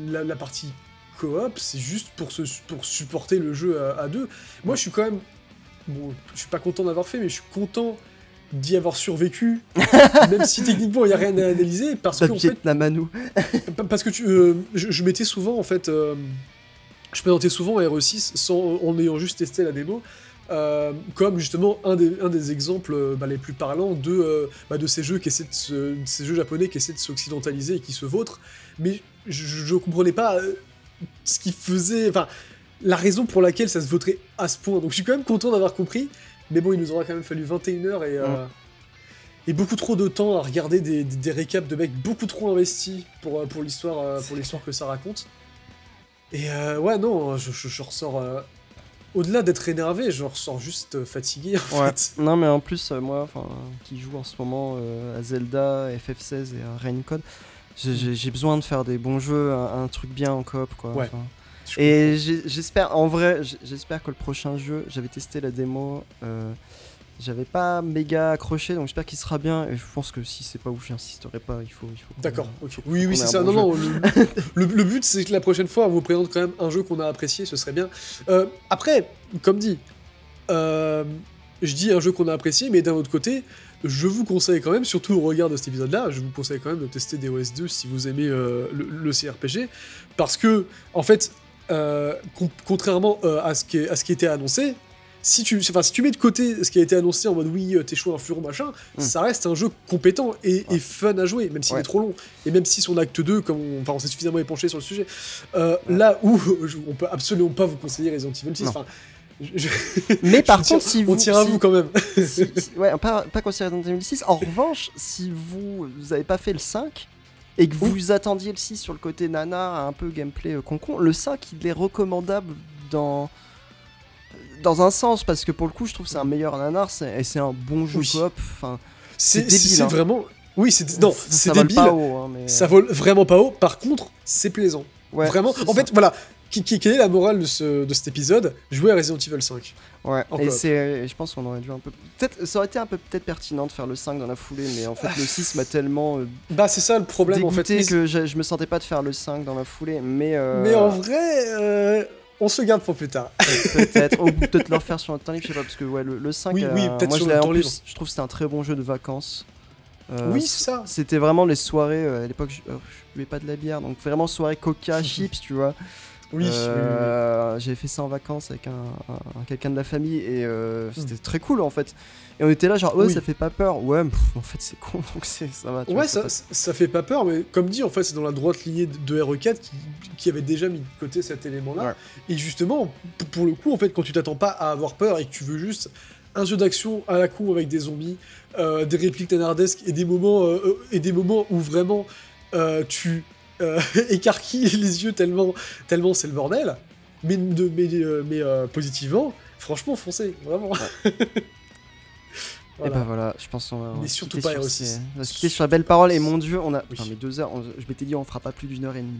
la, la partie coop, c'est juste pour, se, pour supporter le jeu à, à deux. Moi, je suis quand même, bon, je suis pas content d'avoir fait, mais je suis content d'y avoir survécu, *laughs* même si techniquement il n'y a rien à analyser, parce Bah, qu'en fait, nous. *laughs* Pa- Parce que tu, euh, je, je mettais souvent, en fait, euh, je présentais souvent RE6 sans, en ayant juste testé la démo, euh, comme justement un des, un des exemples euh, bah, les plus parlants de, euh, bah, de ces jeux qui essaient de se- ces jeux japonais qui essaient de s'occidentaliser et qui se vautrent, mais je, je comprenais pas ce qui faisait, enfin, la raison pour laquelle ça se vautrait à ce point. Donc je suis quand même content d'avoir compris, mais bon, il nous aura quand même fallu 21 heures et, euh, et beaucoup trop de temps à regarder des, des, des récaps de mecs beaucoup trop investis pour, pour l'histoire pour l'histoire que ça raconte. Et ouais, non, je, je- je ressors. Au-delà d'être énervé, je ressors juste euh, fatigué en Ouais. fait. *laughs* Non, mais en plus, euh, moi, qui joue en ce moment euh, à Zelda, FF16 et à Rain Code, j'ai- besoin de faire des bons jeux, un, un truc bien en coop, quoi. Ouais. Et j'espère, en vrai, j'espère que le prochain jeu, j'avais testé la démo, euh, j'avais pas méga accroché, donc j'espère qu'il sera bien. Et je pense que si c'est pas ouf, j'insisterai pas. Il faut, il faut. D'accord, il ok. faut- Oui, oui, c'est ça. bon non, non, le, le- le but, c'est que la prochaine fois, on vous présente quand même un jeu qu'on a apprécié, ce serait bien. Euh, après, comme dit, euh, je dis un jeu qu'on a apprécié, mais d'un autre côté, je vous conseille quand même, surtout au regard de cet épisode-là, je vous conseille quand même de tester DOS2 si vous aimez euh, le, le CRPG, parce que, en fait, con- contrairement à, ce qui est- à ce qui était annoncé, si tu, enfin, si tu mets de côté ce qui a été annoncé en mode oui, euh, t'es chaud, un furon, machin, Mm. ça reste un jeu compétent et, fun à jouer, même s'il Ouais. est trop long. Et même si son acte 2, comme on, enfin, on s'est suffisamment épanché sur le sujet, euh, là où *laughs* on peut absolument pas vous conseiller Resident Evil 6. Non. Enfin, je- *laughs* Mais *laughs* par contre, si on vous, tient à si- vous quand même. si- si- ouais, pas, pas considéré dans 2006. En revanche, si vous vous avez pas fait le 5 et que vous attendiez le 6 sur le côté nanar, un peu gameplay euh, concon, le 5 il est recommandable dans dans un sens parce que pour le coup, je trouve que c'est un meilleur nanar c'est- et c'est un bon jeu Oui. coop. Enfin, C'est hein. vraiment. Oui, c'est non, c'est vole débile. pas haut, hein, mais Ça vole vraiment pas haut. Par contre, c'est plaisant. ouais, vraiment. En ça. fait, voilà. Qui, qui- quelle est la morale de, ce- de cet épisode? Jouer à Resident Evil 5. Ouais, En et c'est, je pense qu'on aurait dû un peu. Peut-être, ça aurait été un peu peut-être pertinent de faire le 5 dans la foulée, mais en fait le 6 m'a tellement euh, Bah, c'est ça le problème en fait. que je, je me sentais pas de faire le 5 dans la foulée, mais. euh, mais en vrai, euh, on se garde pour plus tard. *laughs* peut-être, ou peut-être le refaire sur notre temps libre, je sais pas, parce que ouais, le, le 5, Oui, euh, oui, moi je en plus, je trouve que c'était un très bon jeu de vacances. Euh, oui, ça. C'était vraiment les soirées, euh, à l'époque je, euh, je buvais pas de la bière, donc vraiment soirée coca, *laughs* chips, tu vois. Oui, oui, oui, oui. Euh, J'avais fait ça en vacances avec un, un- un- quelqu'un de la famille et euh, Hmm. c'était très cool en fait. Et on était là genre ouais ça fait pas peur. Ouais pff, en fait c'est con *laughs* donc c'est ça va. vois, Ouais, c'est ça, pas- ça fait pas peur, mais comme dit, en fait, c'est dans la droite lignée de de RE4 qui, qui avait déjà mis de côté cet élément-là. Ouais. Et justement, pour le coup, en fait, quand tu t'attends pas à avoir peur et que tu veux juste un jeu d'action à la con avec des zombies, euh, des répliques tanardesques et des moments, euh, euh, et des moments où vraiment tu euh, *laughs* les yeux tellement, tellement c'est le bordel, mais, de, mais, euh, mais euh, positivement, franchement, foncez, vraiment. *laughs* Et Voilà. bah voilà, je pense qu'on va. on va Mais surtout pas sur R6. ces- sur la belle parole et mon dieu on a. Oui. Enfin mais deux heures, on- je m'étais dit on fera pas plus d'une heure et demie.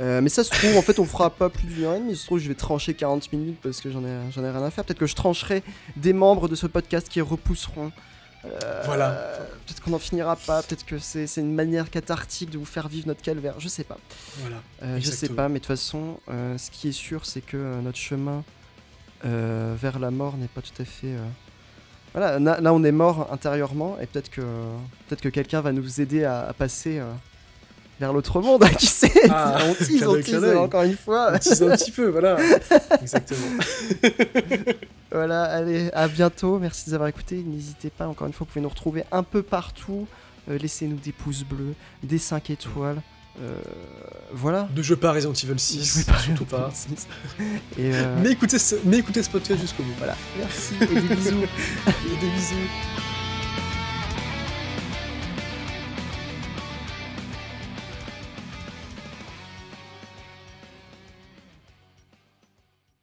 Euh, mais ça se trouve en fait on fera pas plus d'une heure et demie, ça se trouve je vais trancher 40 minutes parce que j'en ai, j'en ai rien à faire. Peut-être que je trancherai des membres de ce podcast qui repousseront. Euh, Voilà. Peut-être qu'on n'en finira pas, peut-être que c'est c'est une manière cathartique de vous faire vivre notre calvaire, je sais pas. Voilà. Euh, je sais pas, mais de toute façon, euh, ce qui est sûr, c'est que notre chemin vers la mort n'est pas tout à fait. Voilà, là, on est mort intérieurement, et peut-être que peut-être que quelqu'un va nous aider à, à passer vers l'autre monde. Qui sait Ah, *laughs* On *laughs* tease, on tease encore une fois. On tease un petit peu, voilà. *laughs* Exactement. Voilà, allez, à bientôt. Merci de nous avoir écoutés. N'hésitez pas, encore une fois, vous pouvez nous retrouver un peu partout. Euh, Laissez-nous des pouces bleus, des 5 étoiles. Euh, voilà. Ne jouez pas Resident Evil Je 6, vais pas surtout pas. Et euh, Mais écoutez, ce, mais écoutez ce podcast jusqu'au bout. voilà. Merci et des bisous. Et des bisous.